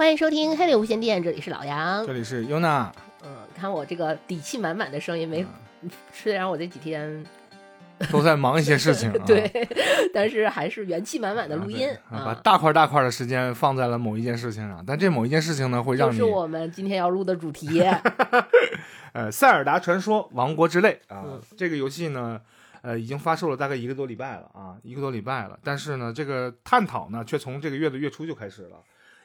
欢迎收听黑柳无线电，这里是老杨这。里是优娜，嗯，看我这个底气满满的声音没？虽然我这几天，都在忙一些事情、啊 对，但是还是元气满满的啊录音对啊把大块大块的时间放在了某一件事情上，但这某一件事情呢，会让你就是我们今天要录的主题。呃，《塞尔达传说：王国之泪》啊，嗯这个游戏呢，呃，已经发售了大概一个多礼拜了啊，一个多礼拜了。但是呢，这个探讨呢，却从这个月的月初就开始了，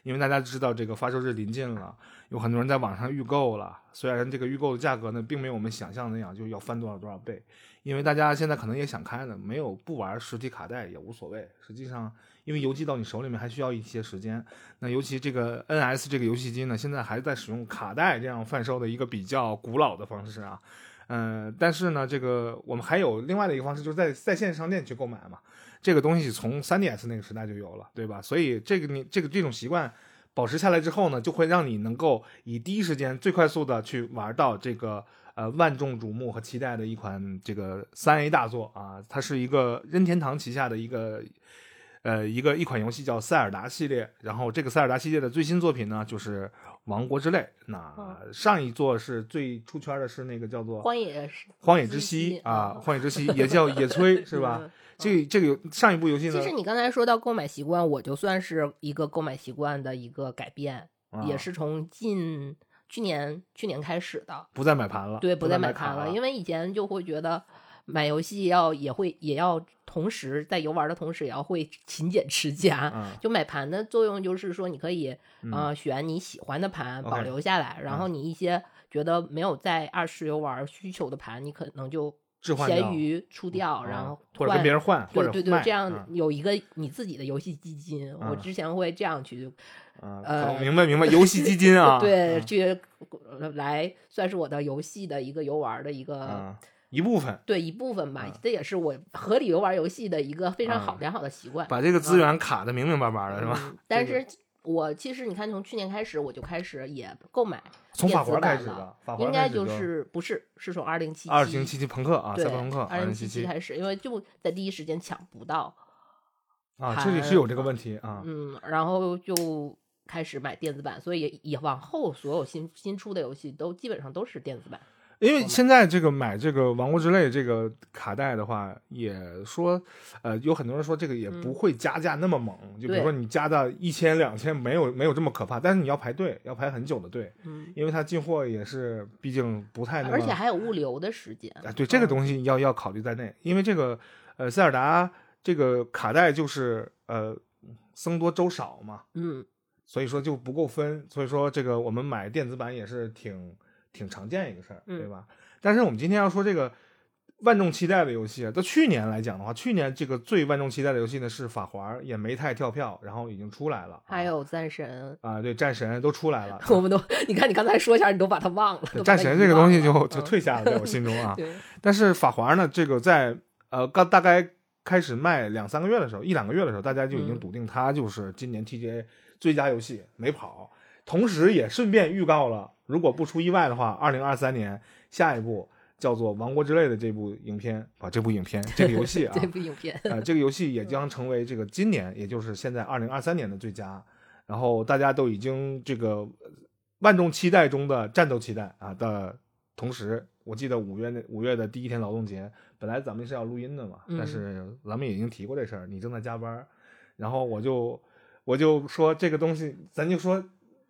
因为大家知道这个发售日临近了，有很多人在网上预购了。虽然这个预购的价格呢，并没有我们想象那样就要翻多少多少倍，因为大家现在可能也想开了，没有不玩实体卡带也无所谓。实际上，因为邮寄到你手里面还需要一些时间，那尤其这个 NS 这个游戏机呢，现在还在使用卡带这样贩售的一个比较古老的方式啊。嗯、但是呢，这个我们还有另外的一个方式，就是在在线商店去购买嘛。这个东西从 3DS 那个时代就有了，对吧？所以这个你这个这种习惯保持下来之后呢，就会让你能够以第一时间最快速的去玩到这个呃万众瞩目和期待的一款这个三 A 大作啊。它是一个任天堂旗下的一个呃一个一款游戏叫塞尔达系列，然后这个塞尔达系列的最新作品呢就是《王国之泪》。那上一座是最出圈的是那个叫做《荒野荒野之息》啊，《荒野之息》也叫野炊 是吧？嗯这这个有上一部游戏呢其实，你刚才说到购买习惯，我就算是一个购买习惯的一个改变，啊也是从近去年去年开始的。不再买盘了，对，不再买买盘了，了，因为以前就会觉得买游戏要也会也要同时在游玩的同时也要会勤俭持家。嗯就买盘的作用就是说，你可以嗯呃选你喜欢的盘保留下来，然后你一些觉得没有在二次游玩需求的盘，你可能就闲鱼出掉，啊然后或者换跟别人换，或者对对对，这样嗯有一个你自己的游戏基金。我嗯之前会这样去啊，呃明白明白，游戏基金啊，对嗯去呃来算是我的游戏的一个游玩的一个。啊一部分对一部分吧嗯，这也是我合理游玩游戏的一个非常好嗯良好的习惯，把这个资源卡的明明白白的，是吧？嗯但 是我其实你看，从去年开始我就开始也购买从法电子环开始的，，法环应该就是不是是从二零七二零七七朋克啊，对赛博朋克二零七零七七开始，因为就在第一时间抢不到，啊，这里是有这个问题啊，嗯，然后就开始买电子版，所以也往后所有新新出的游戏都基本上都是电子版。因为现在这个买这个《王国之泪》这个卡带的话，也说，呃，有很多人说这个也不嗯。会加价那么猛，就比如说你加到一千两千，没有没有这么可怕，但是你要排队，要排很久的队，嗯，因为它进货也是，毕竟不太那么，而且还有物流的时间。啊，对这个嗯。东西要要考虑在内，因为这个呃塞尔达这个卡带就是呃僧多粥少嘛，嗯，所以说就不够分，所以说这个我们买电子版也是挺挺常见一个事儿，嗯对吧？但是我们今天要说这个万众期待的游戏啊，到去年来讲的话，去年这个最万众期待的游戏呢是法环，也没太跳票，然后已经出来了，还有战神，啊，对战神都出来了，我们都你看你刚才说一下，你都把它忘了。战神这个东西就就退下了，在我心中啊 嗯。但是法环呢，这个在呃刚大概开始卖两三个月的时候，一两个月的时候，大家就已经嗯笃定它就是今年 TGA 最佳游戏，没跑。同时也顺便预告了，如果不出意外的话，二零二三年下一部叫做《王国之泪》的这部影片啊，这部影片这个游戏啊，这部影片，呃，这个游戏也将成为这个今年，也就是现在二零二三年的最佳。然后大家都已经这个呃万众期待中的战斗期待啊的同时，我记得五月那五月的第一天劳动节，本来咱们是要录音的嘛，但嗯是咱们已经提过这事儿，你正在加班儿，然后我就我就说这个东西，咱就说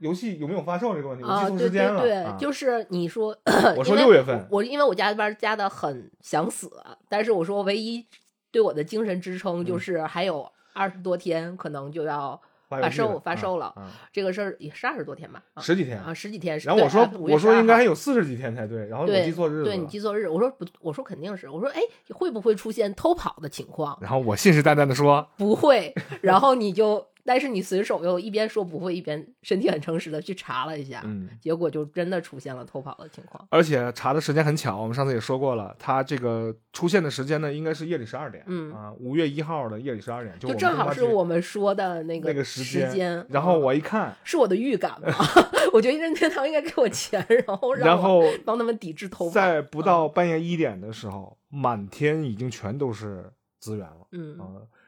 游戏有没有发售这个问题，我啊，记错对时间了，对对，啊就是你说，我 说六月份我因为我加班加的很想死，但是我说唯一对我的精神支撑嗯就是还有二十多天，可能就要发售了啊发售了啊这个事儿也是二十多天吧，啊十几天。啊十几天。然后我说对啊5月我说应该还有四十几天才对，然后你记错日子对你记错日，我说不，我说肯定是，我说哎会不会出现偷跑的情况？然后我信誓旦旦的说，不会，然后你就，但是你随手又一边说不会，一边身体很诚实的去查了一下，嗯，结果就真的出现了偷跑的情况。而且查的时间很巧，我们上次也说过了，它这个出现的时间呢，应该是夜里十二点，嗯啊，五月一号的夜里十二点，就就正好是我们说的那个那个时时间，然后嗯我一看，是我的预感吗，我觉得任天堂应该给我钱，然后然后帮他们抵制偷跑。在不到半夜一点的时候，满天已经全都是资源了，嗯啊，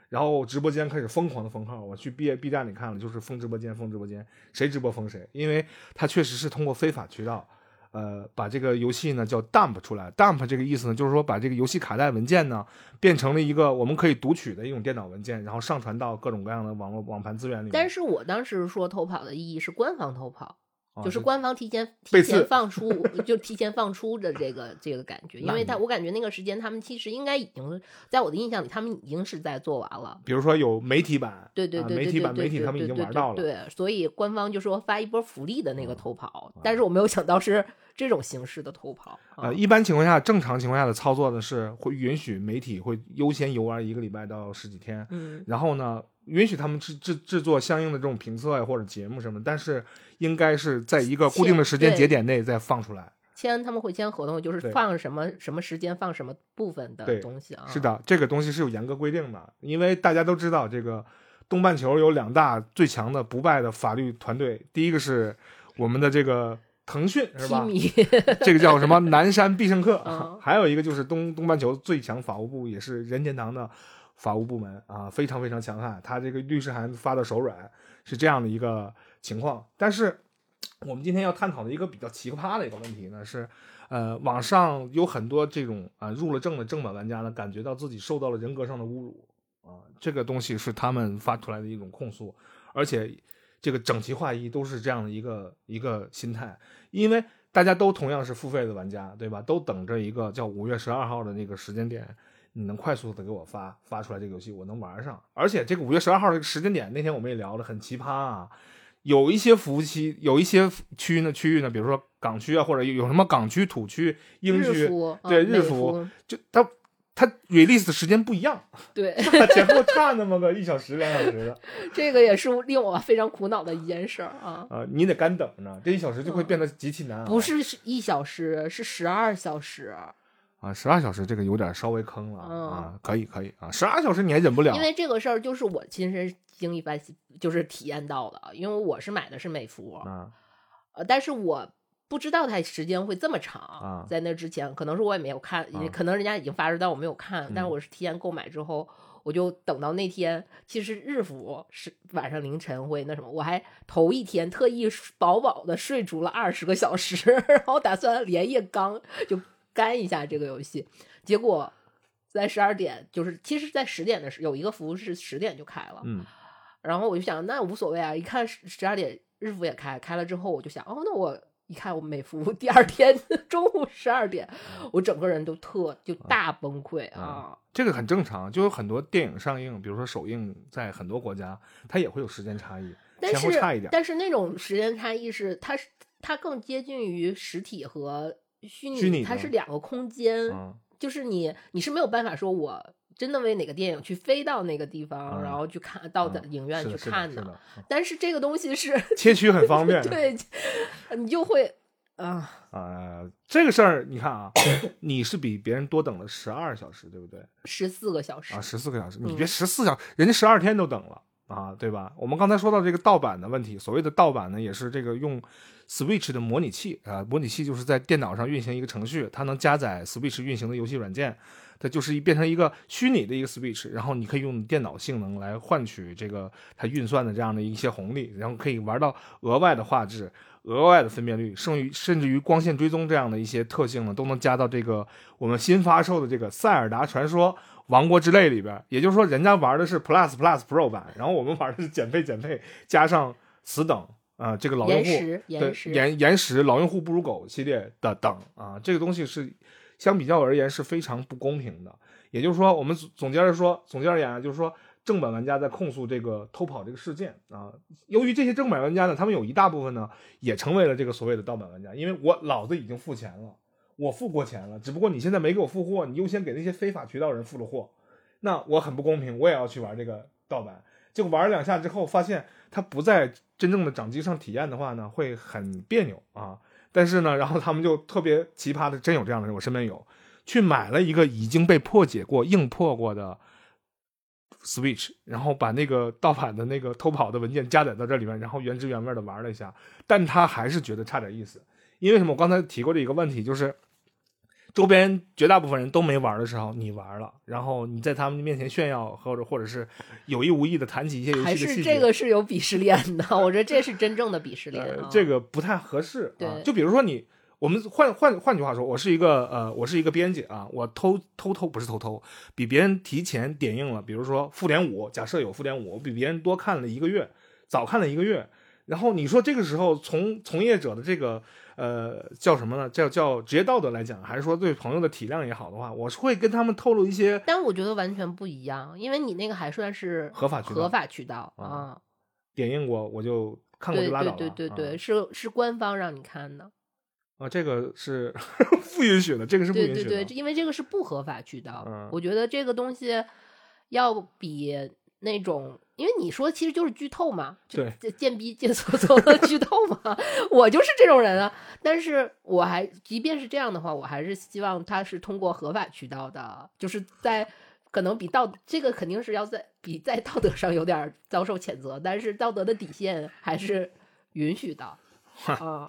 然后直播间开始疯狂的封号，我去 B B 站里看了，就是封直播间，封直播间，谁直播封谁，因为他确实是通过非法渠道。呃，把这个游戏呢叫 dump 出来，dump 这个意思呢，就是说把这个游戏卡带文件呢变成了一个我们可以读取的一种电脑文件，然后上传到各种各样的网络网盘资源里。但是我当时说偷跑的意义是官方偷跑。就是官方提前提前放出，就提前放出的这个这个感觉，因为他我感觉那个时间他们其实应该已经在我的印象里，他们已经是在做完了。比如说有媒体版，对对对媒体版媒体他们已经玩到了，对，所以官方就说发一波福利的那个偷跑，但是我没有想到是这种形式的偷跑。呃，一般情况下，正常情况下的操作呢是会允许媒体会优先游玩一个礼拜到十几天，嗯，然后呢。允许他们制制制作相应的这种评测呀或者节目什么，但是应该是在一个固定的时间节点内再放出来。签他们会签合同，就是放什么什么时间放什么部分的东西啊？是的，这个东西是有严格规定的，因为大家都知道，这个东半球有两大最强的不败的法律团队，第一个是我们的这个腾讯，是吧？这个叫什么南山必胜客，还有一个就是东东半球最强法务部，也是任天堂的。法务部门啊，非常非常强悍，他这个律师函发的手软，是这样的一个情况。但是，我们今天要探讨的一个比较奇葩的一个问题呢，是，呃，网上有很多这种啊入了证的正版玩家呢，感觉到自己受到了人格上的侮辱啊，这个东西是他们发出来的一种控诉，而且这个整齐划一都是这样的一个一个心态，因为大家都同样是付费的玩家，对吧？都等着一个叫五月十二号的那个时间点。你能快速的给我发发出来这个游戏，我能玩上。而且这个五月十二号这个时间点，那天我们也聊了，很奇葩啊。有一些服务器，有一些区域呢区域呢，比如说港区啊，或者有什么港区、土区、英区，对日服，就它它 release 的时间不一样，对，前后差那么个一小时、两小时的。这个也是令我非常苦恼的一件事儿啊。啊，你得干等着，这一小时就会变得极其难。不是一小时，是十二小时。啊，十二小时这个有点稍微坑了啊，可以可以啊，十二小时你还忍不了？因为这个事儿就是我亲身经历发就是体验到的，因为我是买的是美服，呃，但是我不知道它时间会这么长啊，在那之前可能是我也没有看，可能人家已经发出，但我没有看，但是我是提前购买之后，我就等到那天，其实日服是晚上凌晨会那什么，我还头一天特意饱饱的睡足了二十个小时，然后打算连夜刚就。干一下这个游戏，结果在十二点，就是其实，在十点的时有一个服务是十点就开了，嗯，然后我就想，那无所谓啊，一看十十二点日服也开，开了之后我就想，哦，那我一看我美服 第二天中午十二点，我整个人都特就大崩溃啊，这个很正常，就有很多电影上映，比如说首映在很多国家，它也会有时间差异，前后差一点，但是那种时间差异是它是它更接近于实体和。虚拟它是两个空间，就是你你是没有办法说我真的为哪个电影去飞到那个地方，然后去看到的影院去看的。但是这个东西是 切取很方便，对，你就会啊。啊，这个事儿你看啊，你是比别人多等了十二小时，对不对？十四个小时啊，十四个小时，你别十四小时，人家十二天都等了啊，对吧？我们刚才说到这个盗版的问题，所谓的盗版呢，也是这个用。Switch 的模拟器啊，模拟器就是在电脑上运行一个程序，它能加载 Switch 运行的游戏软件，它就是一变成一个虚拟的一个 Switch，然后你可以用电脑性能来换取这个它运算的这样的一些红利，然后可以玩到额外的画质、额外的分辨率，甚于甚至于光线追踪这样的一些特性呢，都能加到这个我们新发售的这个《塞尔达传说：王国之泪》里边。也就是说，人家玩的是 Plus Plus Pro 版，然后我们玩的是减配减配加上此等。啊，这个老用户对延延时老用户不如狗系列的等啊，这个东西是相比较而言是非常不公平的。也就是说，我们总结着说，总结而言就是说，正版玩家在控诉这个偷跑这个事件啊。由于这些正版玩家呢，他们有一大部分呢也成为了这个所谓的盗版玩家，因为我老子已经付钱了，我付过钱了，只不过你现在没给我付货，你优先给那些非法渠道人付了货，那我很不公平，我也要去玩这个盗版。结果玩两下之后，发现它不在真正的掌机上体验的话呢，会很别扭啊。但是呢，然后他们就特别奇葩的，真有这样的人，我身边有，去买了一个已经被破解过、硬破过的 Switch，然后把那个盗版的那个偷跑的文件加载到这里面，然后原汁原味的玩了一下，但他还是觉得差点意思。因为什么？我刚才提过的一个问题就是。周边绝大部分人都没玩的时候，你玩了，然后你在他们面前炫耀，或者或者是有意无意的谈起一些游戏的细节，还是这个是有鄙视链的？我觉得这是真正的鄙视链，这个不太合适。对，就比如说你，我们换换换句话说，我是一个呃，我是一个编辑啊，我偷偷偷不是偷偷，比别人提前点映了，比如说复联五，假设有复联五，我比别人多看了一个月，早看了一个月，然后你说这个时候从从业者的这个。呃，叫什么呢？叫叫职业道德来讲，还是说对朋友的体谅也好的话，我是会跟他们透露一些。但我觉得完全不一样，因为你那个还算是合法合法渠道啊。点映过我就看过就拉倒了。对对对对，是是官方让你看的。啊，这个是 不允许的，这个是不允许的。对对对，因为这个是不合法渠道。我觉得这个东西要比那种。因为你说其实就是剧透嘛，对，贱逼贱嗖嗖的剧透嘛，我就是这种人啊。但是我还即便是这样的话，我还是希望他是通过合法渠道的，就是在可能比道这个肯定是要在比在道德上有点遭受谴责，但是道德的底线还是允许的啊。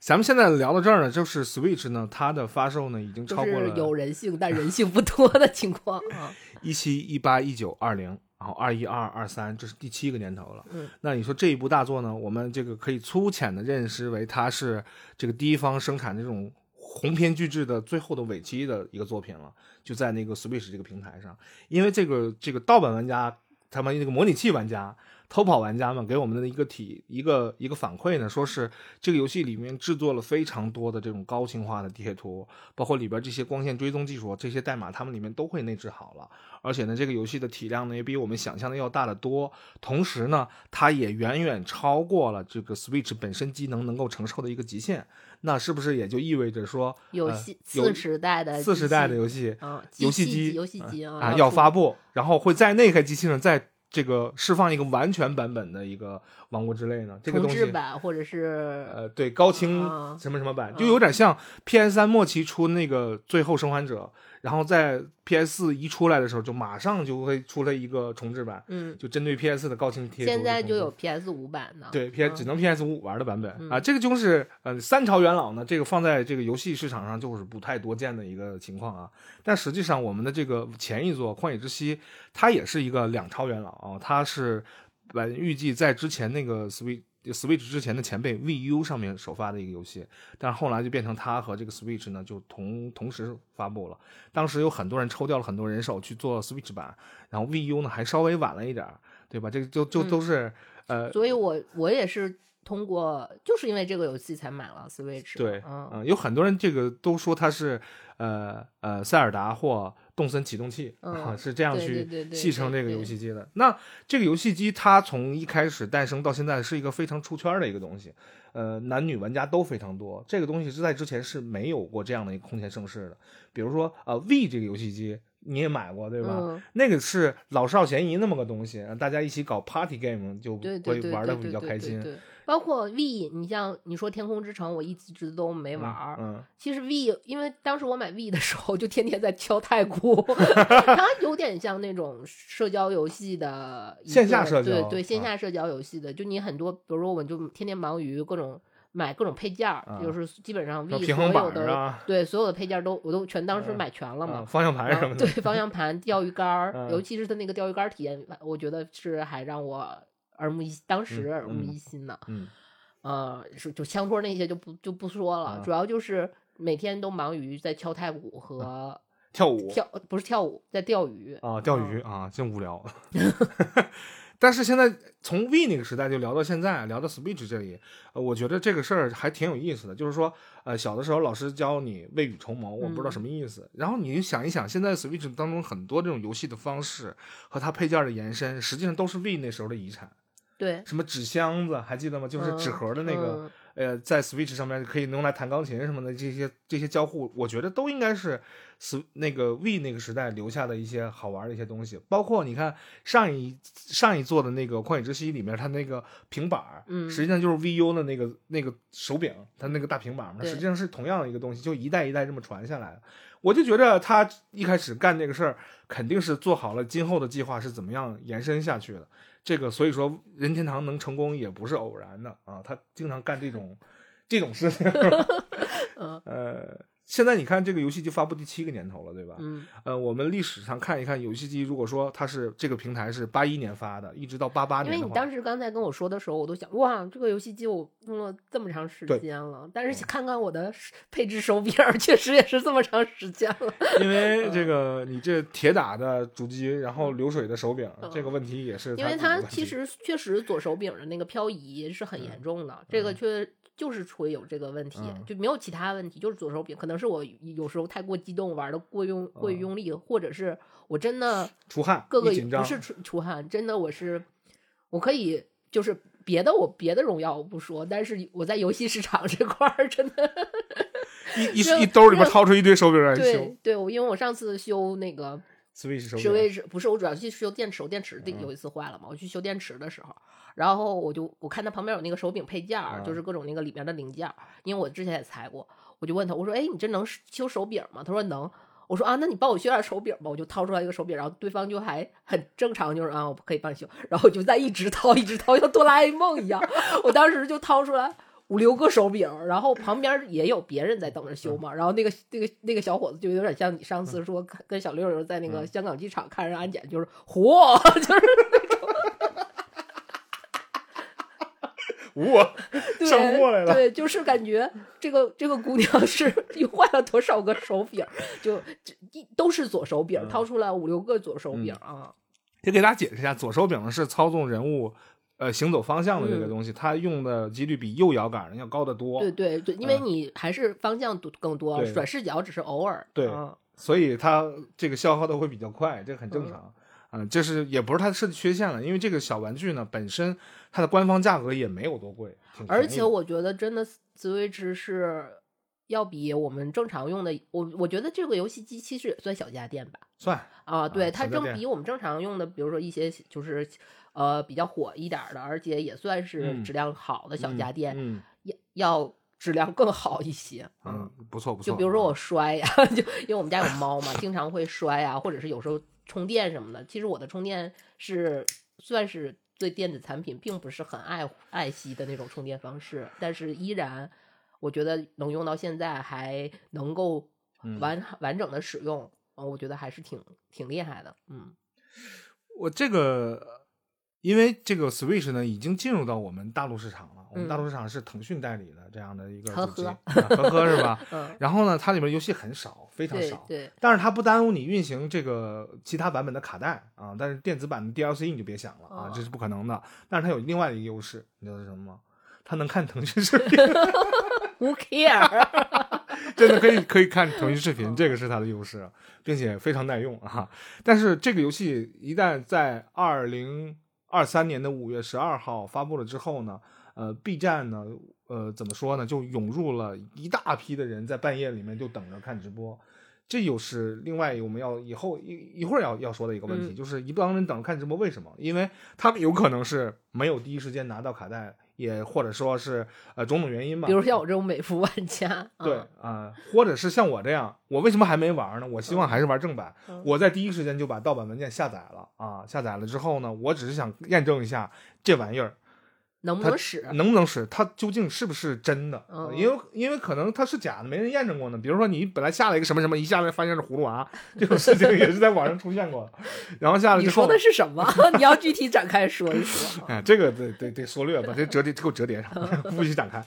咱们现在聊到这儿呢，就是 Switch 呢，它的发售呢已经超过了有人性但人性不多的情况啊，一七一八一九二零。然后二一二二三，这是第七个年头了。嗯，那你说这一部大作呢？我们这个可以粗浅的认识为它是这个第一方生产这种鸿篇巨制的最后的尾期的一个作品了，就在那个 Switch 这个平台上。因为这个这个盗版玩家，他们那个模拟器玩家。偷跑玩家们给我们的一个体一个一个反馈呢，说是这个游戏里面制作了非常多的这种高清化的地铁图，包括里边这些光线追踪技术，这些代码他们里面都会内置好了。而且呢，这个游戏的体量呢也比我们想象的要大得多，同时呢，它也远远超过了这个 Switch 本身机能能够承受的一个极限。那是不是也就意味着说，游戏四时代的次时代的游戏，游戏机游戏机啊要发布，然后会在那台机器上再。这个释放一个完全版本的一个《王国之泪》呢？这个东西版或者是呃，对高清什么什么版，就有点像 PS 三末期出那个《最后生还者》。然后在 PS 四一出来的时候，就马上就会出了一个重置版，嗯，就针对 PS 的高清贴。现在就有 PS 五版的，对，PS 只能 PS 五玩的版本啊。这个就是呃三朝元老呢，这个放在这个游戏市场上就是不太多见的一个情况啊。但实际上，我们的这个前一座《旷野之息》，它也是一个两朝元老啊，它是本预计在之前那个 Switch。Switch 之前的前辈 VU 上面首发的一个游戏，但是后来就变成它和这个 Switch 呢就同同时发布了。当时有很多人抽掉了很多人手去做 Switch 版，然后 VU 呢还稍微晚了一点，对吧？这个就就都是呃，所以我我也是通过就是因为这个游戏才买了 Switch。对，嗯，有很多人这个都说它是呃呃塞尔达或。动森启动器啊，是这样去戏称这个游戏机的。那这个游戏机它从一开始诞生到现在是一个非常出圈的一个东西，呃，男女玩家都非常多。这个东西是在之前是没有过这样的一个空前盛世的。比如说呃，V 这个游戏机你也买过对吧？那个是老少咸宜那么个东西，大家一起搞 party game 就会玩的比较开心。包括 V，你像你说《天空之城》，我一直都没玩儿。嗯，其实 V，因为当时我买 V 的时候，就天天在敲太鼓，它有点像那种社交游戏的线下社交，对对，线下社交游戏的。就你很多，比如说，我们就天天忙于各种买各种配件儿，就是基本上 V 所有的对所有的配件都我都全当时买全了嘛。方向盘什么的，对方向盘、钓鱼竿儿，尤其是它那个钓鱼竿体验，我觉得是还让我。耳目一当时耳目一新呢，嗯，呃，是就枪托那些就不就不说了，主要就是每天都忙于在敲太鼓和跳舞，跳不是跳舞，在钓鱼啊，钓鱼啊，真无聊。但是现在从 V 那个时代就聊到现在，聊到 Switch 这里，呃，我觉得这个事儿还挺有意思的。就是说，呃，小的时候老师教你未雨绸缪，我不知道什么意思。然后你想一想，现在 Switch 当中很多这种游戏的方式和它配件的延伸，实际上都是 V 那时候的遗产。对，什么纸箱子还记得吗？就是纸盒的那个，呃，在 Switch 上面可以用来弹钢琴什么的，这些这些交互，我觉得都应该是 S 那个 V 那个时代留下的一些好玩的一些东西。包括你看上一上一座的那个《旷野之息》里面，它那个平板，嗯，实际上就是 VU 的那个那个手柄，它那个大平板嘛，实际上是同样的一个东西，就一代一代这么传下来。我就觉得他一开始干这个事儿，肯定是做好了今后的计划是怎么样延伸下去的。这个所以说任天堂能成功也不是偶然的啊，他经常干这种这种事情。呃，现在你看这个游戏机发布第七个年头了，对吧？嗯。呃，我们历史上看一看游戏机，如果说它是这个平台是八一年发的，一直到八八年。因为你当时刚才跟我说的时候，我都想，哇，这个游戏机我用了这么长时间了。但是看看我的配置手柄，确实也是这么长时间了。因为这个你这铁打的主机，然后流水的手柄，这个问题也是。因为它其实确实左手柄的那个漂移是很严重的，这个却。就是会有这个问题，就没有其他问题，就是左手柄，可能是我有时候太过激动，玩的过用过于用力，或者是我真的出汗，各个不是出出汗，真的我是我可以就是别的我别的荣耀我不说，但是我在游戏市场 这块儿真的，一一一兜里边掏出一堆手柄来修，对对，我因为我上次修那个 Switch 手 switch 不是我主要去修电池，电池有一次坏了嘛，我去修电池的时候。然后我就我看他旁边有那个手柄配件儿，就是各种那个里面的零件儿。因为我之前也裁过，我就问他，我说：“哎，你这能修手柄吗？”他说：“能。”我说：“啊，那你帮我修点手柄吧。”我就掏出来一个手柄，然后对方就还很正常，就是啊，我可以帮你修。然后我就在一直掏，一直掏，像哆啦 A 梦一样。我当时就掏出来五六个手柄，然后旁边也有别人在等着修嘛。然后那个那个那个小伙子就有点像你上次说跟小六六在那个香港机场看人安检，就是嚯，就是那种。我上货来了，对，就是感觉这个这个姑娘是又换了多少个手柄，就一都是左手柄，掏出来五六个左手柄啊。先给大家解释一下，左手柄是操纵人物呃行走方向的这个东西，它用的几率比右摇杆要高得多。对对对，因为你还是方向多更多，甩视角只是偶尔。对，所以它这个消耗的会比较快，这很正常。嗯，这是也不是它的设计缺陷了，因为这个小玩具呢本身它的官方价格也没有多贵，而且我觉得真的 Switch 是要比我们正常用的，我我觉得这个游戏机其实也算小家电吧，算啊，对它正比我们正常用的，比如说一些就是呃比较火一点的，而且也算是质量好的小家电，要要质量更好一些，嗯，不错不错。就比如说我摔呀，就因为我们家有猫嘛，经常会摔啊，或者是有时候。充电什么的，其实我的充电是算是对电子产品并不是很爱爱惜的那种充电方式，但是依然我觉得能用到现在还能够完完整的使用，我觉得还是挺挺厉害的。嗯，我这个因为这个 Switch 呢已经进入到我们大陆市场了。我们大陆市场是腾讯代理的这样的一个主机，呵呵是吧？嗯。然后呢，它里面游戏很少，非常少。对。但是它不耽误你运行这个其他版本的卡带啊，但是电子版的 DLC 你就别想了啊，这是不可能的。但是它有另外的一个优势，你知道是什么吗？它能看腾讯视频。Who care？真的可以可以看腾讯视频，这个是它的优势，并且非常耐用啊。但是这个游戏一旦在二零二三年的五月十二号发布了之后呢？呃，B 站呢，呃，怎么说呢？就涌入了一大批的人，在半夜里面就等着看直播，这又是另外我们要以后一一会儿要要说的一个问题，就是一帮人等着看直播，为什么？因为他们有可能是没有第一时间拿到卡带，也或者说是呃种种原因吧。比如像我这种美服玩家，对啊，或者是像我这样，我为什么还没玩呢？我希望还是玩正版，我在第一时间就把盗版文件下载了啊，下载了之后呢，我只是想验证一下这玩意儿。能不能使？能不能使？它究竟是不是真的？因为因为可能它是假的，没人验证过呢。比如说你本来下了一个什么什么，一下来发现是葫芦娃，这种事情也是在网上出现过。然后下来你说的是什么？你要具体展开说一说。哎，这个得得得缩略把这折叠给我折叠上，不许展开。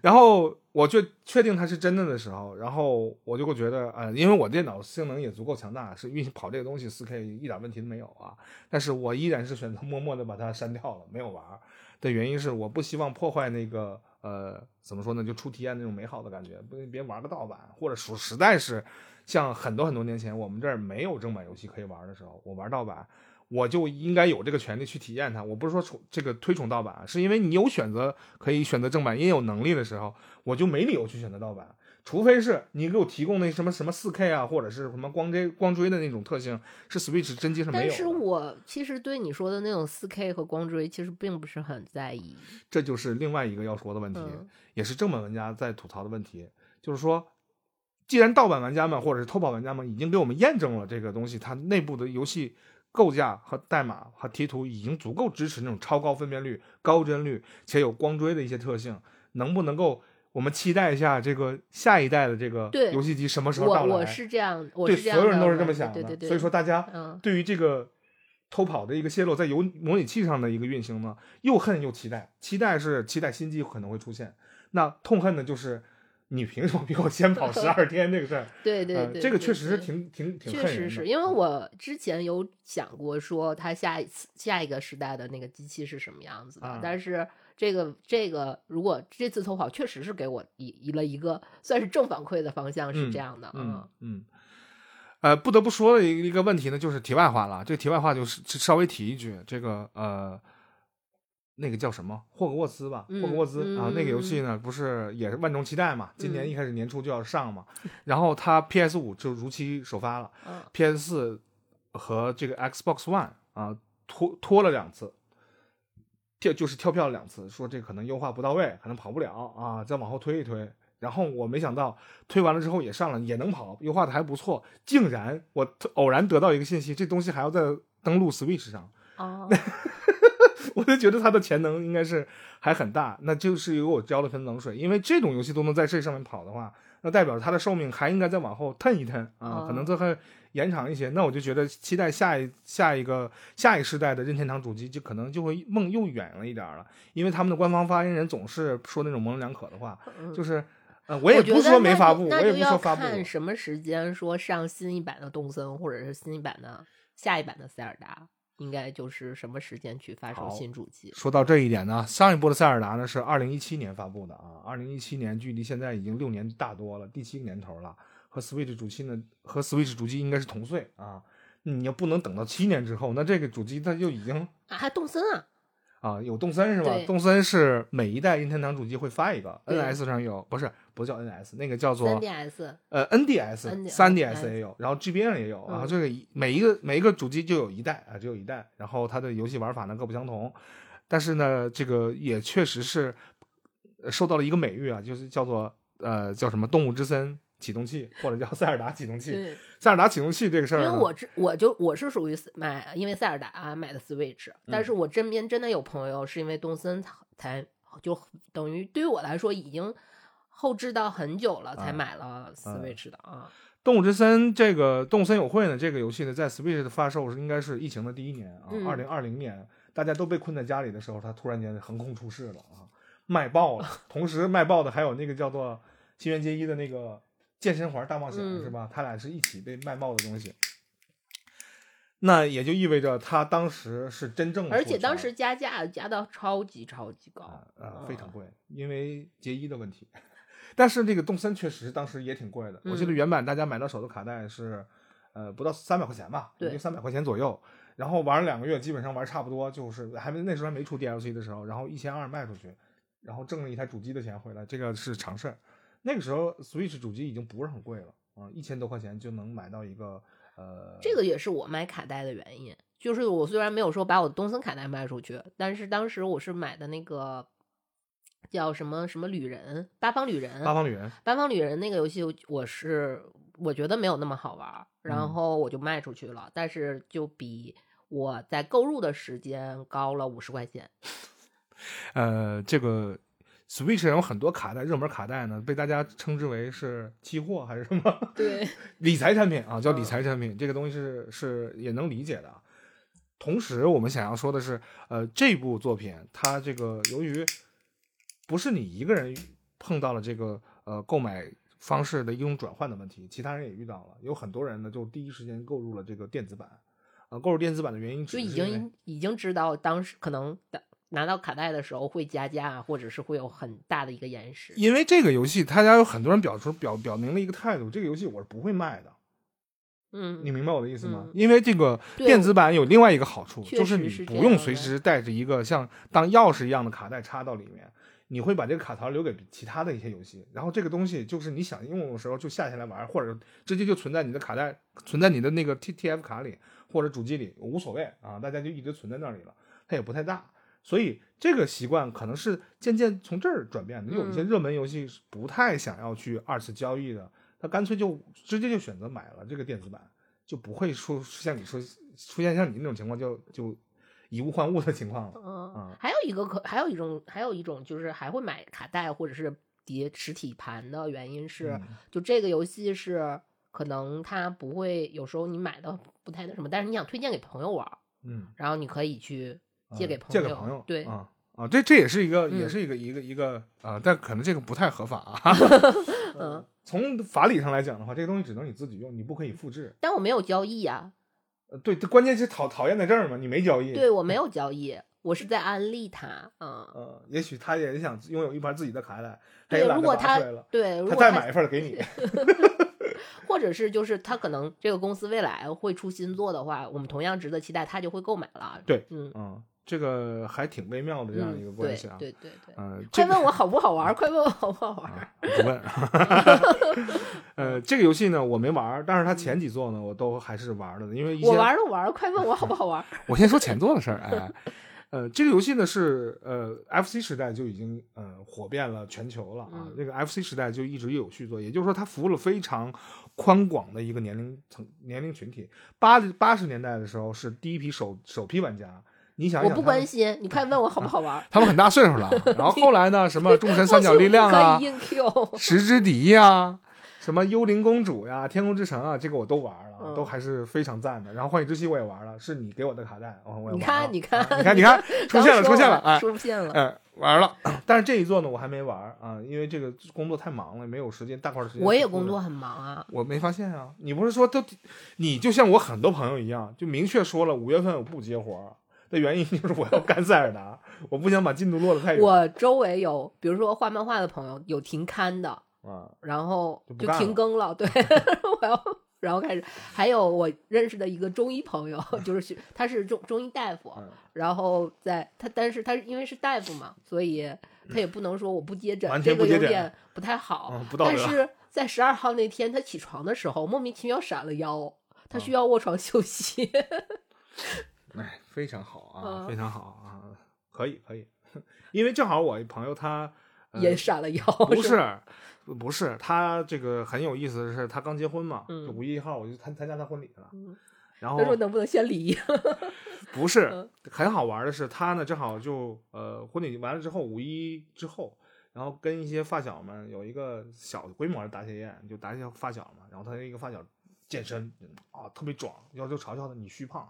然后我就确定它是真的的时候，然后我就会觉得，呃，因为我电脑性能也足够强大，是运行跑这个东西四 K 一点问题都没有啊。但是我依然是选择默默的把它删掉了，没有玩。的原因是我不希望破坏那个呃怎么说呢，就初体验那种美好的感觉，不别玩个盗版，或者说实在是像很多很多年前我们这儿没有正版游戏可以玩的时候，我玩盗版，我就应该有这个权利去体验它。我不是说崇这个推崇盗版，是因为你有选择可以选择正版，也有能力的时候，我就没理由去选择盗版。除非是你给我提供那什么什么四 K 啊，或者是什么光追光追的那种特性，是 Switch 真机上没有。但是我其实对你说的那种四 K 和光追其实并不是很在意。这就是另外一个要说的问题，也是正版玩家在吐槽的问题，就是说，既然盗版玩家们或者是偷跑玩家们已经给我们验证了这个东西，它内部的游戏构架和代码和贴图已经足够支持那种超高分辨率、高帧率且有光追的一些特性，能不能够？我们期待一下这个下一代的这个游戏机什么时候到来？我我是这样，对所有人都是这么想的。对对对。所以说，大家对于这个偷跑的一个泄露在游模拟器上的一个运行呢，又恨又期待。期待是期待新机可能会出现，那痛恨的就是。你凭什么比我先跑 十二天这个事儿？对对对，这个确实是挺挺挺确实是因为我之前有想过说它下一次下一个时代的那个机器是什么样子的，但是这个这个如果这次投跑确实是给我以以了一个算是正反馈的方向是这样的嗯嗯，呃，不得不说的一一个问题呢，就是题外话了。这个题外话就是稍微提一句，这个呃。那个叫什么霍格沃兹吧，霍格沃兹啊，那个游戏呢，不是也是万众期待嘛？今年一开始年初就要上嘛，然后它 PS 五就如期首发了，PS 四和这个 Xbox One 啊拖拖了两次，跳就是跳票了两次，说这可能优化不到位，可能跑不了啊，再往后推一推。然后我没想到推完了之后也上了，也能跑，优化的还不错。竟然我偶然得到一个信息，这东西还要再登录 Switch 上。哦。我就觉得它的潜能应该是还很大，那就是由我浇了盆冷水，因为这种游戏都能在这上面跑的话，那代表它的寿命还应该再往后腾一腾啊，可能这还延长一些。那我就觉得期待下一下一个下一世代的任天堂主机就可能就会梦又远了一点了，因为他们的官方发言人总是说那种模棱两可的话，就是呃，我也不说没发布，我也不说发布。看什么时间说上新一版的动森，或者是新一版的下一版的塞尔达。应该就是什么时间去发售新主机？说到这一点呢，上一波的塞尔达呢是二零一七年发布的啊，二零一七年距离现在已经六年大多了，第七个年头了，和 Switch 主机呢和 Switch 主机应该是同岁啊，你要不能等到七年之后，那这个主机它就已经啊还动森啊。啊，有动森是吧？动森是每一代任天堂主机会发一个，NS 上有，不是不叫 NS，那个叫做 NDS，呃，NDS，三 DS 也有，然后 GBA 也有，然后这个每一个每一个主机就有一代啊，只有一代，然后它的游戏玩法呢各不相同，但是呢，这个也确实是受到了一个美誉啊，就是叫做呃叫什么动物之森。启动器或者叫塞尔达启动器，塞尔达启动器这个事儿，因为我这我就我是属于买，因为塞尔达买的 Switch，但是我身边真的有朋友是因为动森才就等于对于我来说已经后置到很久了才买了 Switch 的啊。动物之森这个动森友会呢，这个游戏呢在 Switch 的发售是应该是疫情的第一年啊，二零二零年大家都被困在家里的时候，它突然间横空出世了啊，卖爆了。同时卖爆的还有那个叫做新垣结衣的那个。健身环大冒险是吧？他俩是一起被卖爆的东西，那也就意味着他当时是真正的，而且当时加价加到超级超级高啊，非常贵，因为结衣的问题。但是这个动森确实当时也挺贵的，我记得原版大家买到手的卡带是呃不到三百块钱吧，就三百块钱左右。然后玩了两个月，基本上玩差不多，就是还没那时候还没出 DLC 的时候，然后一千二卖出去，然后挣了一台主机的钱回来，这个是常事儿。那个时候，Switch 主机已经不是很贵了啊，一千多块钱就能买到一个呃。这个也是我买卡带的原因，就是我虽然没有说把我的东森卡带卖出去，但是当时我是买的那个叫什么什么旅人八方旅人八方旅人八方旅人那个游戏，我是我觉得没有那么好玩，然后我就卖出去了，但是就比我在购入的时间高了五十块钱。呃，这个。Switch 上有很多卡带，热门卡带呢，被大家称之为是期货还是什么？对，理财产品啊，叫理财产品，这个东西是是也能理解的。同时，我们想要说的是，呃，这部作品它这个由于不是你一个人碰到了这个呃购买方式的一种转换的问题，其他人也遇到了，有很多人呢就第一时间购入了这个电子版。啊，购入电子版的原因就已经已经知道当时可能的。拿到卡带的时候会加价，或者是会有很大的一个延时。因为这个游戏，他家有很多人表出表表明了一个态度：这个游戏我是不会卖的。嗯，你明白我的意思吗？因为这个电子版有另外一个好处，就是你不用随时带着一个像当钥匙一样的卡带插到里面，你会把这个卡槽留给其他的一些游戏。然后这个东西就是你想用的时候就下下来玩，或者直接就存在你的卡带，存在你的那个 T T F 卡里或者主机里，无所谓啊，大家就一直存在那里了，它也不太大。所以这个习惯可能是渐渐从这儿转变的。有一些热门游戏是不太想要去二次交易的，他干脆就直接就选择买了这个电子版，就不会出像你说出现像你那种情况，就就以物换物的情况了。嗯，还有一个可还有一种还有一种就是还会买卡带或者是叠实体盘的原因是，就这个游戏是可能它不会有时候你买的不太那什么，但是你想推荐给朋友玩，嗯，然后你可以去借给朋友，借给朋友，对啊啊，这这也是一个也是一个一个一个啊，但可能这个不太合法啊。嗯，从法理上来讲的话，这个东西只能你自己用，你不可以复制。但我没有交易啊。呃，对，关键是讨讨厌在这儿嘛，你没交易。对我没 有交易。我是在安利他，嗯呃，也许他也想拥有一盘自己的卡带，对，如果他对，他再买一份给你，或者是就是他可能这个公司未来会出新作的话，我们同样值得期待，他就会购买了。对，嗯嗯，这个还挺微妙的这样一个关系啊，对对对，嗯，快问我好不好玩？快问我好不好玩？不问。呃，这个游戏呢我没玩，但是它前几座呢我都还是玩了的，因为我玩了玩，快问我好不好玩？我先说前座的事儿，哎。呃，这个游戏呢是呃，FC 时代就已经呃火遍了全球了啊。那个 FC 时代就一直有续作，也就是说它服务了非常宽广的一个年龄层年龄群体。八八十年代的时候是第一批首首批玩家，你想我不关心，你快问我好不好玩？他们很大岁数了，然后后来呢，什么众神三角力量啊，石之敌呀。什么幽灵公主呀，天空之城啊，这个我都玩了，都还是非常赞的。然后幻影之息我也玩了，是你给我的卡带，我也玩了。你看，你看，你看，你看，出现了，出现了，哎，出现了，哎，玩了。但是这一座呢，我还没玩啊，因为这个工作太忙了，没有时间，大块时间。我也工作很忙啊，我没发现啊。你不是说都，你就像我很多朋友一样，就明确说了五月份我不接活的原因就是我要干塞尔达，我不想把进度落得太远。我周围有，比如说画漫画的朋友，有停刊的。啊，然后就停更了，对，我要，然后开始，还有我认识的一个中医朋友，就是他是中中医大夫，然后在他，但是他因为是大夫嘛，所以他也不能说我不接诊，这个有点不太好，但是在十二号那天他起床的时候莫名其妙闪了腰，他需要卧床休息，哎，非常好啊，非常好啊，可以可以，因为正好我朋友他也闪了腰，不是。不是他这个很有意思的是，他刚结婚嘛，五月一号我就参参加他婚礼了。然后他说能不能先离？不是，很好玩的是，他呢正好就呃婚礼完了之后，五一之后，然后跟一些发小们有一个小规模的答谢宴，就答谢发小嘛。然后他一个发小健身啊，特别壮，然后就嘲笑他你虚胖。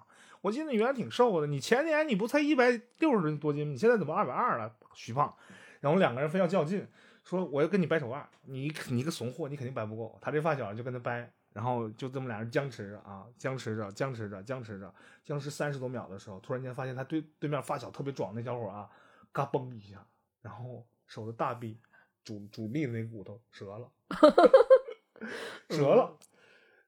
我记得你原来挺瘦的，你前年你不才一百六十多斤，你现在怎么二百二了？虚胖。然后两个人非要较劲。说我要跟你掰手腕，你你个怂货，你肯定掰不够。他这发小就跟他掰，然后就这么俩人僵持着啊，僵持着，僵持着，僵持着，僵持三十多秒的时候，突然间发现他对对面发小特别壮那小伙啊，嘎嘣一下，然后手的大臂主主力的那骨头折了，折了，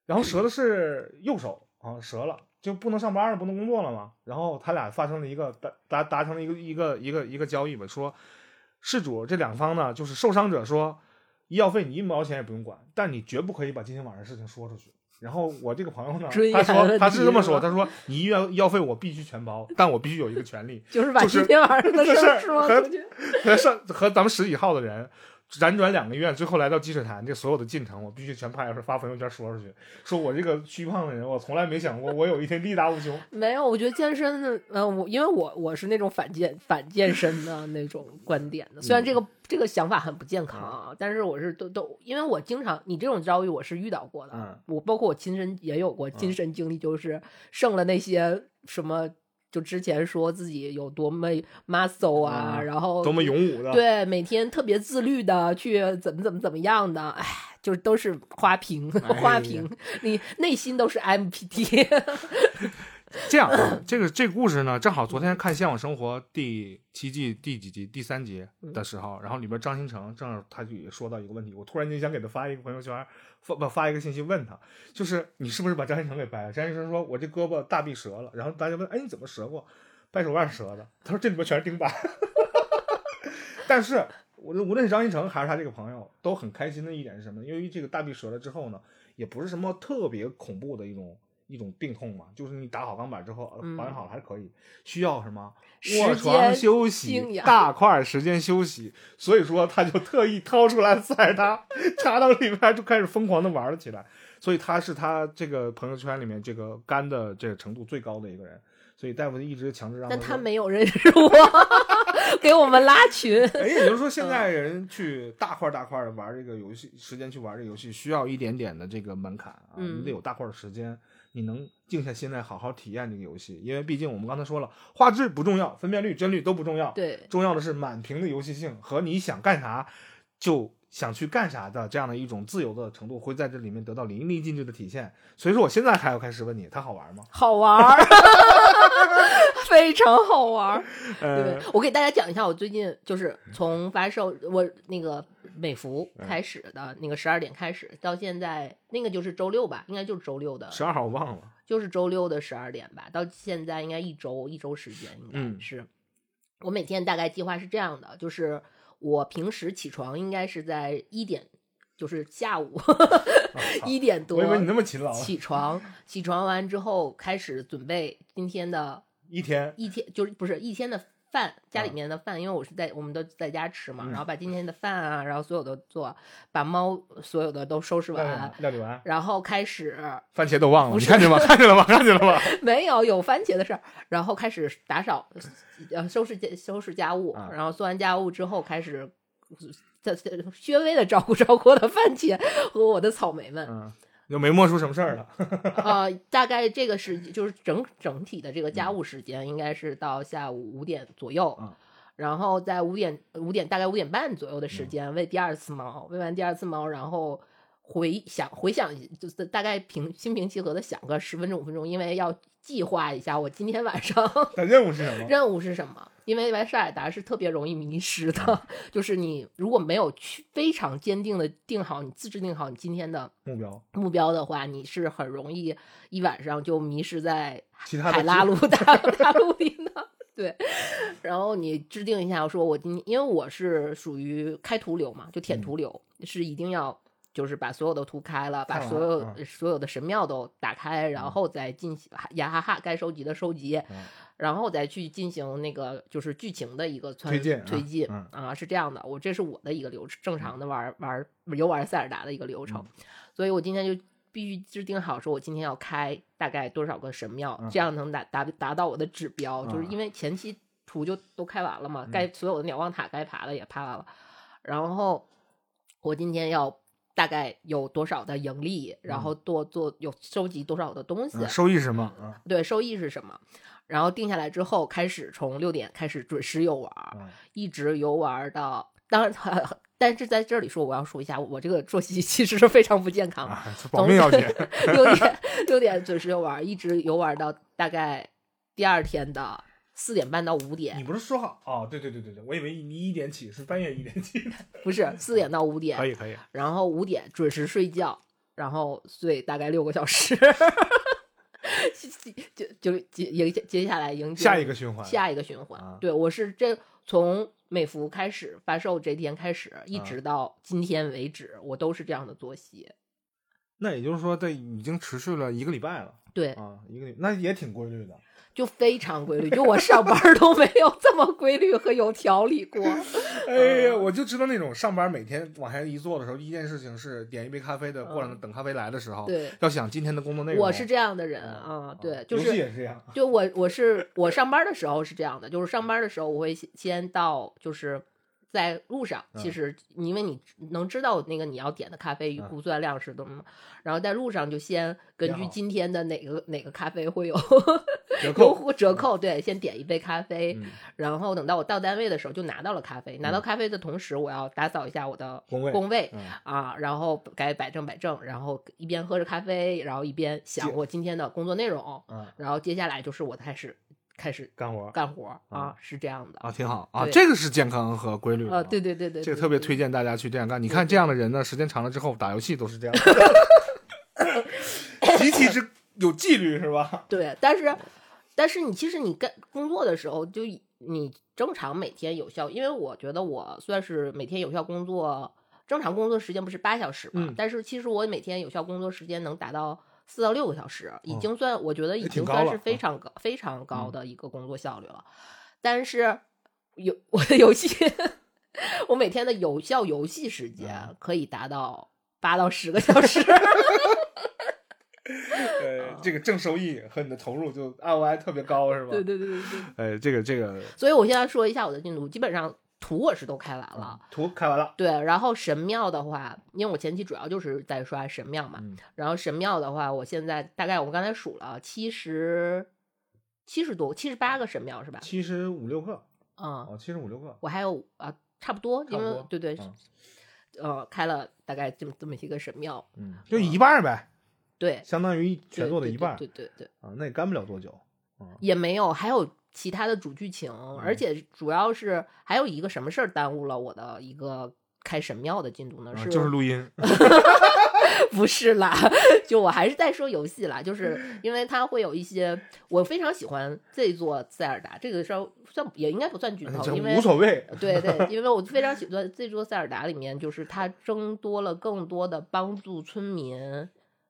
然后折的是右手啊，折了就不能上班了，不能工作了嘛。然后他俩发生了一个达达达成了一个一个一个一个交易吧，说。事主这两方呢，就是受伤者说，医药费你一毛钱也不用管，但你绝不可以把今天晚上事情说出去。然后我这个朋友呢，他说他是这么说，他说你医院医药费我必须全包，但我必须有一个权利，就是把今天晚上的 事儿说出去，和上和咱们十几号的人。辗转两个月，最后来到积水潭，这所有的进程我必须全拍出发朋友圈说出去。说我这个虚胖的人，我从来没想过我有一天力大无穷。没有，我觉得健身的，呃，我因为我我是那种反健反健身的 那种观点的。虽然这个这个想法很不健康啊，但是我是都都，因为我经常你这种遭遇我是遇到过的。我包括我亲身也有过亲身经历，就是剩了那些什么。就之前说自己有多么 muscle 啊，然后多么勇武的，对，每天特别自律的去怎么怎么怎么样的，哎，就是都是花瓶，花瓶，你内心都是 MPT。这样，这个这个故事呢，正好昨天看《向往生活》第七季第几集第三集的时候，然后里边张新成正好他就也说到一个问题，我突然间想给他发一个朋友圈，发不发一个信息问他，就是你是不是把张新成给掰了？张新成说，我这胳膊大臂折了。然后大家问，哎，你怎么折过？掰手腕折的。他说这里边全是钉板。但是，我无论是张新成还是他这个朋友，都很开心的一点是什么？因为这个大臂折了之后呢，也不是什么特别恐怖的一种。一种病痛嘛，就是你打好钢板之后保养好了还可以，需要什么卧床休息，大块时间休息，所以说他就特意掏出来塞尔达，插到里面就开始疯狂的玩了起来，所以他是他这个朋友圈里面这个肝的这个程度最高的一个人，所以大夫一直强制让。但他没有认识我。给我们拉群。哎，也就是说，现在人去大块大块的玩这个游戏，时间去玩这个游戏，需要一点点的这个门槛啊，你得有大块的时间，你能静下心来好好体验这个游戏。因为毕竟我们刚才说了，画质不重要，分辨率、帧率都不重要，对，重要的是满屏的游戏性和你想干啥就。想去干啥的这样的一种自由的程度，会在这里面得到淋漓尽致的体现。所以说，我现在还要开始问你，它好玩吗？好玩，非常好玩。对，我给大家讲一下，我最近就是从发售我那个美服开始的那个十二点开始，到现在那个就是周六吧，应该就是周六的十二号，我忘了，就是周六的十二点吧。到现在应该一周一周时间，应该是。我每天大概计划是这样的，就是。我平时起床应该是在一点，就是下午 一点多。我以为你那么勤劳。起床，起床完之后开始准备今天的一天一天，就是不是一天的饭，家里面的饭，因为我是在我们都在家吃嘛，然后把今天的饭啊，然后所有的做，把猫所有的都收拾完，料理完，然后开始 番茄都忘了，你看见吗？看见了吗？看见了吗？没有，有番茄的事儿，然后开始打扫。呃，收拾家收拾家务，然后做完家务之后，开始在稍微的照顾照顾我的番茄和我的草莓们。嗯，又没磨出什么事儿了。呃，大概这个时就是整整体的这个家务时间，应该是到下午五点左右。嗯，然后在五点五点大概五点半左右的时间喂第二次猫，喂完第二次猫，然后回想回想，就是大概平心平气和的想个十分钟五分钟，因为要。计划一下，我今天晚上 的任务是什么？任务是什么？因为玩塞尔达是特别容易迷失的，就是你如果没有去非常坚定的定好你自制定好你今天的目标目标的话，你是很容易一晚上就迷失在海拉鲁大 大陆里呢。对，然后你制定一下，我说我今因为我是属于开图流嘛，就舔图流，是一定要。就是把所有的图开了，把所有所有的神庙都打开，然后再进行呀哈哈该收集的收集，然后再去进行那个就是剧情的一个推进推进啊，是这样的，我这是我的一个流程，正常的玩玩游玩塞尔达的一个流程，所以我今天就必须制定好，说我今天要开大概多少个神庙，这样能达达达到我的指标，就是因为前期图就都开完了嘛，该所有的鸟望塔该爬的也爬完了，然后我今天要。大概有多少的盈利，然后多做有收集多少的东西，收益是什么？对，收益是什么？然后定下来之后，开始从六点开始准时游玩，一直游玩到。当然，但是在这里说，我要说一下，我这个作息其实是非常不健康，保命要紧。六点六点准时游玩，一直游玩到大概第二天的。四点半到五点，你不是说好哦？对对对对对，我以为你一点起是半夜一点起，不是四点到五点，可以可以。然后五点准时睡觉，然后睡大概六个小时，就就接迎接下来迎接下一个循环，下一个循环。对我是这从美服开始发售这天开始，一直到今天为止，我都是这样的作息。那也就是说，这已经持续了一个礼拜了。对啊，一个那也挺规律的。就非常规律，就我上班都没有这么规律和有条理过。哎呀，我就知道那种上班每天往下一坐的时候，第一件事情是点一杯咖啡的，过来等咖啡来的时候，对，要想今天的工作内容。我是这样的人啊，对，就是也是这样。就我我是我上班的时候是这样的，就是上班的时候我会先到就是。在路上，其实因为你能知道那个你要点的咖啡估算量是多么，然后在路上就先根据今天的哪个哪个咖啡会有折 扣折扣，对，先点一杯咖啡，然后等到我到单位的时候就拿到了咖啡。拿到咖啡的同时，我要打扫一下我的工位工位啊，然后该摆正摆正，然后一边喝着咖啡，然后一边想我今天的工作内容，然后接下来就是我开始。开始干活，干活啊，是这样的啊，挺好啊，这个是健康和规律啊，对对对对，这个特别推荐大家去这样干。你看这样的人呢，时间长了之后打游戏都是这样，极其之有纪律，是吧？对，但是但是你其实你干工作的时候，就你正常每天有效，因为我觉得我算是每天有效工作，正常工作时间不是八小时嘛，但是其实我每天有效工作时间能达到。四到六个小时已经算，我觉得已经算是非常高、非常高的一个工作效率了。但是有 我的游戏，我每天的有效游戏时间可以达到八到十个小时。呃，这个正收益和你的投入就 ROI 特别高，是吧？对对对对对。呃，这个这个，所以我现在说一下我的进度，基本上图我是都开完了，图开完了。对，然后神庙的话，因为我前期主要就是在刷神庙嘛，然后神庙的话，我现在大概我刚才数了七十七十多，七十八个神庙是吧？七十五六个。嗯，哦，七十五六个。我还有啊，差不多，因为对对，呃，开了大概这么这么一个神庙，嗯，就一半呗。对，相当于全做的一半。对对对。啊，那也干不了多久。也没有，还有其他的主剧情，而且主要是还有一个什么事儿耽误了我的一个开神庙的进度呢？是就是录音。不是啦，就我还是在说游戏啦，就是 因为它会有一些我非常喜欢这座塞尔达，这个事儿算也应该不算剧透，因为无所谓。对对，因为我非常喜欢这座塞尔达里面，就是它增多了更多的帮助村民，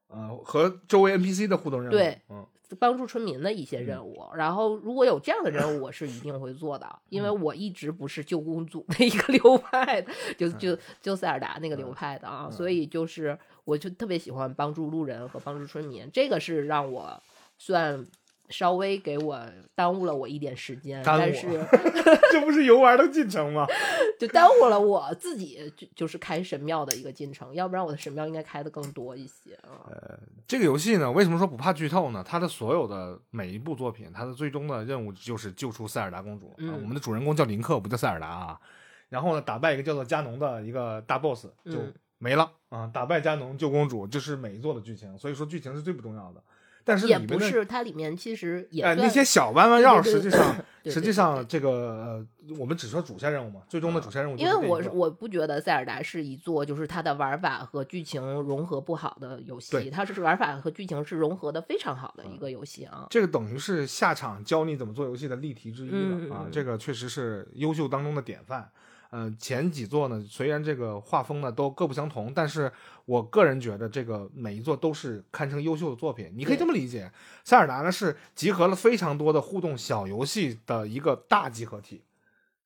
呃，和周围 NPC 的互动任务。对，嗯。帮助村民的一些任务，然后如果有这样的任务，我是一定会做的，因为我一直不是救公主的一个流派的，就就就塞尔达那个流派的啊，所以就是我就特别喜欢帮助路人和帮助村民，这个是让我算。稍微给我耽误了我一点时间，但是 这不是游玩的进程吗？就耽误了我自己就就是开神庙的一个进程，要不然我的神庙应该开的更多一些啊。呃，这个游戏呢，为什么说不怕剧透呢？它的所有的每一部作品，它的最终的任务就是救出塞尔达公主。嗯，我们的主人公叫林克，不叫塞尔达啊。然后呢，打败一个叫做加农的一个大 boss 就没了啊。打败加农救公主，这是每一座的剧情，所以说剧情是最不重要的。但是也不是，它里面其实也那些小弯弯绕，实际上实际上这个呃，我们只说主线任务嘛，最终的主线任务。因为我我不觉得塞尔达是一座就是它的玩法和剧情融合不好的游戏，它是玩法和剧情是融合的非常好的一个游戏啊。这个等于是下场教你怎么做游戏的例题之一了啊，这个确实是优秀当中的典范。嗯，前几座呢，虽然这个画风呢都各不相同，但是我个人觉得这个每一座都是堪称优秀的作品。你可以这么理解，塞尔达呢是集合了非常多的互动小游戏的一个大集合体，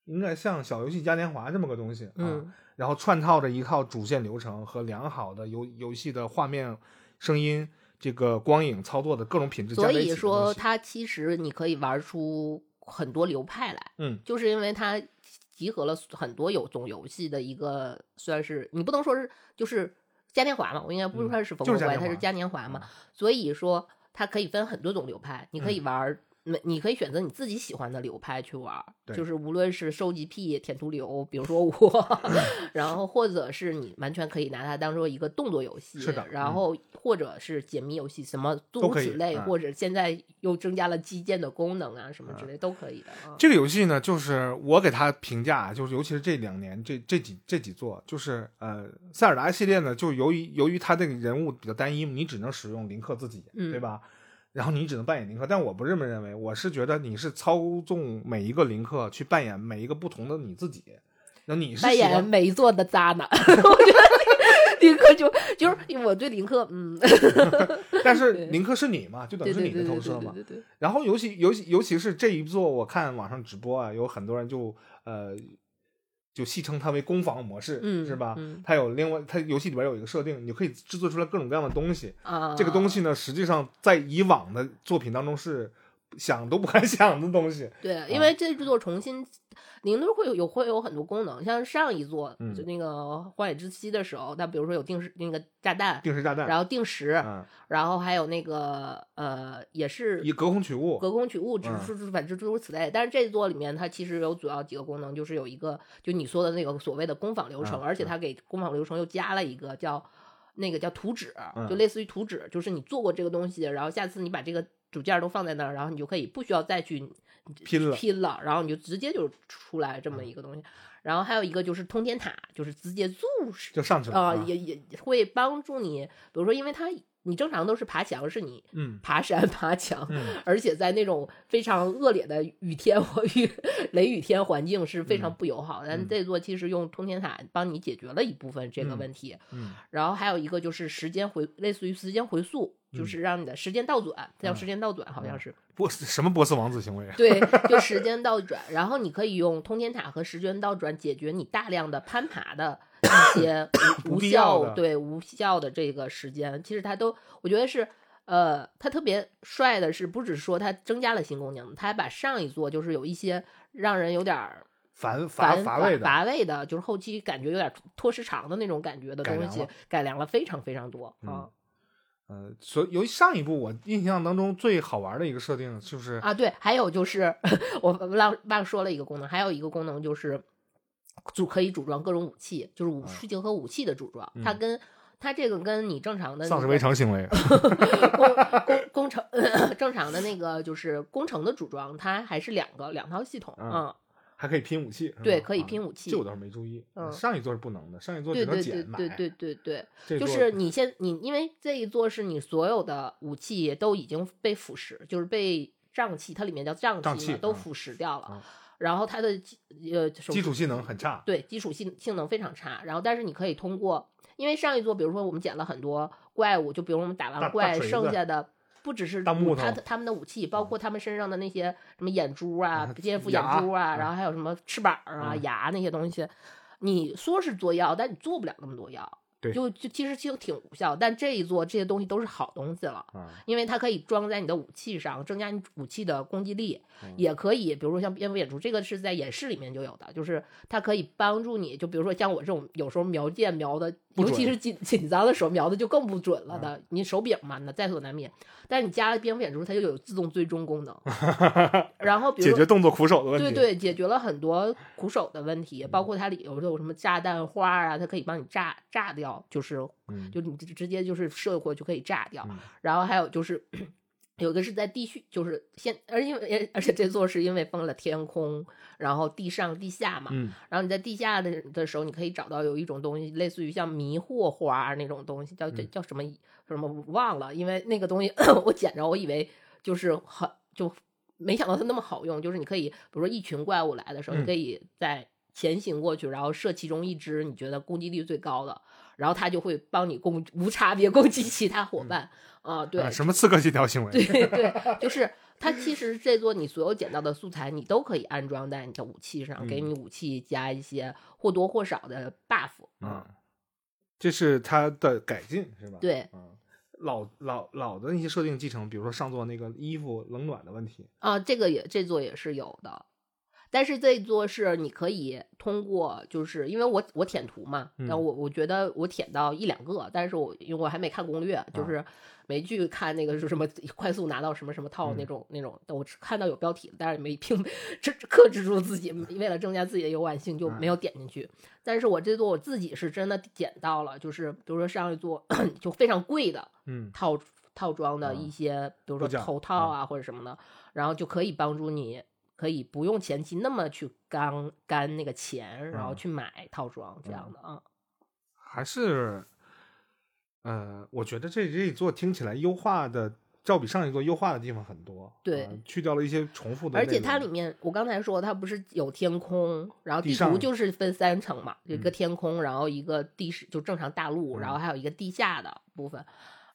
应该像小游戏嘉年华这么个东西啊。然后串套着一套主线流程和良好的游游戏的画面、声音、这个光影操作的各种品质。所以说，它其实你可以玩出很多流派来。嗯，就是因为它。集合了很多有总游戏的一个，算是你不能说是就是嘉年华嘛，我应该不是说是烽火怪，它是嘉年华嘛，所以说它可以分很多种流派，你可以玩。那你可以选择你自己喜欢的流派去玩，就是无论是收集癖、舔图流，比如说我，然后或者是你完全可以拿它当做一个动作游戏，是的，然后或者是解谜游戏，什么诸如此类，或者现在又增加了基建的功能啊，什么之类都可以的。这个游戏呢，就是我给它评价，就是尤其是这两年这这几这几座，就是呃塞尔达系列呢，就由于由于它这个人物比较单一，你只能使用林克自己，对吧？然后你只能扮演林克，但我不这么认为，我是觉得你是操纵每一个林克去扮演每一个不同的你自己。那你是扮演每一座的渣男，我觉得林克就就是我对林克，嗯。但是林克是你嘛，就等于是你的投射嘛。然后尤其尤其尤其是这一座，我看网上直播啊，有很多人就呃。就戏称它为攻防模式，是吧？它有另外，它游戏里边有一个设定，你可以制作出来各种各样的东西。啊，这个东西呢，实际上在以往的作品当中是想都不敢 想的东西。对，因为这制作重新。灵都会有有会有很多功能，像上一座就那个荒野之息的时候，它比如说有定时那个炸弹，定时炸弹，然后定时，然后还有那个呃，也是以隔空取物，隔空取物，只是反正诸如此类。但是这座里面它其实有主要几个功能，就是有一个就你说的那个所谓的工坊流程，而且它给工坊流程又加了一个叫那个叫图纸，就类似于图纸，就是你做过这个东西，然后下次你把这个组件都放在那儿，然后你就可以不需要再去。拼了，拼了，然后你就直接就出来这么一个东西，然后还有一个就是通天塔，就是直接住就上去了啊，也也会帮助你，比如说，因为它你正常都是爬墙，是你嗯爬山爬墙，而且在那种非常恶劣的雨天或雨雷雨天环境是非常不友好，但这座其实用通天塔帮你解决了一部分这个问题，嗯，然后还有一个就是时间回，类似于时间回溯。就是让你的时间倒转，叫时间倒转，好像是波什么波斯王子行为？对，就时间倒转，然后你可以用通天塔和时间倒转解决你大量的攀爬的一些 无效，对无效的这个时间。其实他都，我觉得是呃，他特别帅的是，不只说他增加了新功能，他还把上一座就是有一些让人有点烦烦乏味乏味的，就是后期感觉有点拖时长的那种感觉的东西，改良了非常非常多啊。呃，所由于上一部我印象当中最好玩的一个设定就是啊，对，还有就是 我忘忘说了一个功能，还有一个功能就是组可以组装各种武器，就是武术型和武器的组装，它跟。它这个跟你正常的丧尸围城行为，工工工程 正常的那个就是工程的组装，它还是两个两套系统嗯，还可以拼武器，对，可以拼武器。这我倒是没注意，嗯上一座是不能的，上一座只能捡买。对对对对对，就是你先你因为这一座是你所有的武器都已经被腐蚀，就是被瘴气，它里面叫瘴气都腐蚀掉了，然后它的呃基础性能很差，对，基础性性能非常差。然后但是你可以通过。因为上一座，比如说我们捡了很多怪物，就比如我们打完怪，剩下的不只是他他们的武器，包括他们身上的那些什么眼珠啊、蝙蝠眼珠啊，然后还有什么翅膀啊、牙那些东西，你说是做药，但你做不了那么多药。就就其实就挺无效，但这一座这些东西都是好东西了，因为它可以装在你的武器上，增加你武器的攻击力，也可以，比如说像蝙蝠眼珠，这个是在演示里面就有的，就是它可以帮助你，就比如说像我这种有时候瞄箭瞄的，尤其是紧紧张的时候瞄的就更不准了的，你手柄嘛，那在所难免。但是你加了蝙蝠眼珠，它就有自动追踪功能，然后解决动作苦手的问题。对对，解决了很多苦手的问题，包括它里头有什么炸弹花啊，它可以帮你炸炸掉，就是，就你直接就是射过就可以炸掉。然后还有就是，有的是在地序，就是先，而因为 而且这座是因为封了天空，然后地上地下嘛，然后你在地下的的时候，你可以找到有一种东西，类似于像迷惑花那种东西，叫叫叫什么？什么忘了？因为那个东西 我捡着，我以为就是很就没想到它那么好用。就是你可以，比如说一群怪物来的时候，你可以在前行过去，然后射其中一只你觉得攻击力最高的，然后他就会帮你攻无差别攻击其他伙伴啊。对，什么刺客信条行为？对对，就是它其实这座你所有捡到的素材，你都可以安装在你的武器上，给你武器加一些或多或少的 buff。嗯，这是它的改进是吧？对，嗯。老老老的那些设定继承，比如说上座那个衣服冷暖的问题啊，这个也这座也是有的，但是这一座是你可以通过，就是因为我我舔图嘛，那我我觉得我舔到一两个，但是我因为我还没看攻略，就是。没去看那个是什么快速拿到什么什么套那种那种，我看到有标题，但是没并这克制住自己，为了增加自己的游玩性就没有点进去。但是我这座我自己是真的捡到了，就是比如说上一座 就非常贵的套套装的一些，比如说头套啊或者什么的，然后就可以帮助你，可以不用前期那么去干干那个钱，然后去买套装这样的啊，还是。呃，我觉得这这一座听起来优化的，照比上一座优化的地方很多。对，去掉了一些重复的。而且它里面，我刚才说它不是有天空，然后地图就是分三层嘛，一个天空，然后一个地势就正常大陆，然后还有一个地下的部分。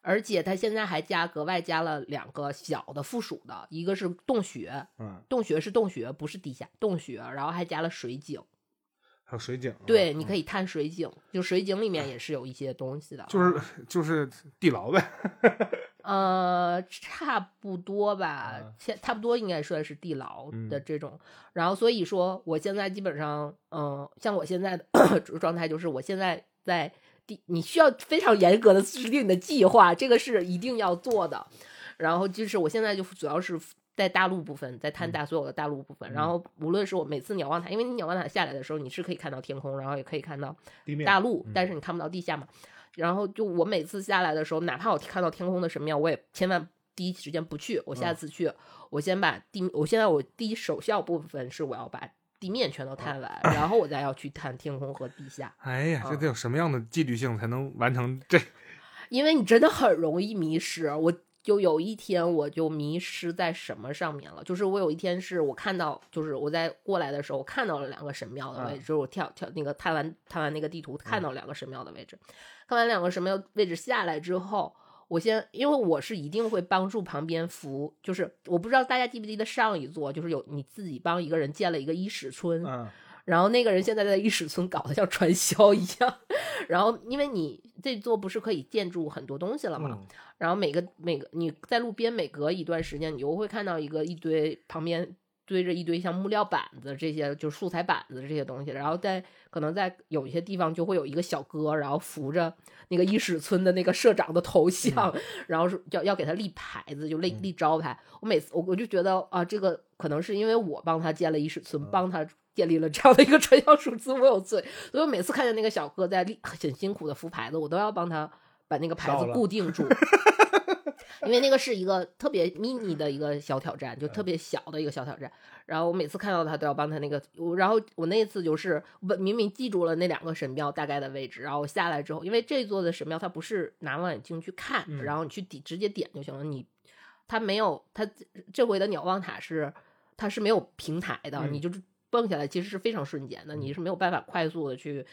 而且它现在还加格外加了两个小的附属的，一个是洞穴，嗯，洞穴是洞穴，不是地下洞穴，然后还加了水井。还有水井，对，你可以探水井，就水井里面也是有一些东西的，就是就是地牢呗，呃，差不多吧，差差不多应该算是地牢的这种。然后所以说，我现在基本上，嗯，像我现在的 状态就是，我现在在地，你需要非常严格的制定你的计划，这个是一定要做的。然后就是我现在就主要是。在大陆部分，在探大所有的大陆部分，然后无论是我每次鸟望塔，因为你鸟望塔下来的时候，你是可以看到天空，然后也可以看到大陆，但是你看不到地下嘛。然后就我每次下来的时候，哪怕我看到天空的神庙，我也千万第一时间不去，我下次去，我先把地，我现在我第一首要部分是我要把地面全都探完，然后我再要去探天空和地下。哎呀，这得有什么样的纪律性才能完成这？因为你真的很容易迷失，我。就有一天，我就迷失在什么上面了。就是我有一天是我看到，就是我在过来的时候，我看到了两个神庙的位置。就是我跳跳那个探完探完那个地图，看到两个神庙的位置。看完两个神庙位置下来之后，我先因为我是一定会帮助旁边扶，就是我不知道大家记不记得上一座，就是有你自己帮一个人建了一个伊始村。然后那个人现在在伊始村搞得像传销一样，然后因为你这座不是可以建筑很多东西了嘛，然后每个每个你在路边每隔一段时间，你就会看到一个一堆旁边。堆着一堆像木料板子这些，就是素材板子这些东西，然后在可能在有一些地方就会有一个小哥，然后扶着那个伊始村的那个社长的头像，然后是要要给他立牌子，就立立招牌。我每次我我就觉得啊，这个可能是因为我帮他建了伊始村，帮他建立了这样的一个传销组织，我有罪，所以我每次看见那个小哥在立很辛苦的扶牌子，我都要帮他把那个牌子固定住。因为那个是一个特别 mini 的一个小挑战，就特别小的一个小挑战。然后我每次看到他都要帮他那个，然后我那次就是我明明记住了那两个神庙大概的位置，然后我下来之后，因为这座的神庙它不是拿望远镜去看，然后你去点直接点就行了。你它没有，它这回的鸟望塔是它是没有平台的，你就是蹦下来其实是非常瞬间的，你是没有办法快速的去。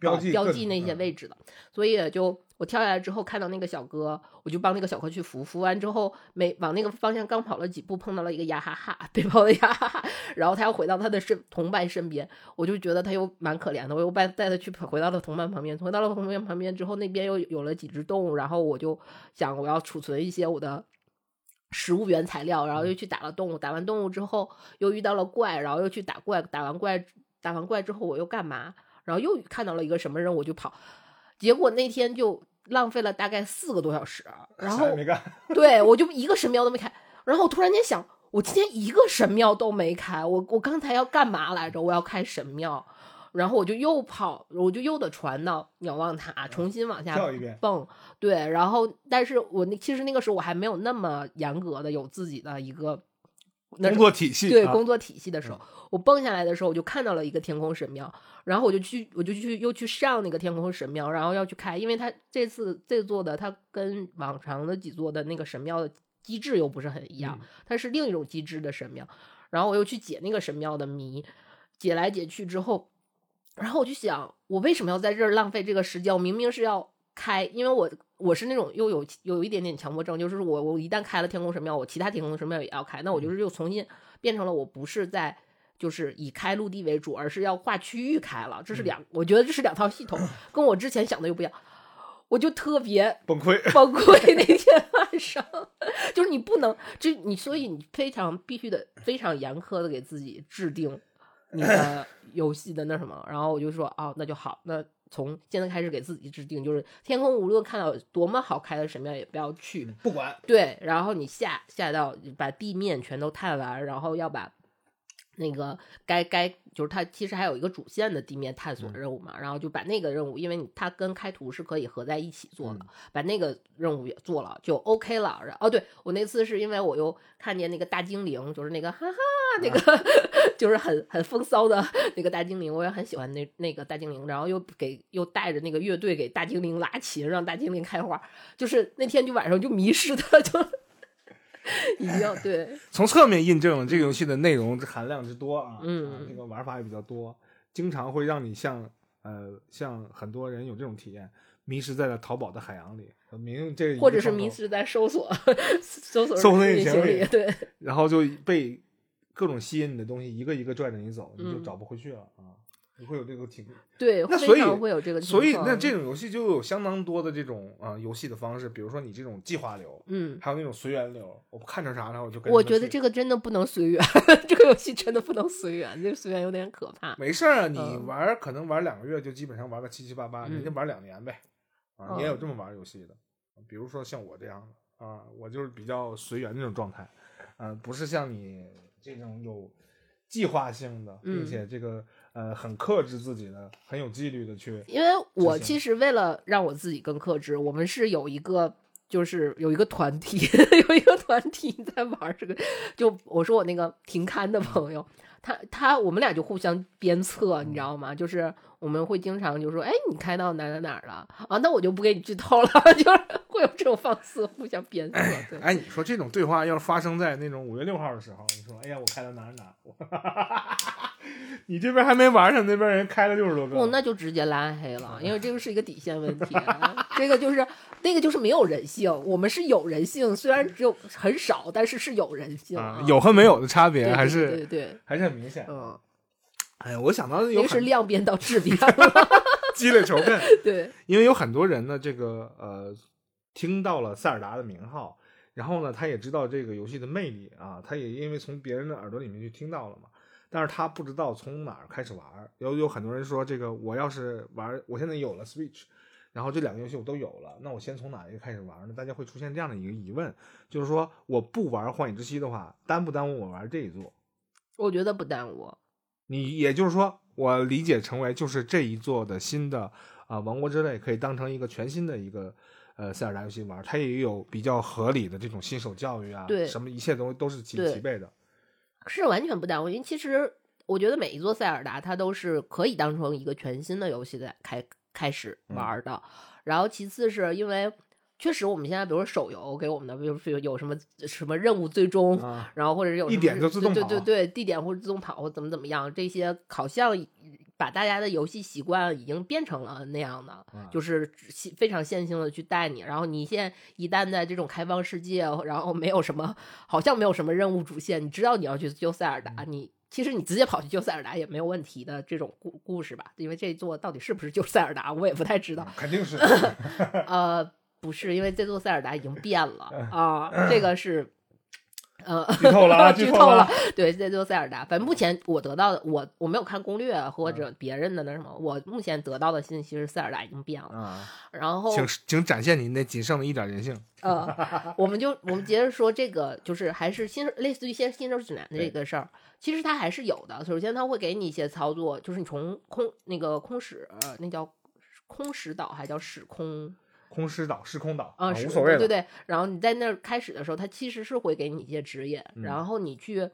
标记标记那些位置的，所以就我跳下来之后看到那个小哥，我就帮那个小哥去扶，扶完之后没往那个方向刚跑了几步，碰到了一个呀哈哈背包的呀哈哈，然后他又回到他的身同伴身边，我就觉得他又蛮可怜的，我又带带他去回到了同伴旁边，回到了同伴旁边之后，那边又有了几只动物，然后我就想我要储存一些我的食物原材料，然后又去打了动物，打完动物之后又遇到了怪，然后又去打怪，打完怪打完怪之后我又干嘛？然后又看到了一个什么人，我就跑，结果那天就浪费了大概四个多小时。然后没干，对我就一个神庙都没开。然后我突然间想，我今天一个神庙都没开，我我刚才要干嘛来着？我要开神庙，然后我就又跑，我就又得传到鸟望塔，重新往下蹦。对，然后但是我那其实那个时候我还没有那么严格的有自己的一个。工作体系对工作体系的时候，我蹦下来的时候，我就看到了一个天空神庙，然后我就去，我就去又去上那个天空神庙，然后要去开，因为它这次这座的它跟往常的几座的那个神庙的机制又不是很一样，它是另一种机制的神庙，然后我又去解那个神庙的谜，解来解去之后，然后我就想，我为什么要在这儿浪费这个时间？我明明是要开，因为我。我是那种又有有一点点强迫症，就是我我一旦开了天空神庙，我其他天空神庙也要开，那我就是又重新变成了我不是在就是以开陆地为主，而是要划区域开了，这是两，我觉得这是两套系统，跟我之前想的又不一样，我就特别崩溃崩溃那天晚上，就是你不能，这你所以你非常必须得非常严苛的给自己制定你的游戏的那什么，然后我就说哦，那就好，那。从现在开始给自己制定，就是天空无论看到多么好开的神庙，也不要去，不管对。然后你下下到把地面全都探完，然后要把那个该该就是它其实还有一个主线的地面探索任务嘛，然后就把那个任务，因为它跟开图是可以合在一起做的，把那个任务也做了就 OK 了。然哦，对我那次是因为我又看见那个大精灵，就是那个哈哈。那个 就是很很风骚的那个大精灵，我也很喜欢那那个大精灵，然后又给又带着那个乐队给大精灵拉琴，让大精灵开花，就是那天就晚上就迷失的，就 一定对。从侧面印证了这个游戏的内容含量之多啊，嗯，那个玩法也比较多，经常会让你像呃像很多人有这种体验，迷失在了淘宝的海洋里，明这或者是迷失在搜索 搜索搜索引擎里，对，然后就被。各种吸引你的东西，一个一个拽着你走，你就找不回去了啊！你会有这个情况，对，那所以会有这个，所以那这种游戏就有相当多的这种啊游戏的方式，比如说你这种计划流，嗯，还有那种随缘流。我看着啥了，我就我觉得这个真的不能随缘，这个游戏真的不能随缘，这个随缘有点可怕。没事儿，你玩可能玩两个月就基本上玩个七七八八，人家玩两年呗，啊，你也有这么玩游戏的，比如说像我这样的啊，我就是比较随缘那种状态，嗯，不是像你这种有。计划性的，并且这个呃很克制自己的，很有纪律的去。因为我其实为了让我自己更克制，我们是有一个就是有一个团体，有一个团体在玩这个。就我说我那个停刊的朋友，他他我们俩就互相鞭策，你知道吗？就是我们会经常就说，哎，你开到哪哪哪了啊？那我就不给你剧透了，就是会有这种方式互相鞭策。对，哎，你说这种对话要是发生在那种五月六号的时候，你说，哎呀，我开到哪哪。你这边还没玩上，那边人开了六十多个，不，那就直接拉黑了，因为这个是一个底线问题。这个就是那个就是没有人性，我们是有人性，虽然只有很少，但是是有人性，有和没有的差别还是对对，还是很明显。嗯，哎呀，我想到那个是量变到质变 了。积累仇恨。对，因为有很多人呢，这个呃，听到了塞尔达的名号，然后呢，他也知道这个游戏的魅力啊，他也因为从别人的耳朵里面去听到了嘛，但是他不知道从哪儿开始玩。有有很多人说，这个我要是玩，我现在有了 Switch。然后这两个游戏我都有了，那我先从哪一个开始玩呢？大家会出现这样的一个疑问，就是说我不玩《荒野之息》的话，耽不耽误我玩这一座？我觉得不耽误。你也就是说，我理解成为就是这一座的新的啊《王国之泪》可以当成一个全新的一个呃塞尔达游戏玩，它也有比较合理的这种新手教育啊，对，什么一切都都是齐齐备的，是完全不耽误。因为其实我觉得每一座塞尔达它都是可以当成一个全新的游戏在开。开始玩的，然后其次是因为确实我们现在比如说手游给我们的，比如说有什么什么任务最终，然后或者有一点就自动对对对地点或者自动跑或怎么怎么样，这些好像把大家的游戏习惯已经变成了那样的，就是非常线性的去带你。然后你现在一旦在这种开放世界，然后没有什么好像没有什么任务主线，你知道你要去救塞尔达，你。其实你直接跑去救塞尔达也没有问题的这种故故事吧，因为这一座到底是不是救塞尔达，我也不太知道。肯定是。呃，不是，因为这座塞尔达已经变了啊，这个是。呃，剧透了，剧透了。对，这就塞尔达。反正目前我得到的，我我没有看攻略或者别人的那什么，我目前得到的信息是塞尔达已经变了。啊，然后请请展现你那仅剩的一点人性。呃，我们就我们接着说这个，就是还是新类似于先新手指南的这个事儿，其实它还是有的。首先，它会给你一些操作，就是你从空那个空使，那叫空使岛，还叫时空。空师岛、时空岛啊，无所谓对对。然后你在那儿开始的时候，他其实是会给你一些指引，然后你去，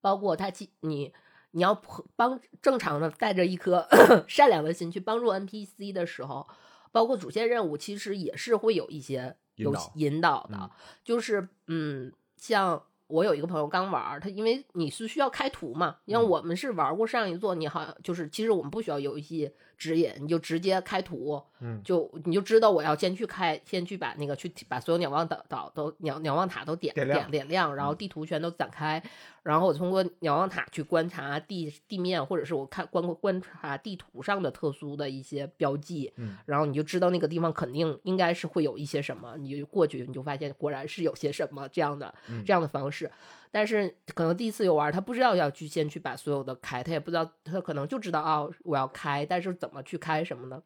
包括他其你你要帮正常的带着一颗 善良的心去帮助 NPC 的时候，包括主线任务，其实也是会有一些有引导的，就是嗯，像我有一个朋友刚玩，他因为你是需要开图嘛，因为我们是玩过上一座，你好像就是其实我们不需要游戏。指引你就直接开图，嗯，就你就知道我要先去开，先去把那个去把所有鸟望岛岛都鸟鸟望塔都点点点亮，然后地图全都展开，然后我通过鸟望塔去观察地地面，或者是我看观观察地图上的特殊的一些标记，嗯，然后你就知道那个地方肯定应该是会有一些什么，你就过去你就发现果然是有些什么这样的这样的方式。但是可能第一次游玩，他不知道要去先去把所有的开，他也不知道，他可能就知道啊，我要开，但是怎么去开什么的，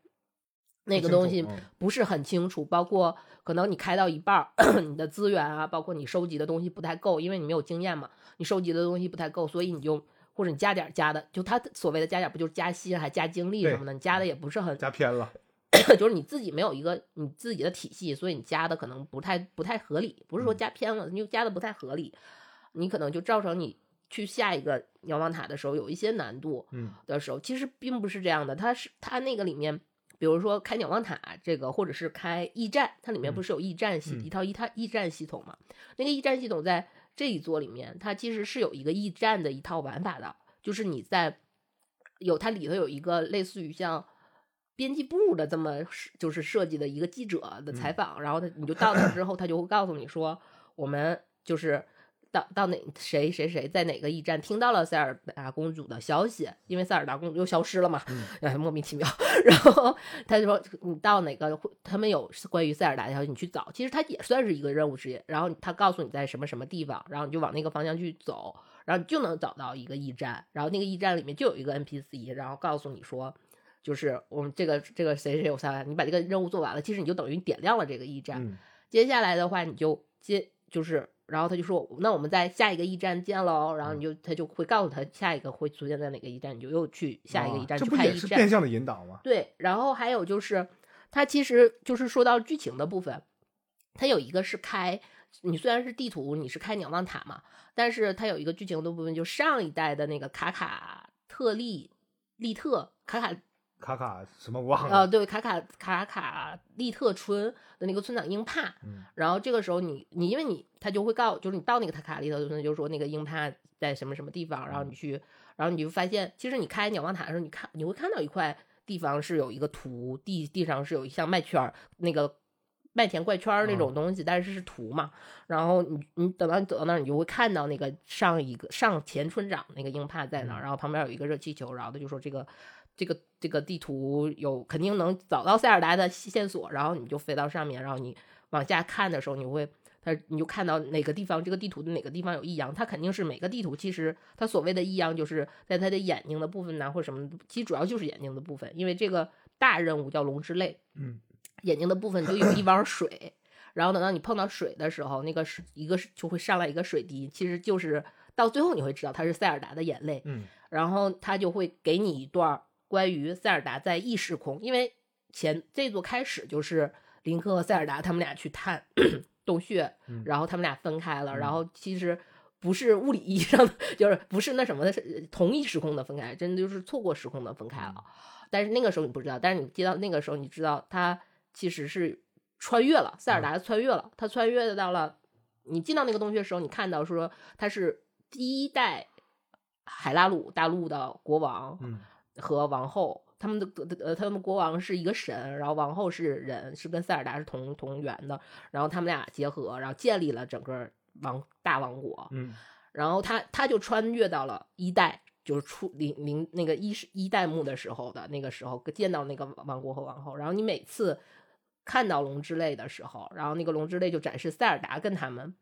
那个东西不是很清楚。包括可能你开到一半儿，你的资源啊，包括你收集的东西不太够，因为你没有经验嘛，你收集的东西不太够，所以你就或者你加点加的，就他所谓的加点，不就是加薪还加精力什么的？你加的也不是很加偏了，就是你自己没有一个你自己的体系，所以你加的可能不太不太合理，不是说加偏了，你就加的不太合理。你可能就造成你去下一个瞭望塔的时候有一些难度，嗯，的时候其实并不是这样的。它是它那个里面，比如说开鸟望塔这个，或者是开驿站，它里面不是有驿站系一套一套驿站系统嘛？那个驿站系统在这一座里面，它其实是有一个驿站的一套玩法的，就是你在有它里头有一个类似于像编辑部的这么就是设计的一个记者的采访，然后他你就到那之后，他就会告诉你说，我们就是。到到哪谁谁谁在哪个驿站听到了塞尔达公主的消息？因为塞尔达公主又消失了嘛，哎，莫名其妙。然后他就说你到哪个，他们有关于塞尔达的消息，你去找。其实它也算是一个任务职业。然后他告诉你在什么什么地方，然后你就往那个方向去走，然后你就能找到一个驿站。然后那个驿站里面就有一个 NPC，然后告诉你说，就是我们这个这个谁谁有塞你把这个任务做完了，其实你就等于点亮了这个驿站。接下来的话，你就接就是。然后他就说：“那我们在下一个驿站见喽。”然后你就他就会告诉他下一个会出现在哪个驿站，你就又去下一个驿站去开驿站。这不也是变相的引导吗？对。然后还有就是，他其实就是说到剧情的部分，他有一个是开你虽然是地图你是开鸟望塔嘛，但是它有一个剧情的部分，就上一代的那个卡卡特利利特卡卡。卡卡什么忘了？呃，对，卡卡卡卡利特村的那个村长英帕。嗯，然后这个时候你你因为你他就会告，就是你到那个卡卡利特村，就是说那个英帕在什么什么地方，然后你去，然后你就发现，其实你开鸟望塔的时候，你看你会看到一块地方是有一个图，地地上是有一像麦圈那个麦田怪圈那种东西，但是是图嘛。然后你你等到你走到那儿，你就会看到那个上一个上前村长那个英帕在那儿，然后旁边有一个热气球，然后他就说这个。这个这个地图有肯定能找到塞尔达的线索，然后你就飞到上面，然后你往下看的时候，你会它你就看到哪个地方这个地图的哪个地方有异样，它肯定是每个地图其实它所谓的异样就是在它的眼睛的部分呢或什么，其实主要就是眼睛的部分，因为这个大任务叫龙之泪，嗯，眼睛的部分就有一汪水，然后等到你碰到水的时候，那个是一个就会上来一个水滴，其实就是到最后你会知道它是塞尔达的眼泪，嗯，然后它就会给你一段。关于塞尔达在异时空，因为前这座开始就是林克和塞尔达他们俩去探 洞穴，然后他们俩分开了，然后其实不是物理意义上的，就是不是那什么的，是同一时空的分开，真的就是错过时空的分开了。但是那个时候你不知道，但是你接到那个时候你知道他其实是穿越了，塞尔达穿越了，他穿越到了你进到那个洞穴的时候，你看到说他是第一代海拉鲁大陆的国王。和王后，他们的呃，他们国王是一个神，然后王后是人，是跟塞尔达是同同源的，然后他们俩结合，然后建立了整个王大王国。嗯，然后他他就穿越到了一代，就是出零零那个一一代目的时候的那个时候，见到那个王国和王后。然后你每次看到龙之泪的时候，然后那个龙之泪就展示塞尔达跟他们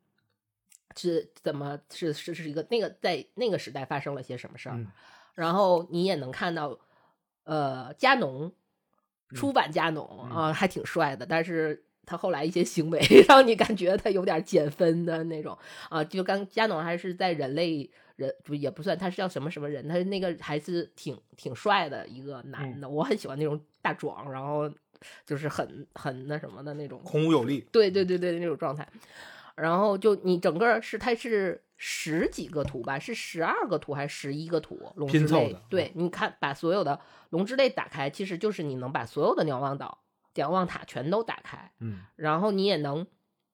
是怎么是是是一个那个在那个时代发生了些什么事儿。然后你也能看到，呃，加农，出版加农啊，还挺帅的。但是他后来一些行为 让你感觉他有点减分的那种啊。就刚加农还是在人类人不也不算，他是叫什么什么人？他那个还是挺挺帅的一个男的，我很喜欢那种大壮，然后就是很很那什么的那种，孔武有力。对对对对，那种状态。然后就你整个是他是。十几个图吧，是十二个图还是十一个图？龙之泪，对，你看，把所有的龙之泪打开，其实就是你能把所有的瞭望岛、瞭望塔全都打开，嗯，然后你也能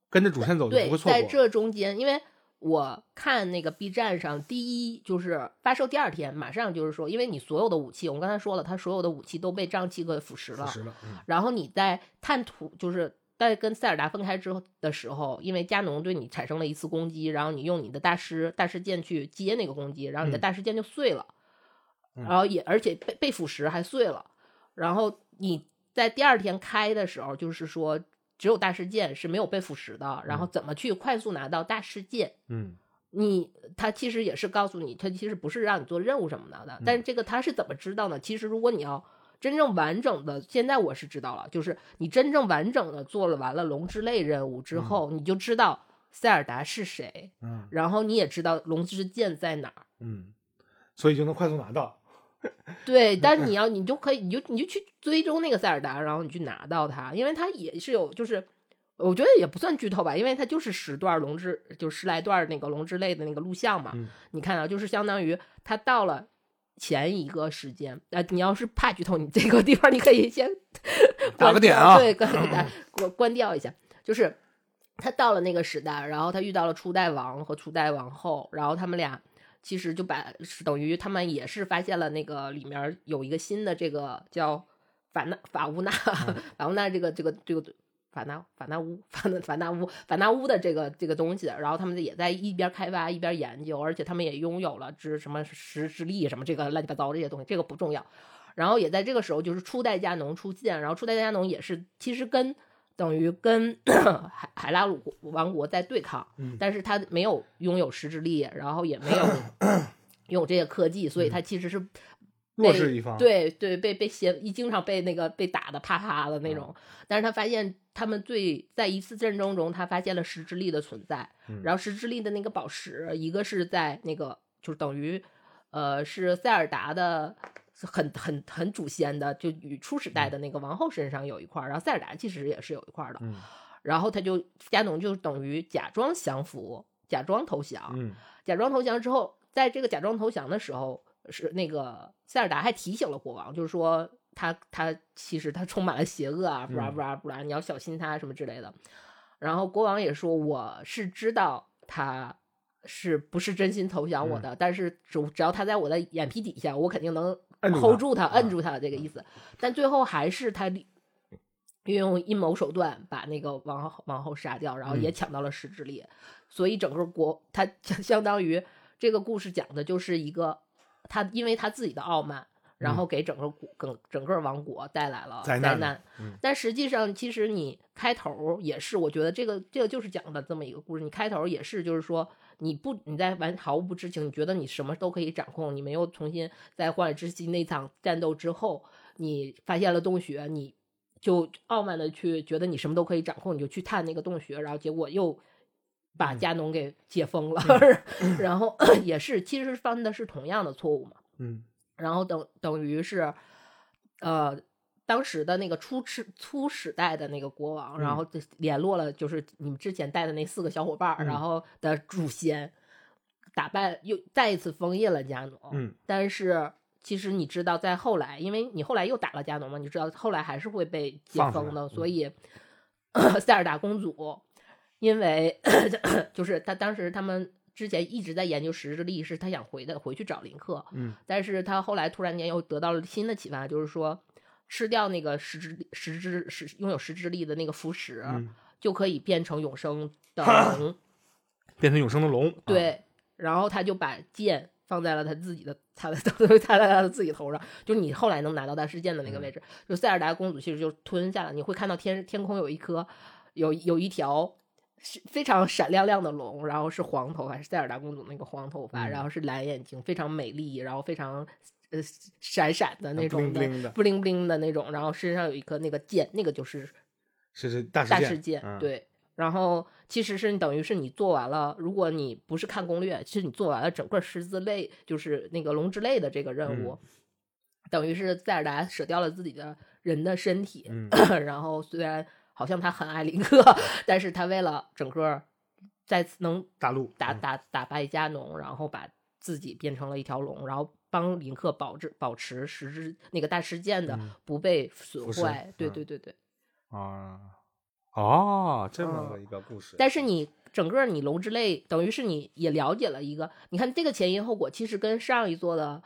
跟着主线走，对，在这中间，因为我看那个 B 站上，第一就是发售第二天，马上就是说，因为你所有的武器，我们刚才说了，它所有的武器都被瘴气给腐蚀了，腐蚀了，然后你在探图，就是。在跟塞尔达分开之后的时候，因为加农对你产生了一次攻击，然后你用你的大师大师剑去接那个攻击，然后你的大师剑就碎了，然后也而且被被腐蚀还碎了。然后你在第二天开的时候，就是说只有大师剑是没有被腐蚀的。然后怎么去快速拿到大师剑？嗯，你他其实也是告诉你，他其实不是让你做任务什么的的。但是这个他是怎么知道呢？其实如果你要。真正完整的，现在我是知道了，就是你真正完整的做了完了龙之泪任务之后，你就知道塞尔达是谁，嗯，然后你也知道龙之剑在哪儿，嗯，所以就能快速拿到。对，但是你要你就可以，你就你就去追踪那个塞尔达，然后你去拿到它，因为它也是有，就是我觉得也不算剧透吧，因为它就是十段龙之，就十来段那个龙之泪的那个录像嘛，你看到就是相当于他到了。前一个时间，呃，你要是怕剧透，你这个地方你可以先 打个点啊，对，关关关掉一下。就是他到了那个时代，然后他遇到了初代王和初代王后，然后他们俩其实就把等于他们也是发现了那个里面有一个新的这个叫法纳法乌纳 法乌纳这个这个这个。法纳法纳乌 法纳法纳乌法纳乌的这个这个东西，然后他们也在一边开发一边研究，而且他们也拥有了之什么石之力什么这个乱七八糟这些东西，这个不重要。然后也在这个时候，就是初代加农出现，然后初代加农也是其实跟等于跟 海海拉鲁王国在对抗，但是他没有拥有石之力，然后也没有拥 有这些科技，所以他其实是。弱势一方，对对，被被邪一经常被那个被打的啪啪的那种，但是他发现他们最在一次战争中，他发现了石之力的存在，然后石之力的那个宝石，一个是在那个就是等于，呃，是塞尔达的很很很祖先的，就与初始代的那个王后身上有一块，然后塞尔达其实也是有一块的，然后他就加农就等于假装降服，假装投降，假装投降之后，在这个假装投降的时候。是那个塞尔达还提醒了国王，就是说他他其实他充满了邪恶啊，不然不然不然，你要小心他什么之类的。然后国王也说我是知道他是不是真心投降我的，但是只只要他在我的眼皮底下，我肯定能 hold 住他，摁住他这个意思。但最后还是他运用阴谋手段把那个王王后杀掉，然后也抢到了石之力。所以整个国他相当于这个故事讲的就是一个。他因为他自己的傲慢，然后给整个整整个王国带来了灾难。但实际上，其实你开头也是，我觉得这个这个就是讲的这么一个故事。你开头也是，就是说你不你在完毫无不知情，你觉得你什么都可以掌控，你没有重新在荒野之息那场战斗之后，你发现了洞穴，你就傲慢的去觉得你什么都可以掌控，你就去探那个洞穴，然后结果又。把加农给解封了，然后 也是，其实犯的是同样的错误嘛。嗯，然后等等于是，呃，当时的那个初始初始代的那个国王，然后联络了就是你们之前带的那四个小伙伴，然后的祖先，打败又再一次封印了加农。嗯，但是其实你知道，在后来，因为你后来又打了加农嘛，你知道后来还是会被解封的，所以 塞尔达公主。因为 就是他当时他们之前一直在研究时之力，是他想回的回去找林克，嗯，但是他后来突然间又得到了新的启发，就是说吃掉那个时之时之时拥有时之力的那个腐蚀，就可以变成永生 的龙，变成永生的龙。对，然后他就把剑放在了他自己的他的他在 他的自己头上，就是你后来能拿到大师剑的那个位置，就塞尔达公主其实就吞下了，你会看到天天空有一颗有有一条。是非常闪亮亮的龙，然后是黄头发，是塞尔达公主那个黄头发，然后是蓝眼睛，非常美丽，然后非常呃闪闪的那种的，布灵布灵的那种，然后身上有一颗那个剑，那个就是是是大大师剑，对。然后其实是等于是你做完了，如果你不是看攻略，其实你做完了整个狮子类，就是那个龙之类的这个任务，等于是塞尔达舍掉了自己的人的身体，然后虽然。好像他很爱林克，但是他为了整个再次能大陆打打打败加农，然后把自己变成了一条龙，然后帮林克保质保持十之那个大事件的不被损坏。对对对对。啊，哦，这么个一个故事。但是你整个你龙之泪，等于是你也了解了一个，你看这个前因后果，其实跟上一座的。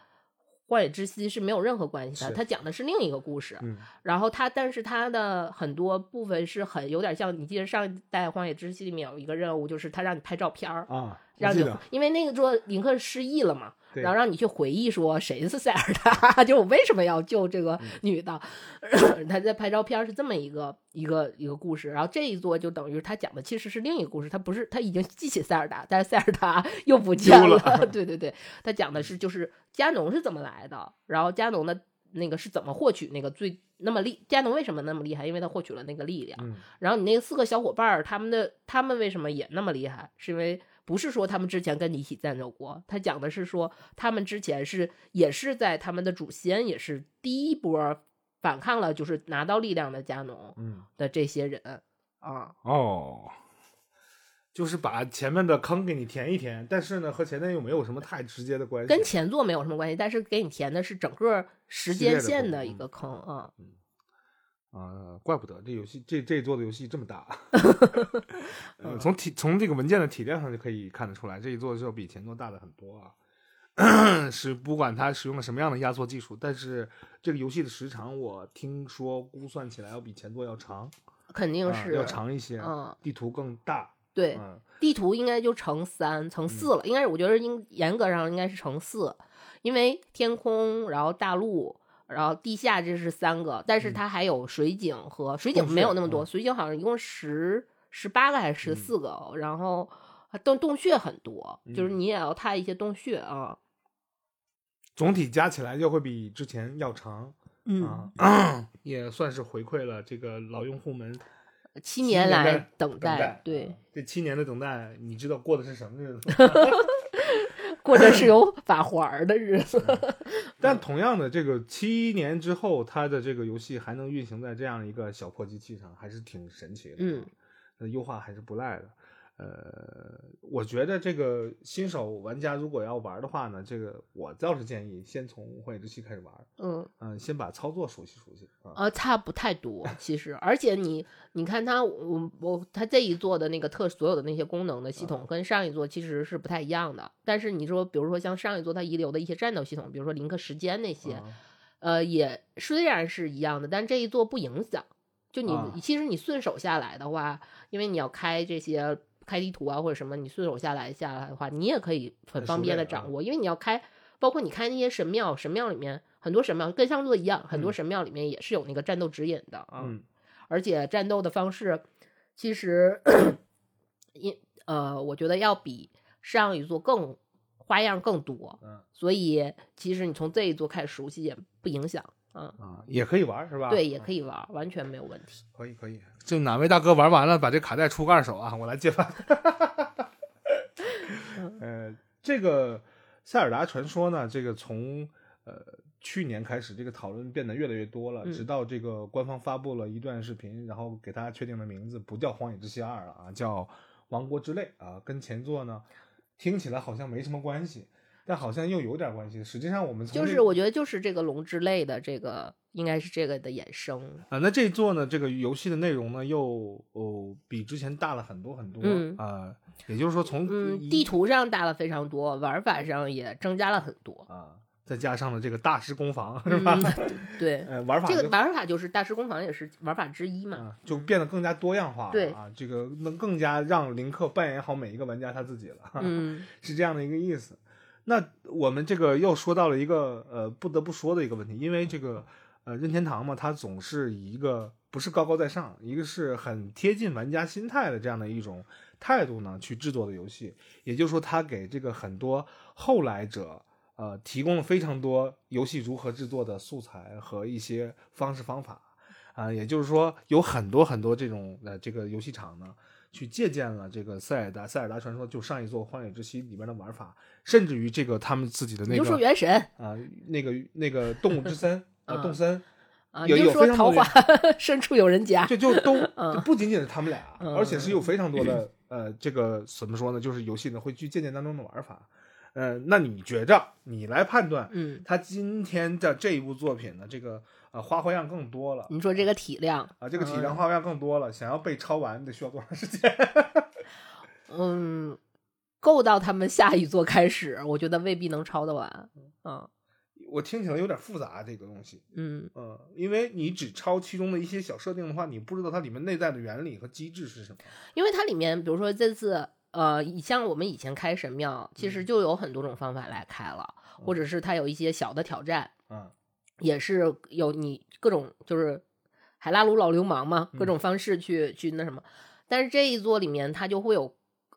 荒野之息是没有任何关系的，它讲的是另一个故事。嗯，然后它，但是它的很多部分是很有点像，你记得上一代荒野之息里面有一个任务，就是他让你拍照片儿啊，让你，因为那个说林克失忆了嘛。然后让你去回忆说谁是塞尔达，就我为什么要救这个女的？他在拍照片是这么一个一个一个故事。然后这一座就等于他讲的其实是另一个故事，他不是他已经记起塞尔达，但是塞尔达 又不见了。对 对对，他讲的是就是加农是怎么来的，然后加农的那个是怎么获取那个最那么厉？加农为什么那么厉害？因为他获取了那个力量。然后你那四个小伙伴他们的他们为什么也那么厉害？是因为。不是说他们之前跟你一起战斗过，他讲的是说他们之前是也是在他们的祖先也是第一波反抗了，就是拿到力量的加农的这些人啊。哦，就是把前面的坑给你填一填，但是呢和前面又没有什么太直接的关系，跟前作没有什么关系，但是给你填的是整个时间线的一个坑啊。啊，怪不得这游戏这这做的游戏这么大，呃，从体从这个文件的体量上就可以看得出来，这一座是要比前作大的很多啊。是不管它使用了什么样的压缩技术，但是这个游戏的时长我听说估算起来要比前作要长，肯定是要长一些，嗯，地图更大，对，地图应该就乘三乘四了，应该是我觉得应严格上应该是乘四，因为天空，然后大陆。然后地下这是三个，但是它还有水井和水井没有那么多，水井好像一共十十八个还是十四个，然后洞洞穴很多，就是你也要探一些洞穴啊。总体加起来就会比之前要长，嗯，也算是回馈了这个老用户们七年来等待，对，这七年的等待，你知道过的是什么日子？过的是有 法环的日子，但同样的，这个七年之后，它的这个游戏还能运行在这样一个小破机器上，还是挺神奇的。嗯，优化还是不赖的。呃，我觉得这个新手玩家如果要玩的话呢，这个我倒是建议先从《荒野之息》开始玩。嗯嗯，先把操作熟悉熟悉。呃，差不太多，其实，而且你你看它，我我它这一座的那个特所有的那些功能的系统，跟上一座其实是不太一样的。但是你说，比如说像上一座它遗留的一些战斗系统，比如说林克时间那些，呃，也虽然是一样的，但这一座不影响。就你其实你顺手下来的话，因为你要开这些。开地图啊或者什么，你顺手下来下来的话，你也可以很方便的掌握，因为你要开包括你开那些神庙，神庙里面很多神庙跟上座一样，很多神庙里面也是有那个战斗指引的啊。而且战斗的方式其实，因呃，我觉得要比上一座更花样更多。嗯，所以其实你从这一座开始熟悉也不影响。嗯啊，也可以玩是吧？对，也可以玩，完全没有问题。可以可以，就哪位大哥玩完了，把这卡带出个二手啊，我来接盘。呃，这个塞尔达传说呢，这个从呃去年开始，这个讨论变得越来越多了，直到这个官方发布了一段视频，然后给大家确定的名字不叫《荒野之息二》了啊，叫《王国之泪》啊，跟前作呢听起来好像没什么关系。但好像又有点关系。实际上，我们就是我觉得就是这个龙之泪的这个应该是这个的衍生啊。那这座呢，这个游戏的内容呢，又哦比之前大了很多很多啊。也就是说，从地图上大了非常多，玩法上也增加了很多啊。再加上了这个大师攻防是吧？对，玩法这个玩法就是大师攻防也是玩法之一嘛，就变得更加多样化。对啊，这个能更加让林克扮演好每一个玩家他自己了。嗯，是这样的一个意思。那我们这个又说到了一个呃不得不说的一个问题，因为这个呃任天堂嘛，它总是以一个不是高高在上，一个是很贴近玩家心态的这样的一种态度呢去制作的游戏，也就是说，它给这个很多后来者呃提供了非常多游戏如何制作的素材和一些方式方法啊，也就是说，有很多很多这种呃这个游戏厂呢。去借鉴了这个塞尔达，塞尔达传说就上一座荒野之息里边的玩法，甚至于这个他们自己的那个，就说原神啊，那个那个动物之森 啊，动森啊，有有非常多 深处有人家，就 就都不仅仅是他们俩，而且是有非常多的呃，这个怎么说呢？就是游戏呢会去借鉴当中的玩法。呃，那你觉着你来判断，嗯，他今天的这一部作品呢，这个。呃，花花样更多了。你说这个体量啊，这个体量花花样更多了。想要被抄完，得需要多长时间？嗯，够到他们下一座开始，我觉得未必能抄得完。嗯，我听起来有点复杂，这个东西。嗯嗯，因为你只抄其中的一些小设定的话，你不知道它里面内在的原理和机制是什么。因为它里面，比如说这次，呃，像我们以前开神庙，其实就有很多种方法来开了，或者是它有一些小的挑战。嗯。也是有你各种就是海拉鲁老流氓嘛，各种方式去去那什么，但是这一座里面它就会有，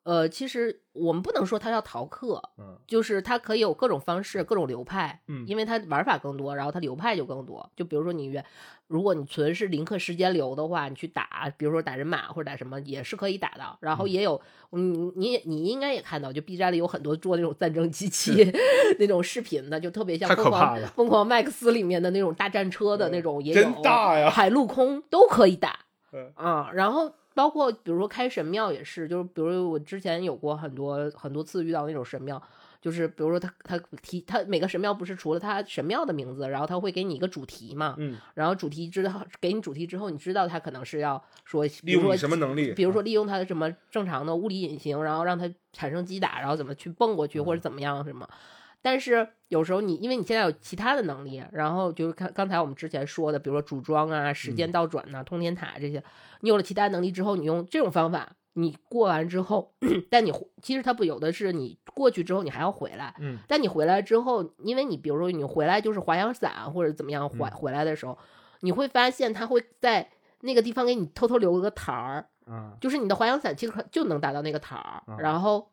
呃，其实我们不能说它要逃课，嗯，就是它可以有各种方式、各种流派，嗯，因为它玩法更多，然后它流派就更多。就比如说你原，如果你存是零氪时间流的话，你去打，比如说打人马或者打什么也是可以打的。然后也有，你你你应该也看到，就 B 站里有很多做那种战争机器 那种视频的，就特别像疯狂疯狂麦克斯里面的那种大战车的那种也有，真大呀，海陆空都可以打，啊，然后包括比如说开神庙也是，就是比如我之前有过很多很多次遇到那种神庙。就是比如说他他提他每个神庙不是除了他神庙的名字，然后他会给你一个主题嘛，嗯，然后主题知道给你主题之后，你知道他可能是要说利用什么能力，比如说利用他的什么正常的物理隐形，然后让他产生击打，然后怎么去蹦过去或者怎么样什么。但是有时候你因为你现在有其他的能力，然后就是刚刚才我们之前说的，比如说组装啊、时间倒转呐、通天塔这些，你有了其他能力之后，你用这种方法。你过完之后，但你其实它不有的是你过去之后你还要回来，嗯，但你回来之后，因为你比如说你回来就是滑翔伞或者怎么样回回来的时候，你会发现它会在那个地方给你偷偷留个台儿，就是你的滑翔伞其实就能达到那个台儿，然后。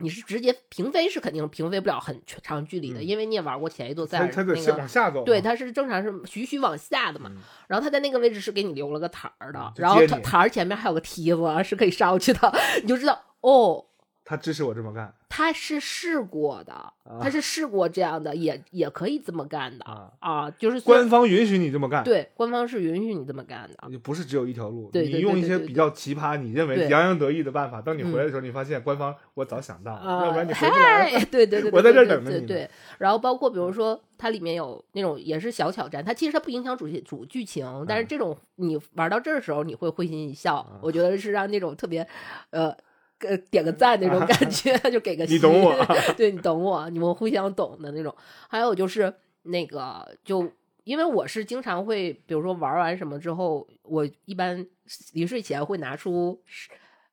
你是直接平飞是肯定平飞不了很长距离的，因为你也玩过前一座赛尔那个，往下走，对，它是正常是徐徐往下的嘛。然后它在那个位置是给你留了个台儿的，然后台儿前面还有个梯子是可以上去的，你就知道哦。他支持我这么干，他是试过的，他是试过这样的，也也可以这么干的啊，就是官方允许你这么干，对，官方是允许你这么干的，不是只有一条路，你用一些比较奇葩、你认为洋洋得意的办法，当你回来的时候，你发现官方我早想到了，要不然你 回不来，对对对，我在这等着你。对，然后包括比如说它里面有那种也是小挑战，它其实它不影响主主剧情，但是这种你玩到这儿的时候，你会会心一笑，我觉得是让那种特别呃。呃，点个赞那种感觉，就给个你懂我，对你懂我，你们互相懂的那种。还有就是那个，就因为我是经常会，比如说玩完什么之后，我一般临睡前会拿出十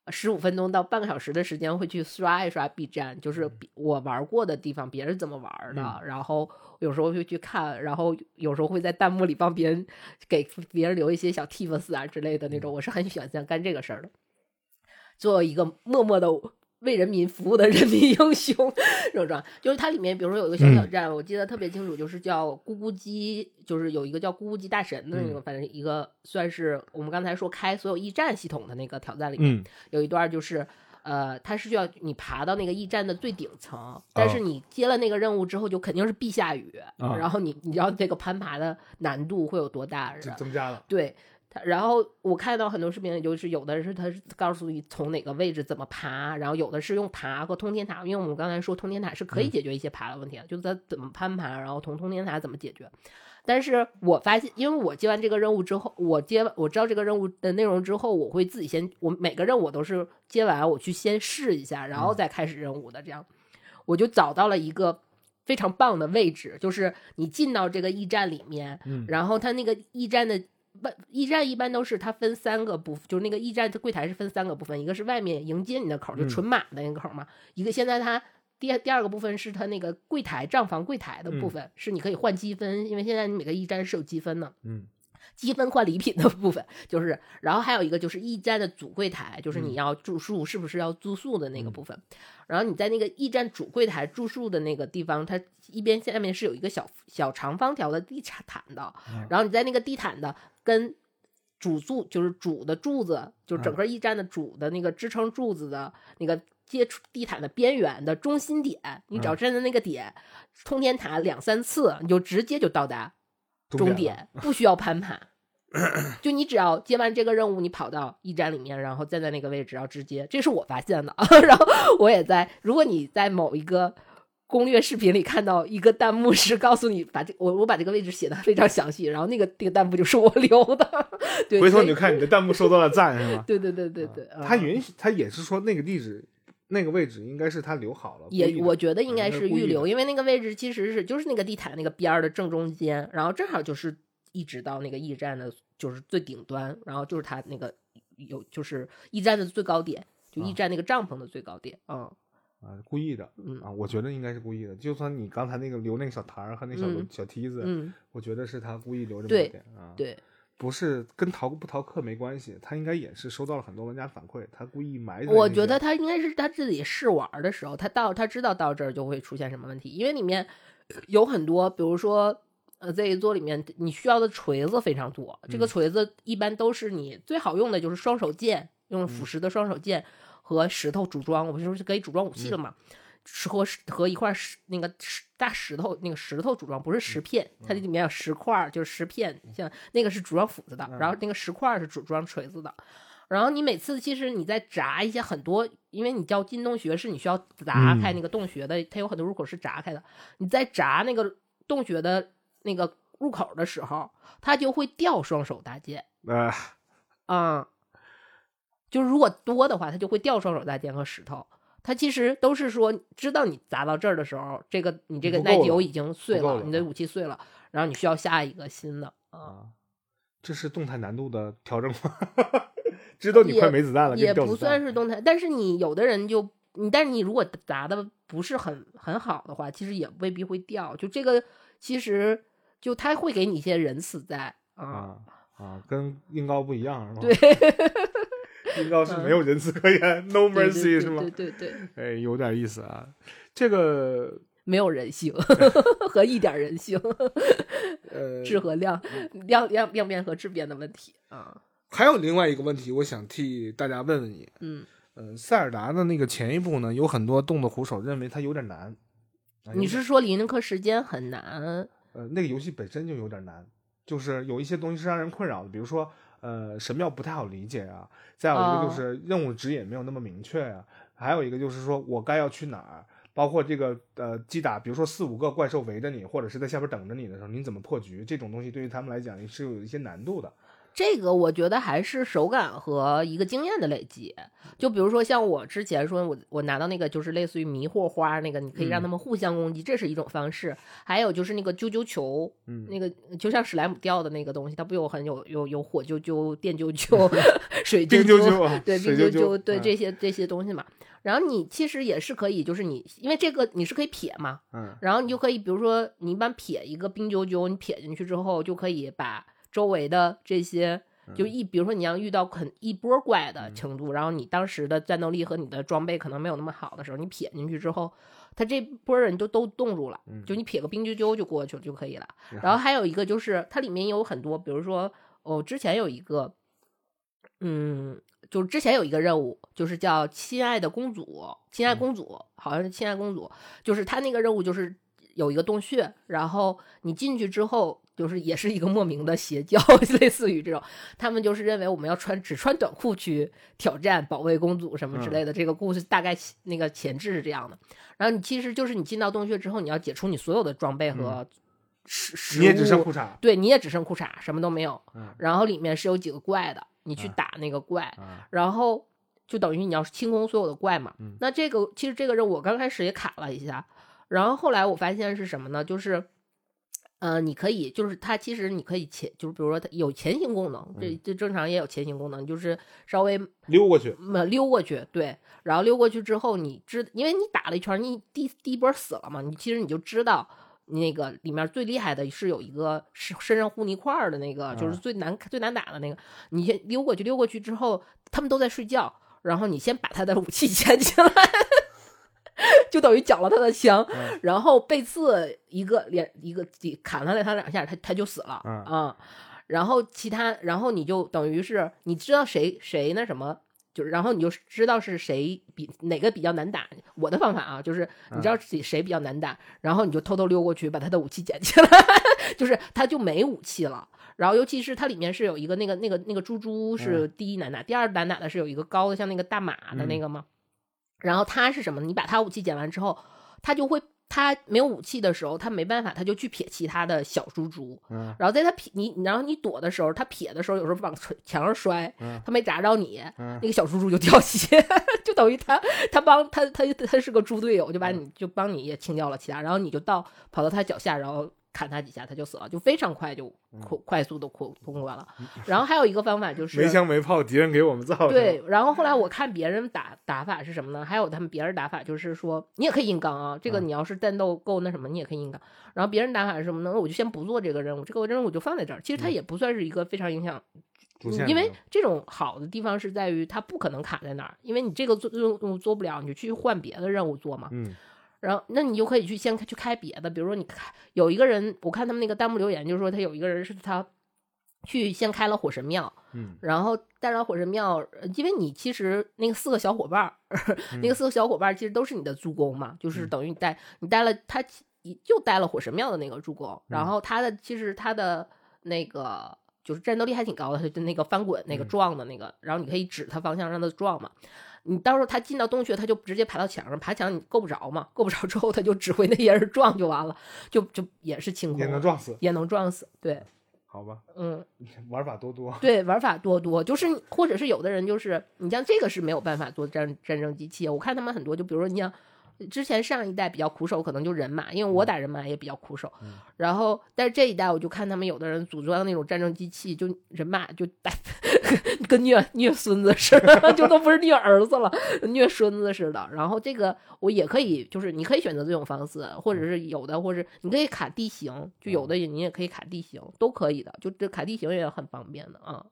十五分钟到半个小时的时间会去刷一刷 B 站，就是我玩过的地方，别人怎么玩的，然后有时候会去看，然后有时候会在弹幕里帮别人给别人留一些小 tips 啊之类的那种，我是很喜欢干这个事儿的，做一个默默的。为人民服务的人民英雄，这种就是它里面，比如说有一个小挑战，我记得特别清楚，就是叫咕咕鸡，就是有一个叫咕咕鸡大神的那个，反正一个算是我们刚才说开所有驿站系统的那个挑战里面，有一段就是，呃，它是需要你爬到那个驿站的最顶层，但是你接了那个任务之后，就肯定是必下雨，然后你你知道这个攀爬的难度会有多大？增加了，对。然后我看到很多视频，就是有的是他是告诉你从哪个位置怎么爬，然后有的是用爬和通天塔，因为我们刚才说通天塔是可以解决一些爬的问题的，就是他怎么攀爬，然后从通天塔怎么解决。但是我发现，因为我接完这个任务之后，我接我知道这个任务的内容之后，我会自己先，我每个任务我都是接完我去先试一下，然后再开始任务的，这样我就找到了一个非常棒的位置，就是你进到这个驿站里面，然后它那个驿站的。外驿站一般都是它分三个部分，就是那个驿站的柜台是分三个部分，一个是外面迎接你的口，就纯马的那个口嘛。一个现在它第第二个部分是它那个柜台账房柜台的部分，是你可以换积分，因为现在你每个驿站是有积分的。嗯。积分换礼品的部分 就是，然后还有一个就是驿站的主柜台，就是你要住宿是不是要住宿的那个部分。然后你在那个驿站主柜台住宿的那个地方，它一边下面是有一个小小长方条的地毯的，然后你在那个地毯的跟主柱就是主的柱子，就整个驿站的主的那个支撑柱子的那个接触地毯的边缘的中心点，你只要站在那个点，通天塔两三次，你就直接就到达。终点不需要攀爬，就你只要接完这个任务，你跑到驿站里面，然后站在那个位置，然后直接，这是我发现的。然后我也在，如果你在某一个攻略视频里看到一个弹幕是告诉你把这我我把这个位置写的非常详细，然后那个那个弹幕就是我留的。对，回头你就看你的弹幕收到了赞是吗？对对对对对，他允许他也是说那个地址。那个位置应该是他留好了，也我觉得应该是预留，因为那个位置其实是就是那个地毯那个边儿的正中间，然后正好就是一直到那个驿站的，就是最顶端，然后就是他那个有就是驿站的最高点，就驿站那个帐篷的最高点，嗯啊，故意的，嗯啊，我觉得应该是故意的，就算你刚才那个留那个小台儿和那小小梯子，嗯，我觉得是他故意留这么点啊，对。不是跟逃不逃课没关系，他应该也是收到了很多玩家反馈，他故意埋。我觉得他应该是他自己试玩的时候，他到他知道到这儿就会出现什么问题，因为里面有很多，比如说呃这一座里面你需要的锤子非常多，这个锤子一般都是你最好用的就是双手剑，用腐蚀的双手剑和石头组装，我们是不是可以组装武器了嘛？和石和一块石那个石大石头那个石头组装不是石片，它这里面有石块，就是石片，像那个是组装斧子的，然后那个石块是组装锤子的。然后你每次其实你在砸一些很多，因为你叫进洞穴是你需要砸开那个洞穴的，它有很多入口是砸开的。你在砸那个洞穴的那个入口的时候，它就会掉双手大剑。啊，啊，就是如果多的话，它就会掉双手大剑和石头。它其实都是说，知道你砸到这儿的时候，这个你这个耐久已经碎了，你的武器碎了，然后你需要下一个新的啊。这是动态难度的调整吗？知道你快没子弹了，也不算是动态，但是你有的人就你，但是你如果砸的不是很很好的话，其实也未必会掉。就这个其实就他会给你一些人死在啊啊，跟硬高不一样是吗？对。应该是没有仁慈可言，No mercy 是吗？对对对，哎，有点意思啊。这个 没有人性和一点人性，呃，质和量量量量变和质变的问题啊。还有另外一个问题，我想替大家问问你，嗯呃，塞尔达的那个前一部呢，有很多动的虎手认为它有点难。你是说林克时间很难？呃，那个游戏本身就有点难，就是有一些东西是让人困扰的，比如说。呃，神庙不太好理解啊。再有一个就是任务指引没有那么明确啊。还有一个就是说我该要去哪儿，包括这个呃击打，比如说四五个怪兽围着你，或者是在下边等着你的时候，你怎么破局？这种东西对于他们来讲是有一些难度的。这个我觉得还是手感和一个经验的累积。就比如说像我之前说，我我拿到那个就是类似于迷惑花那个，你可以让他们互相攻击，这是一种方式。还有就是那个啾啾球，那个就像史莱姆掉的那个东西，它不有很有有有火啾啾、电啾啾、水啾啾，对冰啾啾，对这些这些东西嘛。然后你其实也是可以，就是你因为这个你是可以撇嘛，嗯，然后你就可以比如说你一般撇一个冰啾啾，你撇进去之后就可以把周围的这些。就一，比如说你要遇到很一波怪的程度，然后你当时的战斗力和你的装备可能没有那么好的时候，你撇进去之后，他这波人就都冻住了，就你撇个冰啾啾就过去了就可以了。然后还有一个就是它里面有很多，比如说哦，之前有一个，嗯，就是之前有一个任务，就是叫亲爱的公主，亲爱公主，好像是亲爱公主，就是他那个任务就是有一个洞穴，然后你进去之后。就是也是一个莫名的邪教，类似于这种，他们就是认为我们要穿只穿短裤去挑战保卫公主什么之类的。这个故事大概那个前置是这样的。然后你其实就是你进到洞穴之后，你要解除你所有的装备和食你也只剩裤衩，对，你也只剩裤衩，什么都没有。然后里面是有几个怪的，你去打那个怪，然后就等于你要清空所有的怪嘛。那这个其实这个任务我刚开始也卡了一下，然后后来我发现是什么呢？就是。呃，你可以，就是它其实你可以前，就是比如说它有前行功能，这这正常也有前行功能，就是稍微溜过去，溜过去，对，然后溜过去之后，你知，因为你打了一圈，你第第一波死了嘛，你其实你就知道那个里面最厉害的是有一个是身上糊泥块的那个，就是最难最难打的那个，你先溜过去，溜过去之后，他们都在睡觉，然后你先把他的武器 捡起来。就等于缴了他的枪，然后背刺一个连一个砍了他两下，他他就死了啊。然后其他，然后你就等于是你知道谁谁那什么，就是然后你就知道是谁比哪个比较难打。我的方法啊，就是你知道谁谁比较难打，然后你就偷偷溜过去把他的武器捡起来，就是他就没武器了。然后尤其是它里面是有一个那个那个那个猪猪是第一难打，第二难打的是有一个高的像那个大马的那个吗？然后他是什么？你把他武器捡完之后，他就会他没有武器的时候，他没办法，他就去撇其他的小猪猪。嗯。然后在他撇你，然后你躲的时候，他撇的时候，有时候往墙上摔，他没砸着你，那个小猪猪就掉血，就等于他他帮他他他是个猪队友，就把你就帮你也清掉了其他，然后你就到跑到他脚下，然后。砍他几下，他就死了，就非常快，就快快速的通通关了。然后还有一个方法就是没枪没炮，敌人给我们造。对，然后后来我看别人打打法是什么呢？还有他们别人打法就是说，你也可以硬刚啊。这个你要是战斗够那什么，你也可以硬刚。然后别人打法是什么呢？我就先不做这个任务，这个任务就放在这儿。其实它也不算是一个非常影响，因为这种好的地方是在于它不可能卡在那儿，因为你这个做任务做不了，你就去换别的任务做嘛。嗯。然后，那你就可以去先去开别的，比如说你开有一个人，我看他们那个弹幕留言，就是说他有一个人是他去先开了火神庙，嗯，然后带了火神庙，因为你其实那个四个小伙伴儿，那个四个小伙伴儿其实都是你的助攻嘛，就是等于你带你带了他，就带了火神庙的那个助攻，然后他的其实他的那个就是战斗力还挺高的，就那个翻滚那个撞的那个，然后你可以指他方向让他撞嘛。你到时候他进到洞穴，他就直接爬到墙上，爬墙你够不着嘛？够不着之后，他就指挥那些人撞就完了，就就也是清空，也能撞死，也能撞死。对，好吧，嗯，玩法多多，对，玩法多多，就是或者是有的人就是你像这个是没有办法做战战争机器，我看他们很多，就比如说你像。之前上一代比较苦手，可能就人马，因为我打人马也比较苦手。然后，但是这一代我就看他们有的人组装那种战争机器，就人马就打 跟虐虐孙子似的，就都不是虐儿子了，虐孙子似的。然后这个我也可以，就是你可以选择这种方式，或者是有的，或者你可以卡地形，就有的你也可以卡地形，都可以的。就这卡地形也很方便的啊。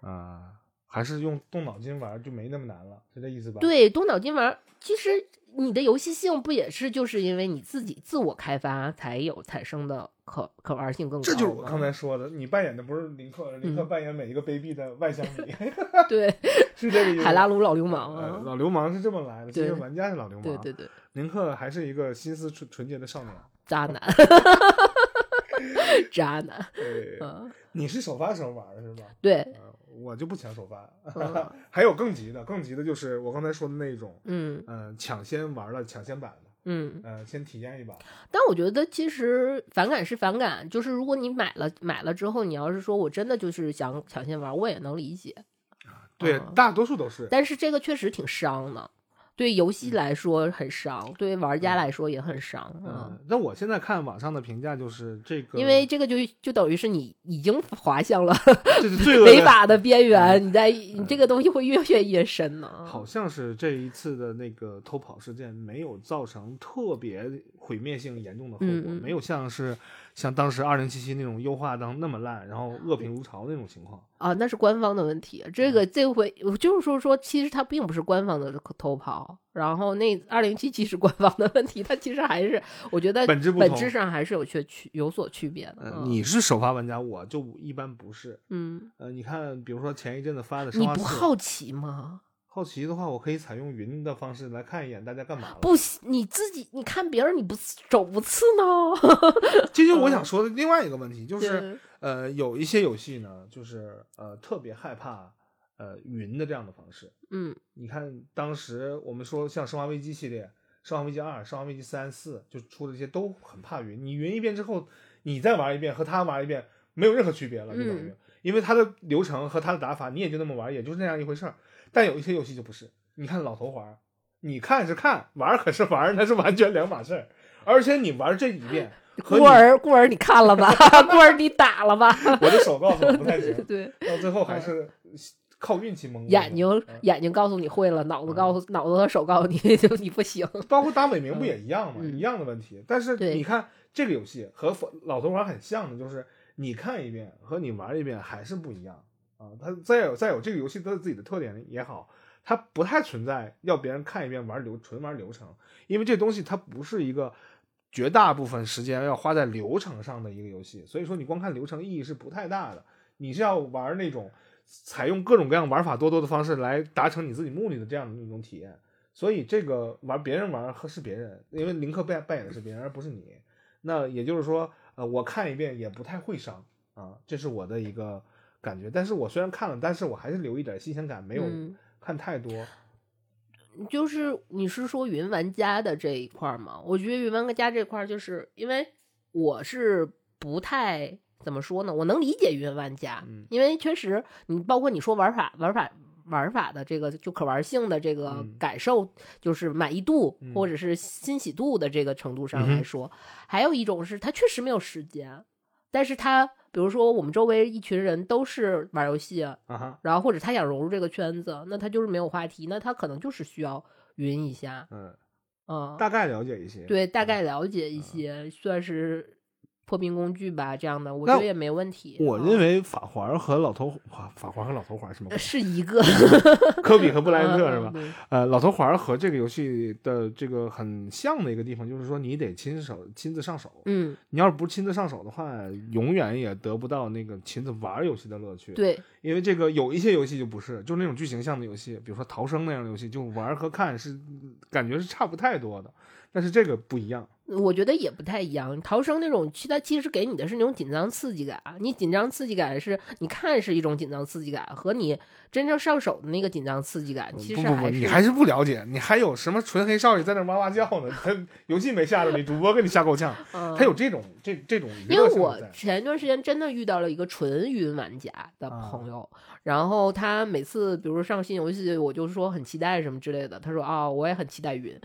啊，还是用动脑筋玩就没那么难了，是这意思吧？对，动脑筋玩其实。你的游戏性不也是就是因为你自己自我开发才有产生的可可玩性更高？这就是我刚才说的，你扮演的不是林克，林克扮演每一个卑鄙的外乡 民。对，是这个意思。海拉鲁老流氓啊，老流氓是这么来的，其实玩家是老流氓。对对对，林克还是一个心思纯纯洁的少年。渣男，渣男。对，你是首发时候玩的是吧？对。我就不抢首发，还有更急的，更急的就是我刚才说的那种，嗯嗯抢先玩了抢先版的，嗯，呃，先体验一把。但我觉得其实反感是反感，就是如果你买了买了之后，你要是说我真的就是想抢先玩，我也能理解。对，大多数都是。但是这个确实挺伤的。对游戏来说很伤，对玩家来说也很伤。嗯，那我现在看网上的评价就是这个，因为这个就就等于是你已经滑向了最违法的边缘，你在你这个东西会越陷越深呢。好像是这一次的那个偷跑事件没有造成特别毁灭性严重的后果，没有像是。像当时二零七七那种优化当那么烂，然后恶评如潮那种情况啊，那是官方的问题。这个这回我就是说说，其实它并不是官方的偷跑，然后那二零七七是官方的问题，它其实还是我觉得本质本质上还是有区区有所区别的。你是首发玩家，我就一般不是。嗯，呃，你看，比如说前一阵子发的，你不好奇吗？好奇的话，我可以采用云的方式来看一眼大家干嘛。不，你自己你看别人，你不手不刺呢？这就我想说的另外一个问题，就是呃，有一些游戏呢，就是呃特别害怕呃云的这样的方式。嗯，你看当时我们说像《生化危机》系列，《生化危机二》《生化危机三》四就出的这些都很怕云。你云一遍之后，你再玩一遍和他玩一遍没有任何区别了，就等于因为他的流程和他的打法，你也就那么玩，也就是那样一回事儿。但有一些游戏就不是，你看老头环，你看是看，玩可是玩，那是完全两码事儿。而且你玩这一遍，孤儿孤儿你看了吧？孤儿你打了吧？我的手告诉我不太行，对，到最后还是靠运气蒙。眼睛眼睛告诉你会了，脑子告诉脑子和手告诉你 就你不行。包括打伟明不也一样吗？一样的问题。但是你看这个游戏和老头环很像的，就是你看一遍和你玩一遍还是不一样。啊，它再有再有这个游戏它自己的特点也好，它不太存在要别人看一遍玩流纯玩流程，因为这东西它不是一个绝大部分时间要花在流程上的一个游戏，所以说你光看流程意义是不太大的。你是要玩那种采用各种各样玩法多多的方式来达成你自己目的的这样的一种体验，所以这个玩别人玩和是别人，因为林克扮扮演的是别人而不是你，那也就是说，呃，我看一遍也不太会伤啊，这是我的一个。感觉，但是我虽然看了，但是我还是留一点新鲜感，没有看太多。就是你是说云玩家的这一块吗？我觉得云玩家这块，就是因为我是不太怎么说呢，我能理解云玩家，因为确实你包括你说玩法、玩法、玩法的这个就可玩性的这个感受，就是满意度或者是欣喜度的这个程度上来说，还有一种是他确实没有时间，但是他。比如说，我们周围一群人都是玩游戏，然后或者他想融入这个圈子，那他就是没有话题，那他可能就是需要云一下，嗯嗯，大概了解一些，对，大概了解一些，算是。破冰工具吧，这样的我觉得也没问题。我认为法环和老头环，法环和老头环是吗？是一个科比和布莱恩特 是吧？呃，老头环和这个游戏的这个很像的一个地方，就是说你得亲手亲自上手。嗯，你要是不亲自上手的话，永远也得不到那个亲自玩游戏的乐趣。对，因为这个有一些游戏就不是，就是那种剧情向的游戏，比如说逃生那样的游戏，就玩和看是感觉是差不太多的。但是这个不一样。我觉得也不太一样。逃生那种，其它其实给你的是那种紧张刺激感。你紧张刺激感是，你看是一种紧张刺激感，和你真正上手的那个紧张刺激感，其实还是你还是不了解。你还有什么纯黑少爷在那哇哇叫呢？他游戏没下着你，主播给你吓够呛。他有这种这这种。因为我前一段时间真的遇到了一个纯云玩家的朋友，然后他每次比如说上新游戏，我就说很期待什么之类的，他说啊，我也很期待云。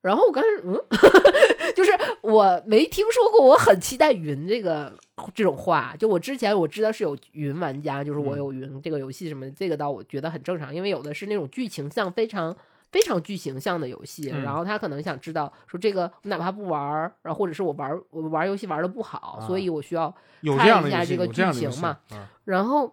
然后我刚才，嗯，就是我没听说过，我很期待云这个这种话。就我之前我知道是有云玩家，就是我有云这个游戏什么，这个倒我觉得很正常，因为有的是那种剧情像非常非常剧情向的游戏，然后他可能想知道说这个我哪怕不玩，然后或者是我玩我玩游戏玩的不好，所以我需要看一下这个剧情嘛，然后。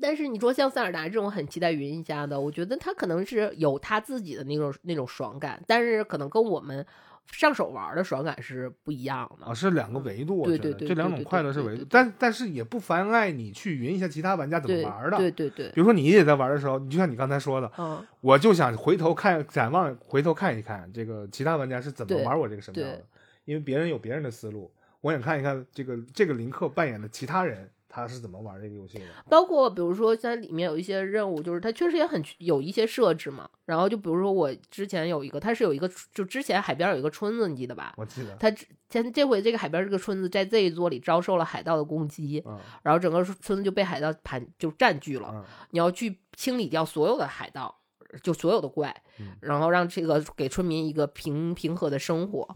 但是你说像塞尔达这种很期待云一家的，我觉得他可能是有他自己的那种那种爽感，但是可能跟我们上手玩的爽感是不一样的啊，是两个维度。对对对，这两种快乐是维度，但但是也不妨碍你去云一下其他玩家怎么玩的。对对对，比如说你也在玩的时候，你就像你刚才说的，嗯，我就想回头看展望，回头看一看这个其他玩家是怎么玩我这个神庙的，因为别人有别人的思路，我想看一看这个这个林克扮演的其他人。他是怎么玩这个游戏的。包括比如说在里面有一些任务，就是它确实也很有一些设置嘛。然后就比如说我之前有一个，它是有一个，就之前海边有一个村子，你记得吧？我记得。它前这回这个海边这个村子在这一座里遭受了海盗的攻击，然后整个村子就被海盗盘就占据了。你要去清理掉所有的海盗，就所有的怪，然后让这个给村民一个平平和的生活。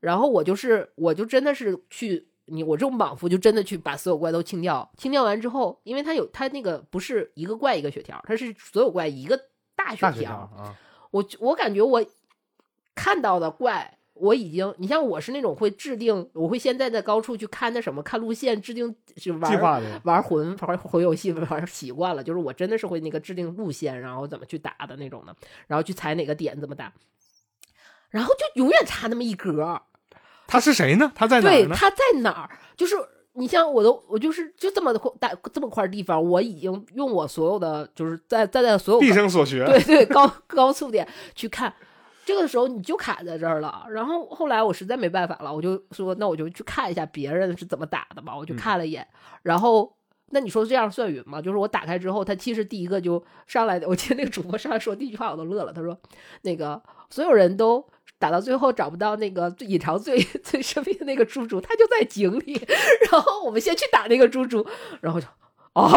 然后我就是，我就真的是去你我这种莽夫，就真的去把所有怪都清掉。清掉完之后，因为它有它那个不是一个怪一个血条，它是所有怪一个大血条。我我感觉我看到的怪，我已经你像我是那种会制定，我会现在在高处去看那什么看路线，制定就玩玩魂玩魂游戏玩习惯了，就是我真的是会那个制定路线，然后怎么去打的那种的，然后去踩哪个点怎么打。然后就永远差那么一格，他是谁呢？他在哪儿对，他在哪儿？就是你像我都，我就是就这么大这么块地方，我已经用我所有的，就是在在在所有毕生所学，对对，高高速点去看。这个时候你就卡在这儿了。然后后来我实在没办法了，我就说那我就去看一下别人是怎么打的吧。我就看了一眼，然后那你说这样算云吗？就是我打开之后，他其实第一个就上来的，我记得那个主播上来说第一句话我都乐了，他说那个所有人都。打到最后找不到那个隐藏最最神秘的那个猪猪，他就在井里。然后我们先去打那个猪猪，然后就。哦，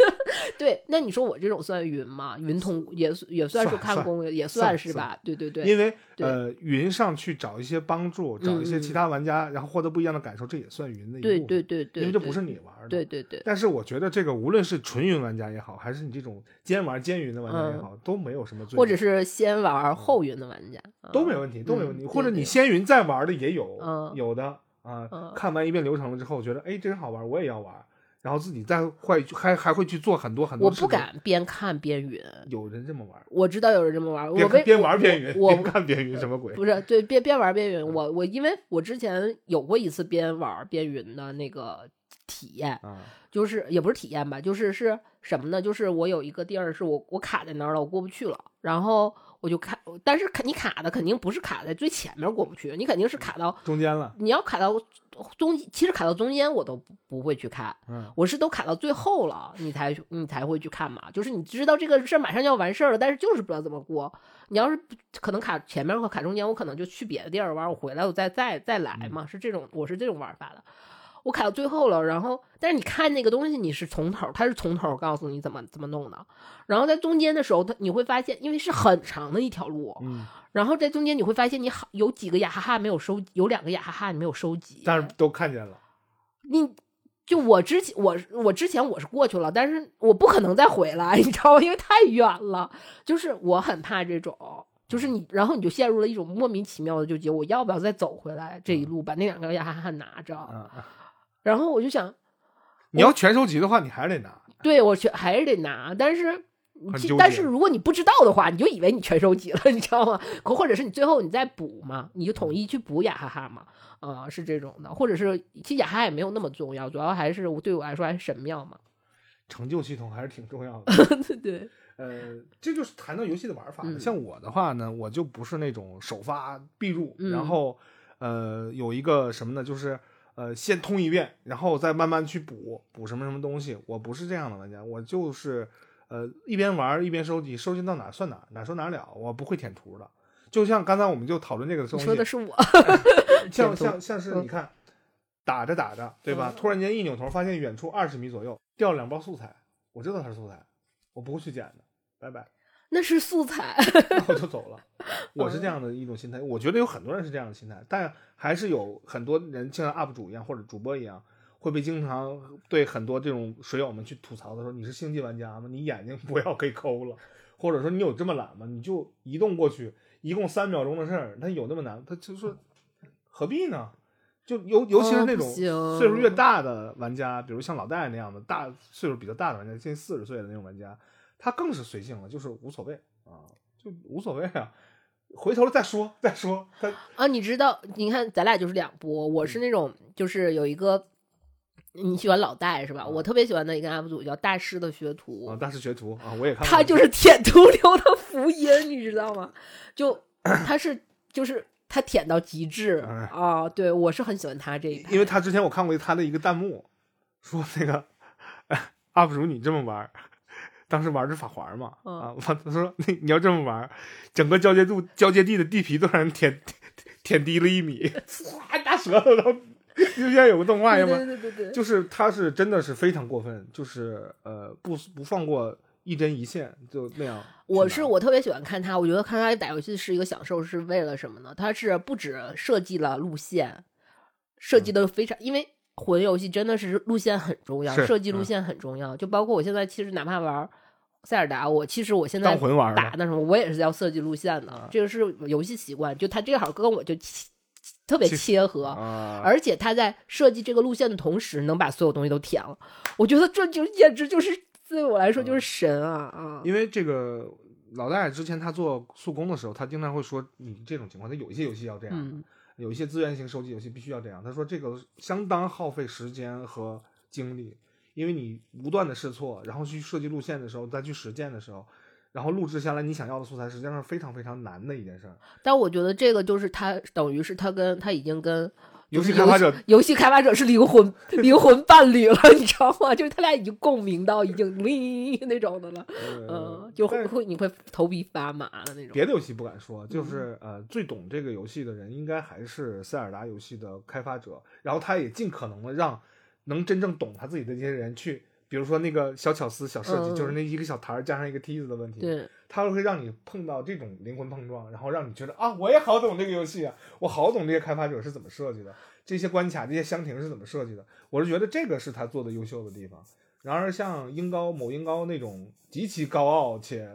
对，那你说我这种算云吗？云通也也算是看攻略，也算是吧？对对对，因为呃，云上去找一些帮助，找一些其他玩家，然后获得不一样的感受，这也算云的一部分。对对对对，因为这不是你玩的。对对对。但是我觉得这个无论是纯云玩家也好，还是你这种兼玩兼云的玩家也好，都没有什么罪。或者是先玩后云的玩家都没问题，都没问题。或者你先云再玩的也有，有的啊，看完一遍流程了之后，觉得哎，这好玩，我也要玩。然后自己再会还还会去做很多很多。我不敢边看边云。有人这么玩？我知道有人这么玩。边边玩边云，我不看边云什么鬼？不是，对，边边玩边云。我我因为我之前有过一次边玩边云的那个体验，就是也不是体验吧，就是是什么呢？就是我有一个地儿是我我卡在那儿了，我过不去了，然后我就看，但是卡你卡的肯定不是卡在最前面过不去，你肯定是卡到中间了。你要卡到。中其实卡到中间我都不不会去看，我是都卡到最后了，你才你才会去看嘛。就是你知道这个事儿马上就要完事儿了，但是就是不知道怎么过。你要是可能卡前面和卡中间，我可能就去别的地儿玩，我回来我再再再来嘛，是这种我是这种玩法的。我卡到最后了，然后但是你看那个东西，你是从头，他是从头告诉你怎么怎么弄的。然后在中间的时候，他你会发现，因为是很长的一条路，嗯，然后在中间你会发现，你好有几个雅哈哈没有收，有两个雅哈哈你没有收集，但是都看见了。你就我之前我我之前我是过去了，但是我不可能再回来，你知道吗？因为太远了。就是我很怕这种，就是你，然后你就陷入了一种莫名其妙的纠结，我要不要再走回来这一路，把那两个雅哈哈拿着？然后我就想，你要全收集的话，你还是得拿。对，我全还是得拿。但是，但是如果你不知道的话，你就以为你全收集了，你知道吗？或者是你最后你再补嘛，你就统一去补雅哈哈嘛，啊，是这种的。或者是其实雅哈哈也没有那么重要，主要还是对我来说还是神庙嘛。成就系统还是挺重要的。对，呃，这就是谈到游戏的玩法。像我的话呢，我就不是那种首发必入，然后呃，有一个什么呢，就是。呃，先通一遍，然后再慢慢去补补什么什么东西。我不是这样的玩家，我就是，呃，一边玩一边收集，收集到哪算哪，哪说哪了。我不会舔图的。就像刚才我们就讨论这个东西，说的是我，像像像是你看，打着打着，对吧？突然间一扭头，发现远处二十米左右掉了两包素材，我知道它是素材，我不会去捡的，拜拜。那是素材，我就走了。我是这样的一种心态，我觉得有很多人是这样的心态，但还是有很多人像 UP 主一样或者主播一样，会被经常对很多这种水友们去吐槽的说：“你是星际玩家吗？你眼睛不要给抠了，或者说你有这么懒吗？你就移动过去，一共三秒钟的事儿，他有那么难？他就说何必呢？就尤尤其是那种岁数越大的玩家，比如像老戴那样的大岁数比较大的玩家，近四十岁的那种玩家。”他更是随性了，就是无所谓啊，就无所谓啊，回头了再说再说。他啊，你知道，你看咱俩就是两波，我是那种就是有一个你喜欢老戴是吧？我特别喜欢的一个 UP 主叫大师的学徒啊，大师学徒啊，我也看。他就是舔毒流的福音，你知道吗？就 他是就是他舔到极致啊，对我是很喜欢他这一，因为他之前我看过他的一个弹幕，说那个。UP 主你这么玩，当时玩是法环嘛？啊，我他说你你要这么玩，整个交界度交界地的地皮都让人舔舔低了一米，唰大舌头，然后就像有个动画吗？对对对对，就是他是真的是非常过分，就是呃不不放过。一针一线就那样。我是我特别喜欢看他，我觉得看他打游戏是一个享受，是为了什么呢？他是不止设计了路线，设计的非常，因为魂游戏真的是路线很重要，设计路线很重要。就包括我现在其实哪怕玩塞尔达，我其实我现在打那什么，我也是要设计路线的，这个是游戏习惯。就他这好跟我就特别切合，而且他在设计这个路线的同时，能把所有东西都填了。我觉得这就简直就是。对我来说就是神啊啊！因为这个老戴之前他做速攻的时候，他经常会说：“你这种情况，他有一些游戏要这样，有一些资源型收集游戏必须要这样。”他说这个相当耗费时间和精力，因为你不断的试错，然后去设计路线的时候，再去实践的时候，然后录制下来你想要的素材，实际上是非常非常难的一件事儿。但我觉得这个就是他等于是他跟他已经跟。游戏开发者，游戏开发者是灵魂 灵魂伴侣了，你知道吗？就是他俩已经共鸣到已经 那种的了，嗯，就会会你会头皮发麻的那种。别的游戏不敢说，就是呃，最懂这个游戏的人应该还是塞尔达游戏的开发者，然后他也尽可能的让能真正懂他自己的这些人去。比如说那个小巧思、小设计，就是那一个小台儿加上一个梯子的问题，对，它会让你碰到这种灵魂碰撞，然后让你觉得啊，我也好懂这个游戏啊，我好懂这些开发者是怎么设计的，这些关卡、这些箱庭是怎么设计的，我是觉得这个是他做的优秀的地方。然而像英高某英高那种极其高傲且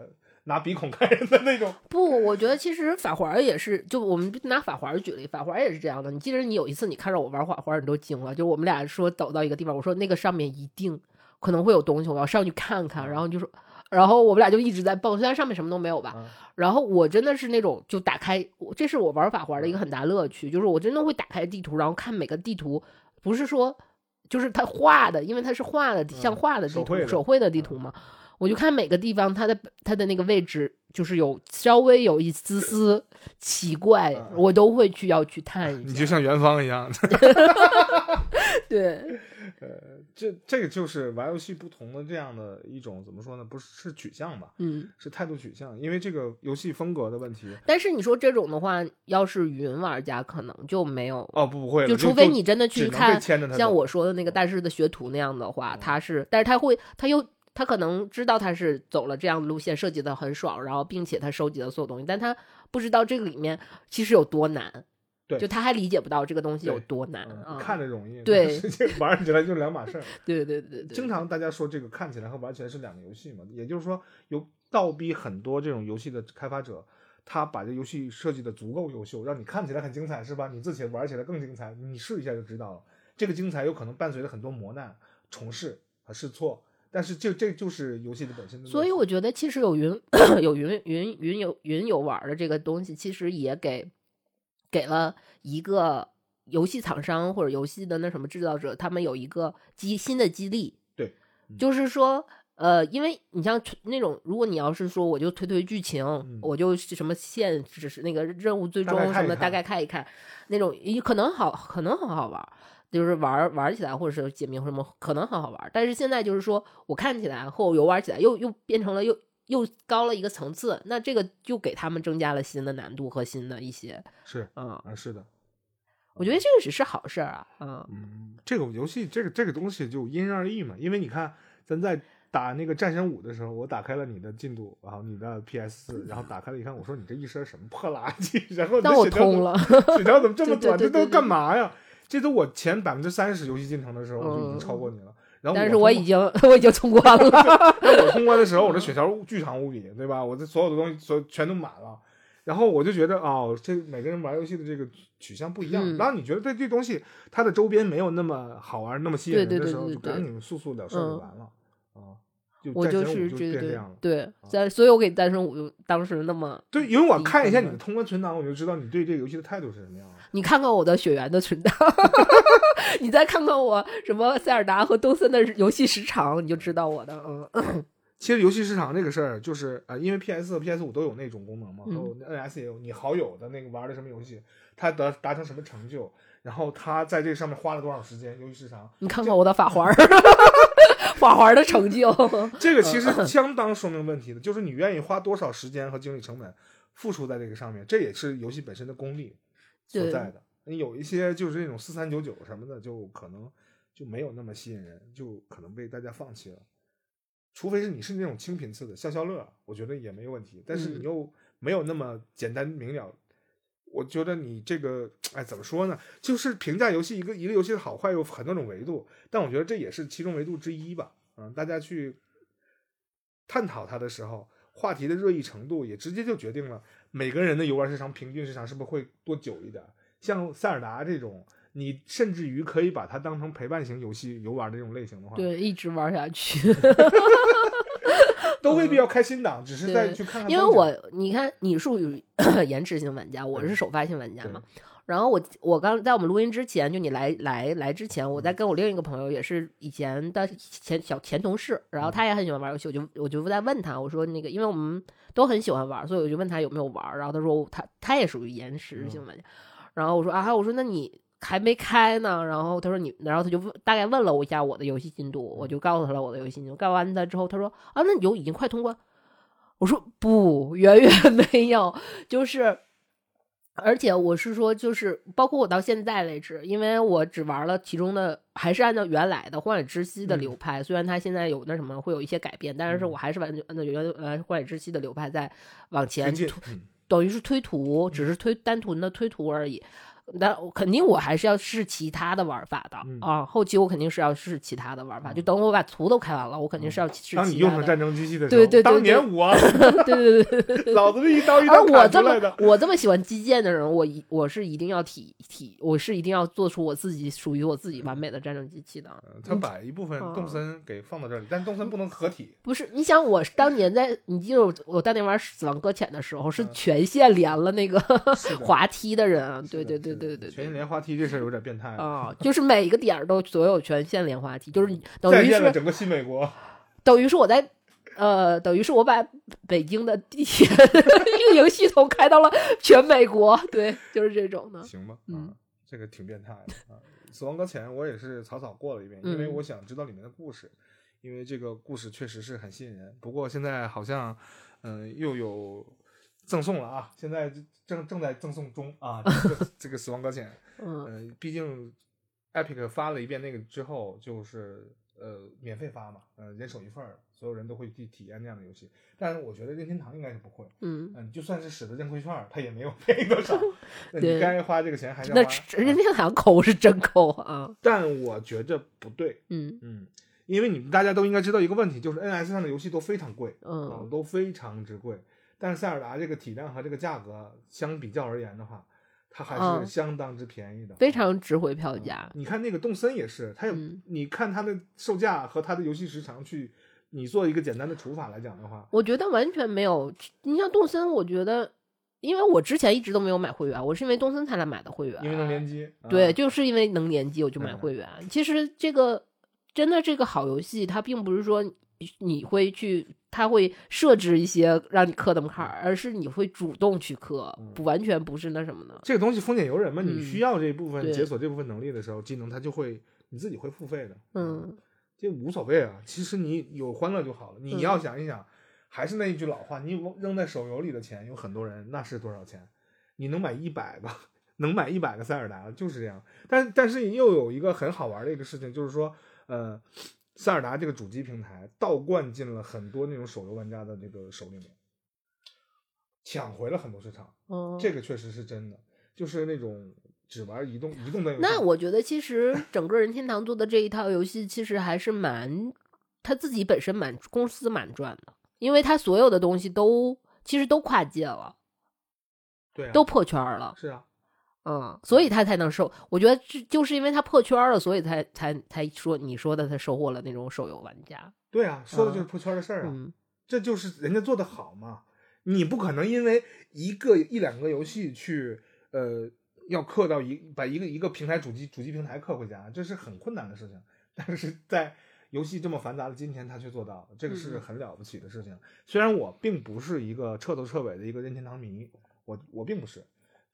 拿鼻孔看人的那种，不，我觉得其实法环也是，就我们拿法环举例，法环也是这样的。你记得你有一次你看着我玩法环，你都惊了，就我们俩说走到一个地方，我说那个上面一定。可能会有东西，我要上去看看。然后就说，然后我们俩就一直在蹦，虽然上面什么都没有吧。然后我真的是那种，就打开，这是我玩法环的一个很大乐趣，就是我真的会打开地图，然后看每个地图，不是说就是它画的，因为它是画的，像画的地图，手绘的地图嘛。我就看每个地方它的它的那个位置，就是有稍微有一丝丝奇怪，我都会去要去探一下。你就像元芳一样，对。呃，这这个就是玩游戏不同的这样的一种怎么说呢？不是是取向吧？嗯，是态度取向。因为这个游戏风格的问题。但是你说这种的话，要是云玩家可能就没有哦，不会，就除非你真的去看像我说的那个大师的学徒那样的话，他是，但是他会，他又他可能知道他是走了这样的路线，设计的很爽，然后并且他收集的所有东西，但他不知道这个里面其实有多难。对，就他还理解不到这个东西有多难啊！看着容易，对，玩起来就两码事儿。对对对对，经常大家说这个看起来和玩起来是两个游戏嘛，也就是说有倒逼很多这种游戏的开发者，他把这游戏设计的足够优秀，让你看起来很精彩，是吧？你自己玩起来更精彩，你试一下就知道了。这个精彩有可能伴随着很多磨难、重试和试错，但是这这就是游戏的本身。所以我觉得其实有云 有云云云游云游玩的这个东西，其实也给。给了一个游戏厂商或者游戏的那什么制造者，他们有一个激新的激励。对，就是说，呃，因为你像那种，如果你要是说我就推推剧情，我就什么线，只是那个任务最终什么大概看一看，那种可能好，可能很好玩，就是玩玩起来或者是解谜什么，可能很好玩。但是现在就是说我看起来和游玩起来又又变成了又。又高了一个层次，那这个就给他们增加了新的难度和新的一些是嗯啊是的，我觉得这个只是好事儿啊嗯，这个游戏这个这个东西就因人而异嘛，因为你看咱在打那个战神五的时候，我打开了你的进度，然后你的 PS 四，然后打开了一看，我说你这一身什么破垃圾，然后那我通了，血条怎么这么 短？这都干嘛呀？这都我前百分之三十游戏进程的时候，我就已经超过你了。然后但是我已经 我已经通关了。我通关的时候，我的血条巨长无比，对吧？我的所有的东西所全都满了。然后我就觉得哦，这每个人玩游戏的这个取向不一样。然后你觉得这这东西它的周边没有那么好玩、那么吸引人的时候，就赶紧速速了事就完了啊。我就是这样了。对，在所以，我给单身五当时那么对，因为我看一下你的通关存档，我就知道你对这个游戏的态度是什么样的。你看看我的血缘的存档，你再看看我什么塞尔达和东森的游戏时长，你就知道我的嗯。其实游戏时长这个事儿，就是呃，因为 PS 和 PS 五都有那种功能嘛，还有 NS 也有，你好友的那个玩的什么游戏，他得达成什么成就，然后他在这上面花了多少时间，游戏时长。你看看我的法环。花环的成就。这个其实相当说明问题的，就是你愿意花多少时间和精力成本付出在这个上面，这也是游戏本身的功力所在的。你有一些就是这种四三九九什么的，就可能就没有那么吸引人，就可能被大家放弃了。除非是你是那种清贫次的消消乐，我觉得也没问题。但是你又没有那么简单明了。我觉得你这个，哎，怎么说呢？就是评价游戏一个一个游戏的好坏有很多种维度，但我觉得这也是其中维度之一吧。嗯，大家去探讨它的时候，话题的热议程度也直接就决定了每个人的游玩时长平均时长是不是会多久一点。像塞尔达这种，你甚至于可以把它当成陪伴型游戏游玩的这种类型的话，对，一直玩下去。都未必要开新档，只是再去看看。因为我你看，你属于 延迟型玩家，我是首发型玩家嘛。然后我我刚在我们录音之前，就你来来来之前，我在跟我另一个朋友，也是以前的前小前同事，然后他也很喜欢玩游戏，我就我就在问他，我说那个，因为我们都很喜欢玩，所以我就问他有没有玩。然后他说他他也属于延迟性玩家。然后我说啊，我说那你。还没开呢，然后他说你，然后他就问，大概问了我一下我的游戏进度，我就告诉他了我的游戏进度。告完他之后，他说啊，那你就已经快通关。我说不，远远没有，就是，而且我是说，就是包括我到现在为止，因为我只玩了其中的，还是按照原来的《荒野之息》的流派，虽然它现在有那什么会有一些改变，但是我还是完全按照原呃《荒野之息》的流派在往前推，等于是推图，只是推单纯的推图而已。那肯定我还是要试其他的玩法的啊！后期我肯定是要试其他的玩法，就等我把图都开完了，我肯定是要试。当你用上战争机器的时候，对对对，当年 我，对对对，老子这一刀一刀砍出来的。我这么喜欢击剑的人，我一我是一定要体体，我是一定要做出我自己属于我自己完美的战争机器的。他把一部分动森给放到这里，但是动森不能合体。不是，你想我当年在你记住我当年玩死亡搁浅的时候，是全线连了那个滑梯的人，对对对。对对对，全线连滑梯这事儿有点变态啊！就是每一个点儿都所有全线连滑梯，就是 等于是整个新美国，等于是我在呃，等于是我把北京的地铁运营系统开到了全美国，对，就是这种的。行吧，嗯，这个挺变态的啊！死亡搁浅我也是草草过了一遍，因为我想知道里面的故事，因为这个故事确实是很吸引人。不过现在好像嗯又有。赠送了啊！现在正正在赠送中啊！这个这个死亡搁浅，嗯，毕竟 Epic 发了一遍那个之后，就是呃免费发嘛，呃人手一份儿，所有人都会去体验那样的游戏。但是我觉得任天堂应该是不会，嗯嗯，就算是使的认亏券，他也没有赔多少。你该花这个钱还是要那任天堂抠是真抠啊！但我觉着不对，嗯嗯，因为你们大家都应该知道一个问题，就是 NS 上的游戏都非常贵，嗯，都非常之贵。但是塞尔达这个体量和这个价格相比较而言的话，它还是相当之便宜的，非常值回票价。你看那个动森也是，它有你看它的售价和它的游戏时长去，你做一个简单的除法来讲的话，我觉得完全没有。你像动森，我觉得，因为我之前一直都没有买会员，我是因为动森才来买的会员，因为能联机。对，就是因为能联机，我就买会员。其实这个真的这个好游戏，它并不是说你会去。他会设置一些让你磕的门槛，而是你会主动去磕，不完全不是那什么的。这个东西丰俭由人嘛，你需要这部分解锁这部分能力的时候，技能它就会你自己会付费的。嗯，这无所谓啊，其实你有欢乐就好了。你要想一想，还是那一句老话，你扔在手游里的钱，有很多人那是多少钱？你能买一百个，能买一百个塞尔达，就是这样。但但是又有一个很好玩的一个事情，就是说，呃。塞尔达这个主机平台倒灌进了很多那种手游玩家的这个手里面，抢回了很多市场。嗯，这个确实是真的，就是那种只玩移动移动的。那我觉得其实整个任天堂做的这一套游戏其实还是蛮，他自己本身蛮公司蛮赚的，因为他所有的东西都其实都跨界了，对，都破圈了。是啊。嗯，所以他才能收。我觉得就就是因为他破圈了，所以才才才说你说的他收获了那种手游玩家。对啊，说的就是破圈的事儿啊。这就是人家做的好嘛。你不可能因为一个一两个游戏去呃要氪到一把一个一个平台主机主机平台氪回家，这是很困难的事情。但是在游戏这么繁杂的今天，他却做到了，这个是很了不起的事情。虽然我并不是一个彻头彻尾的一个任天堂迷，我我并不是。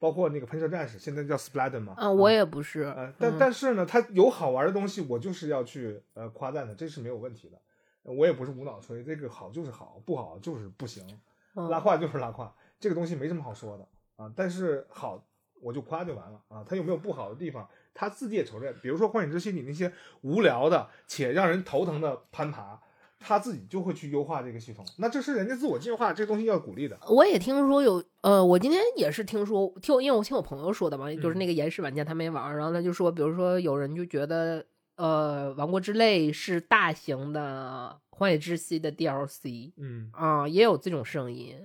包括那个喷射战士，现在叫 Splatoon 嘛。啊，我也不是。呃，但但是呢，它有好玩的东西，我就是要去呃夸赞它，这是没有问题的。我也不是无脑吹，这个好就是好，不好就是不行，拉胯就是拉胯，这个东西没什么好说的啊。但是好，我就夸就完了啊。它有没有不好的地方？他自己也承认，比如说《幻影之心》里那些无聊的且让人头疼的攀爬。他自己就会去优化这个系统，那这是人家自我进化，这东西要鼓励的。我也听说有，呃，我今天也是听说，听因为我听我朋友说的嘛，就是那个岩石玩家他没玩，然后他就说，比如说有人就觉得，呃，《王国之泪》是大型的《荒野之息》的 DLC，嗯啊，也有这种声音，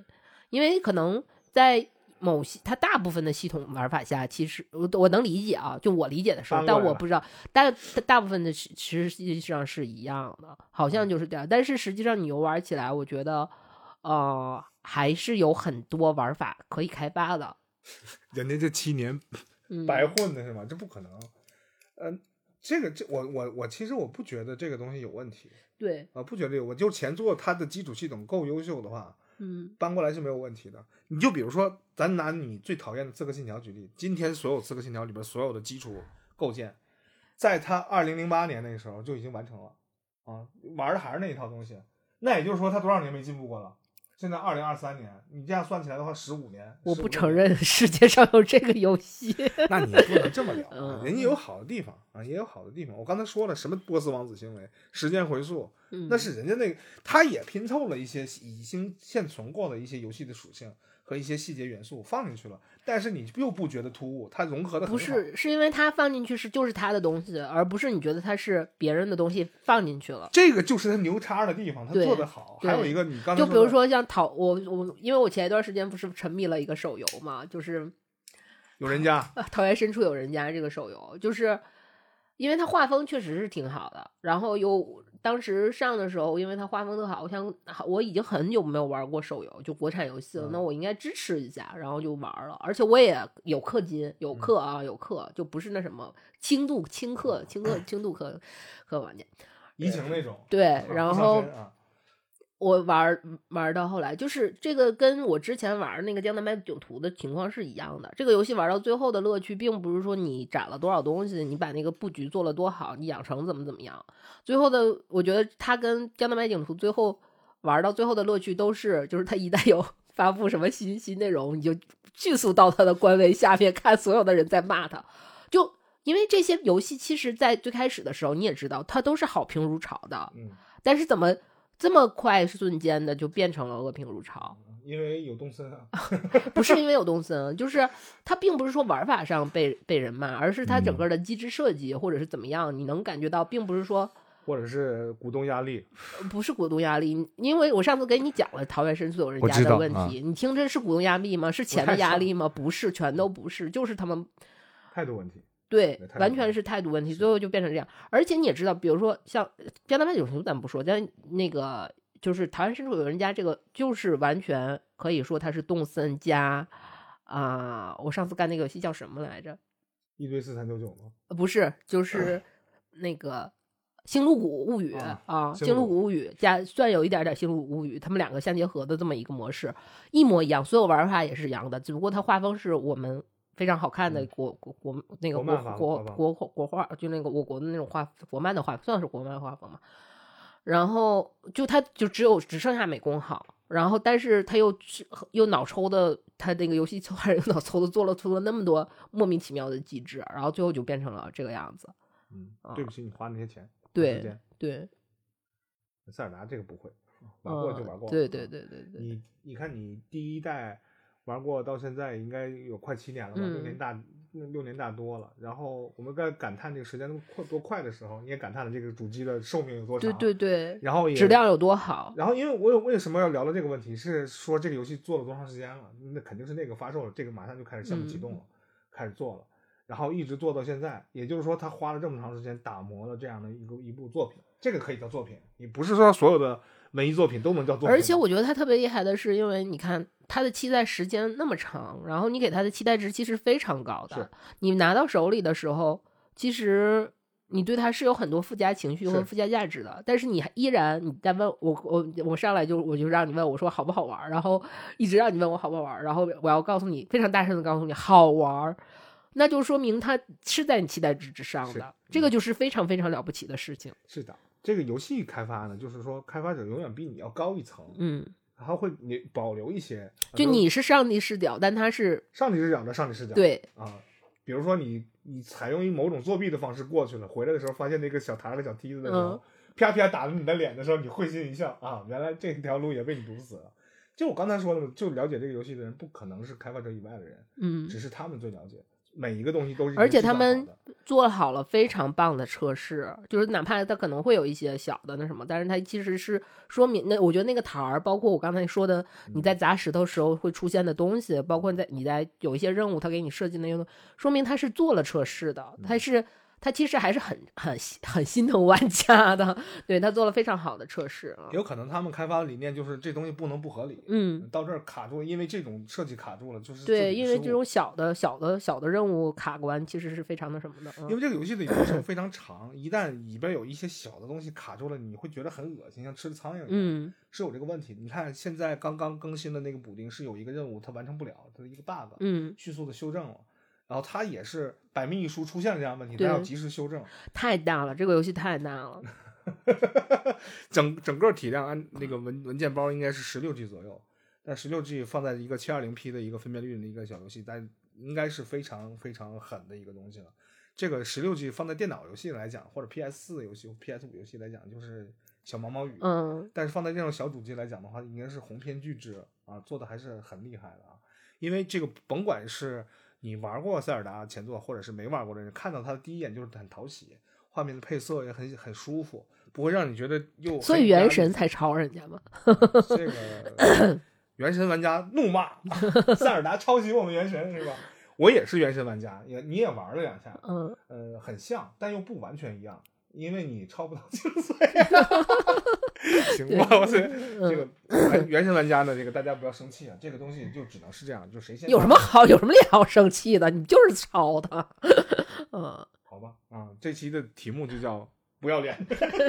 因为可能在。某些它大部分的系统玩法下，其实我我能理解啊，就我理解的时候，但我不知道大大部分的其实际上是一样的，好像就是这样。但是实际上你游玩起来，我觉得呃还是有很多玩法可以开发的。人家这七年白混的是吗？这不可能。嗯，这个这我我我其实我不觉得这个东西有问题。对啊，不觉得有，我就前作它的基础系统够优秀的话。嗯，搬过来是没有问题的。你就比如说，咱拿你最讨厌的《刺客信条》举例，今天所有《刺客信条》里边所有的基础构建，在他二零零八年那个时候就已经完成了啊，玩的还是那一套东西。那也就是说，他多少年没进步过了？现在二零二三年，你这样算起来的话，十五年。我不承认世界上有这个游戏。那你不能这么聊，人家有好的地方啊，也有好的地方。我刚才说了，什么波斯王子行为、时间回溯，那是人家那个，他也拼凑了一些已经现存过的一些游戏的属性。和一些细节元素放进去了，但是你又不觉得突兀，它融合的不是，是因为它放进去是就是它的东西，而不是你觉得它是别人的东西放进去了。这个就是它牛叉的地方，它做的好。还有一个，你刚就比如说像讨我我，因为我前一段时间不是沉迷了一个手游嘛，就是有人家桃源深处有人家这个手游，就是因为它画风确实是挺好的，然后又。当时上的时候，因为它画风特好，我想我已经很久没有玩过手游，就国产游戏了，那我应该支持一下，然后就玩了。而且我也有氪金，有氪啊，有氪，就不是那什么轻度轻氪、轻氪、轻度氪氪玩家，移情那种。对，然后。我玩玩到后来，就是这个跟我之前玩那个《江南百景图》的情况是一样的。这个游戏玩到最后的乐趣，并不是说你攒了多少东西，你把那个布局做了多好，你养成怎么怎么样。最后的，我觉得它跟《江南百景图》最后玩到最后的乐趣都是，就是它一旦有 发布什么新新内容，你就迅速到它的官微下面看所有的人在骂它。就因为这些游戏，其实在最开始的时候你也知道，它都是好评如潮的。嗯，但是怎么？这么快瞬间的就变成了恶评如潮，因为有动森啊，不是因为有动森，就是它并不是说玩法上被被人骂，而是它整个的机制设计或者是怎么样，你能感觉到并不是说，或者是股东压力，不是股东压力，因为我上次给你讲了桃园深处有人家的问题，你听这是股东压力吗？是钱的压力吗？不是，全都不是，就是他们态度问题。对，完全是态度问题，最后就变成这样。而且你也知道，比如说像《江南派九雄》，咱不说，但那个就是《台湾深处有人家》，这个就是完全可以说他是动森加啊。我上次干那个游戏叫什么来着？一堆四三九九吗？不是，就 是那个《星露谷物语》啊，《星露谷物语》加算有一点点《星露谷物语》，他们两个相结合的这么一个模式，一模一样，所有玩法也是一样的，只不过它画风是我们。非常好看的国国国那个国国国国画，就那个我国的那种画国漫的画，算是国漫画风嘛。然后就他就只有只剩下美工好，然后但是他又又脑抽的，他那个游戏策划人 脑抽的做了出了那么多莫名其妙的机制，然后最后就变成了这个样子。嗯，对不起，你花那些钱，对对。塞尔达这个不会玩过就玩过，对对对对对。你你看你第一代。玩过到现在应该有快七年了吧，六年大，六年大多了。然后我们在感叹这个时间快多快的时候，你也感叹了这个主机的寿命有多长。对对对。然后也质量有多好。然后因为我有为什么要聊到这个问题，是说这个游戏做了多长时间了？那肯定是那个发售了，这个马上就开始项目启动了，开始做了，然后一直做到现在。也就是说，他花了这么长时间打磨了这样的一个一部作品，这个可以叫作品。你不是说所有的文艺作品都能叫作品。而且我觉得他特别厉害的是，因为你看。他的期待时间那么长，然后你给他的期待值其实非常高的。你拿到手里的时候，其实你对他是有很多附加情绪和附加价值的，但是你依然你在问我，我我上来就我就让你问我说好不好玩，然后一直让你问我好不好玩，然后我要告诉你非常大声的告诉你好玩，那就说明他是在你期待值之上的，这个就是非常非常了不起的事情。是的，这个游戏开发呢，就是说开发者永远比你要高一层，嗯，他会你保留一些，就你是上帝视角，但他是上帝视角的上帝视角，对啊。比如说你你采用一某种作弊的方式过去了，回来的时候发现那个小台和小梯子的时候，啪啪打在你的脸的时候，你会心一笑啊，原来这条路也被你堵死了。就我刚才说的，就了解这个游戏的人不可能是开发者以外的人，嗯，只是他们最了解。每一个东西都是，而且他们做好了非常棒的测试，就是哪怕它可能会有一些小的那什么，但是它其实是说明那我觉得那个台儿，包括我刚才说的你在砸石头时候会出现的东西，包括在你在有一些任务，他给你设计那些，说明他是做了测试的，他是。他其实还是很很很心疼玩家的，对他做了非常好的测试。有可能他们开发的理念就是这东西不能不合理。嗯，到这儿卡住，因为这种设计卡住了，就是对，因为这种小的小的小的任务卡关，其实是非常的什么的。因为这个游戏的流程非常长，一旦里边有一些小的东西卡住了，你会觉得很恶心，像吃了苍蝇一样。嗯，是有这个问题。你看现在刚刚更新的那个补丁是有一个任务它完成不了，它的一个 bug，嗯，迅速的修正了。然后它也是百密一疏，出现了这样问题，它要及时修正。太大了，这个游戏太大了。整整个体量按那个文文件包应该是十六 G 左右，但十六 G 放在一个七二零 P 的一个分辨率的一个小游戏，但应该是非常非常狠的一个东西了。这个十六 G 放在电脑游戏来讲，或者 PS 四游戏、PS 五游戏来讲，就是小毛毛雨。嗯。但是放在这种小主机来讲的话，应该是鸿篇巨制啊，做的还是很厉害的啊。因为这个甭管是。你玩过塞尔达前作，或者是没玩过的人，看到它的第一眼就是很讨喜，画面的配色也很很舒服，不会让你觉得又。所以原神才抄人家嘛。这个原神玩家怒骂塞尔达抄袭我们原神是吧？我也是原神玩家，也你也玩了两下，嗯呃很像，但又不完全一样。因为你超不到精髓，行吧？我这这个原神玩家呢，这个大家不要生气啊，这个东西就只能是这样，就谁先有什么好有什么好生气的？你就是抄的，嗯，好吧，啊，这期的题目就叫。不要脸，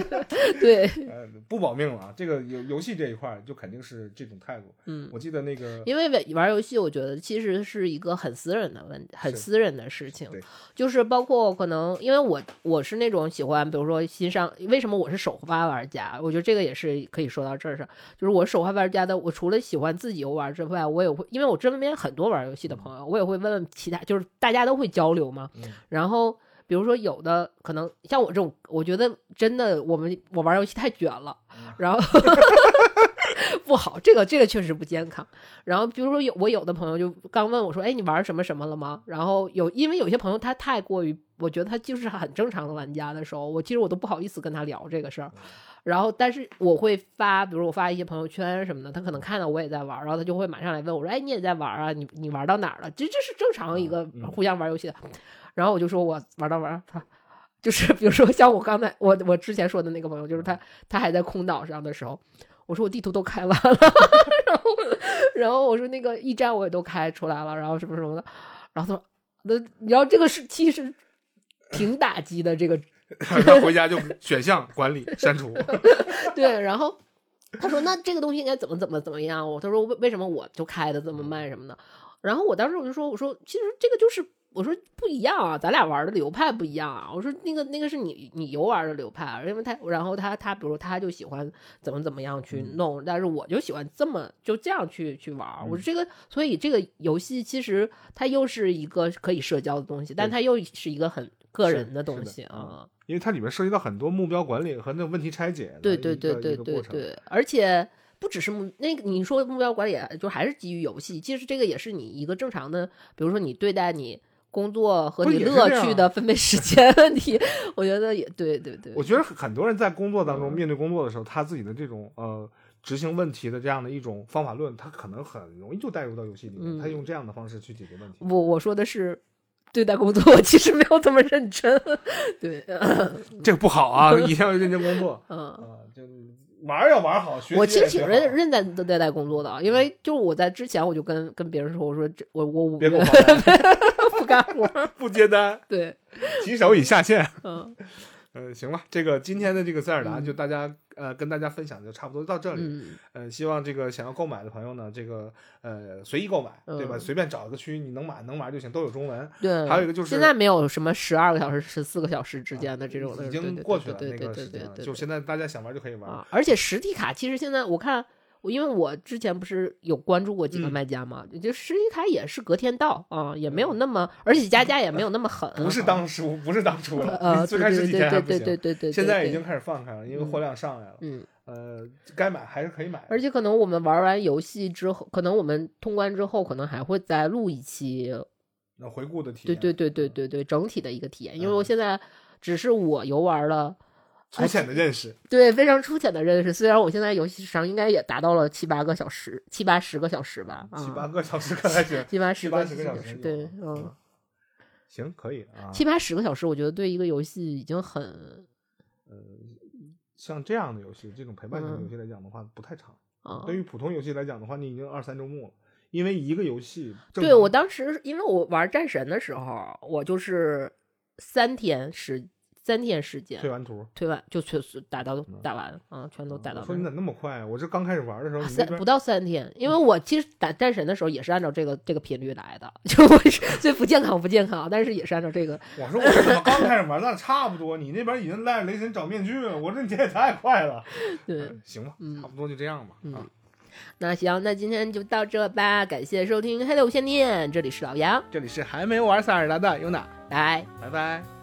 对，呃，不保命了啊！这个游游戏这一块就肯定是这种态度。嗯，我记得那个，因为玩游戏，我觉得其实是一个很私人的问，很私人的事情。就是包括可能，因为我我是那种喜欢，比如说欣赏，为什么我是首发玩家？我觉得这个也是可以说到这儿上。就是我首发玩家的，我除了喜欢自己游玩之外，我也会，因为我身边很多玩游戏的朋友，我也会问问其他，就是大家都会交流嘛。嗯然后。比如说，有的可能像我这种，我觉得真的，我们我玩游戏太卷了，然后 不好，这个这个确实不健康。然后比如说有我有的朋友就刚问我说：“哎，你玩什么什么了吗？”然后有因为有些朋友他太过于，我觉得他就是很正常的玩家的时候，我其实我都不好意思跟他聊这个事儿。然后但是我会发，比如我发一些朋友圈什么的，他可能看到我也在玩，然后他就会马上来问我说：“哎，你也在玩啊？你你玩到哪儿了？”这这是正常一个互相玩游戏的。然后我就说，我玩到玩，他就是 比如说像我刚才我我之前说的那个朋友，就是他他还在空岛上的时候，我说我地图都开完了，然后然后我说那个驿站我也都开出来了，然后什么什么的，然后他说那你要这个是其实挺打击的，这个 他回家就选项管理删除，对，然后他说那这个东西应该怎么怎么怎么样？我他说为为什么我就开的这么慢什么的？然后我当时我就说我说其实这个就是。我说不一样啊，咱俩玩的流派不一样啊。我说那个那个是你你游玩的流派，因为他然后他他比如说他就喜欢怎么怎么样去弄，但是我就喜欢这么就这样去去玩。我说这个，所以这个游戏其实它又是一个可以社交的东西，但它又是一个很个人的东西啊。因为它里面涉及到很多目标管理和那问题拆解。对对对对对对，而且不只是目那个你说目标管理，就还是基于游戏。其实这个也是你一个正常的，比如说你对待你。工作和你乐趣的分配时间问题，我觉得也对对对。我觉得很多人在工作当中面对工作的时候，他自己的这种呃执行问题的这样的一种方法论，他可能很容易就带入到游戏里面，他用这样的方式去解决问题。我我说的是对待工作，我其实没有这么认真。对，这个不好啊，一定要认真工作。嗯啊，就。玩要玩好，学我其实挺认认真的对待工作的，因为就是我在之前我就跟跟别人说，我说这我我别给我 不干活，不接单，对，举手已下线。嗯，呃，行吧，这个今天的这个塞尔达就大家呃跟大家分享就差不多到这里。呃，希望这个想要购买的朋友呢，这个呃随意购买，对吧？随便找一个区你能买能玩就行，都有中文。对，还有一个就是现在没有什么十二个小时、十四个小时之间的这种，已经过去了那个时间，就现在大家想玩就可以玩。而且实体卡其实现在我看。因为我之前不是有关注过几个卖家嘛，就十一卡也是隔天到啊，也没有那么，而且加价也没有那么狠。不是当初，不是当初了，呃，最开始几天还不行，对对对对对，现在已经开始放开了，因为货量上来了。嗯，呃，该买还是可以买。而且可能我们玩完游戏之后，可能我们通关之后，可能还会再录一期那回顾的体验。对对对对对对，整体的一个体验，因为我现在只是我游玩了。粗浅的认识，对，非常粗浅的认识。虽然我现在游戏上应该也达到了七八个小时，七八十个小时吧，七八个小时可还行，七八十个小时，对，嗯，行，可以啊，七八十个小时，我觉得对一个游戏已经很，呃，像这样的游戏，这种陪伴型游戏来讲的话，不太长。啊，对于普通游戏来讲的话，你已经二三周末了，因为一个游戏，对我当时，因为我玩战神的时候，我就是三天时。三天时间推完图，推完就确实打到打完啊，全都打到。说你咋那么快？我这刚开始玩的时候，三不到三天，因为我其实打战神的时候也是按照这个这个频率来的，就我最不健康不健康，但是也是按照这个。我说我怎么刚开始玩，那差不多，你那边已经赖雷神找面具了，我说你这也太快了。对，行吧，差不多就这样吧。啊，那行，那今天就到这吧，感谢收听《黑的无线电》，这里是老杨，这里是还没玩塞尔达的尤娜，拜拜拜。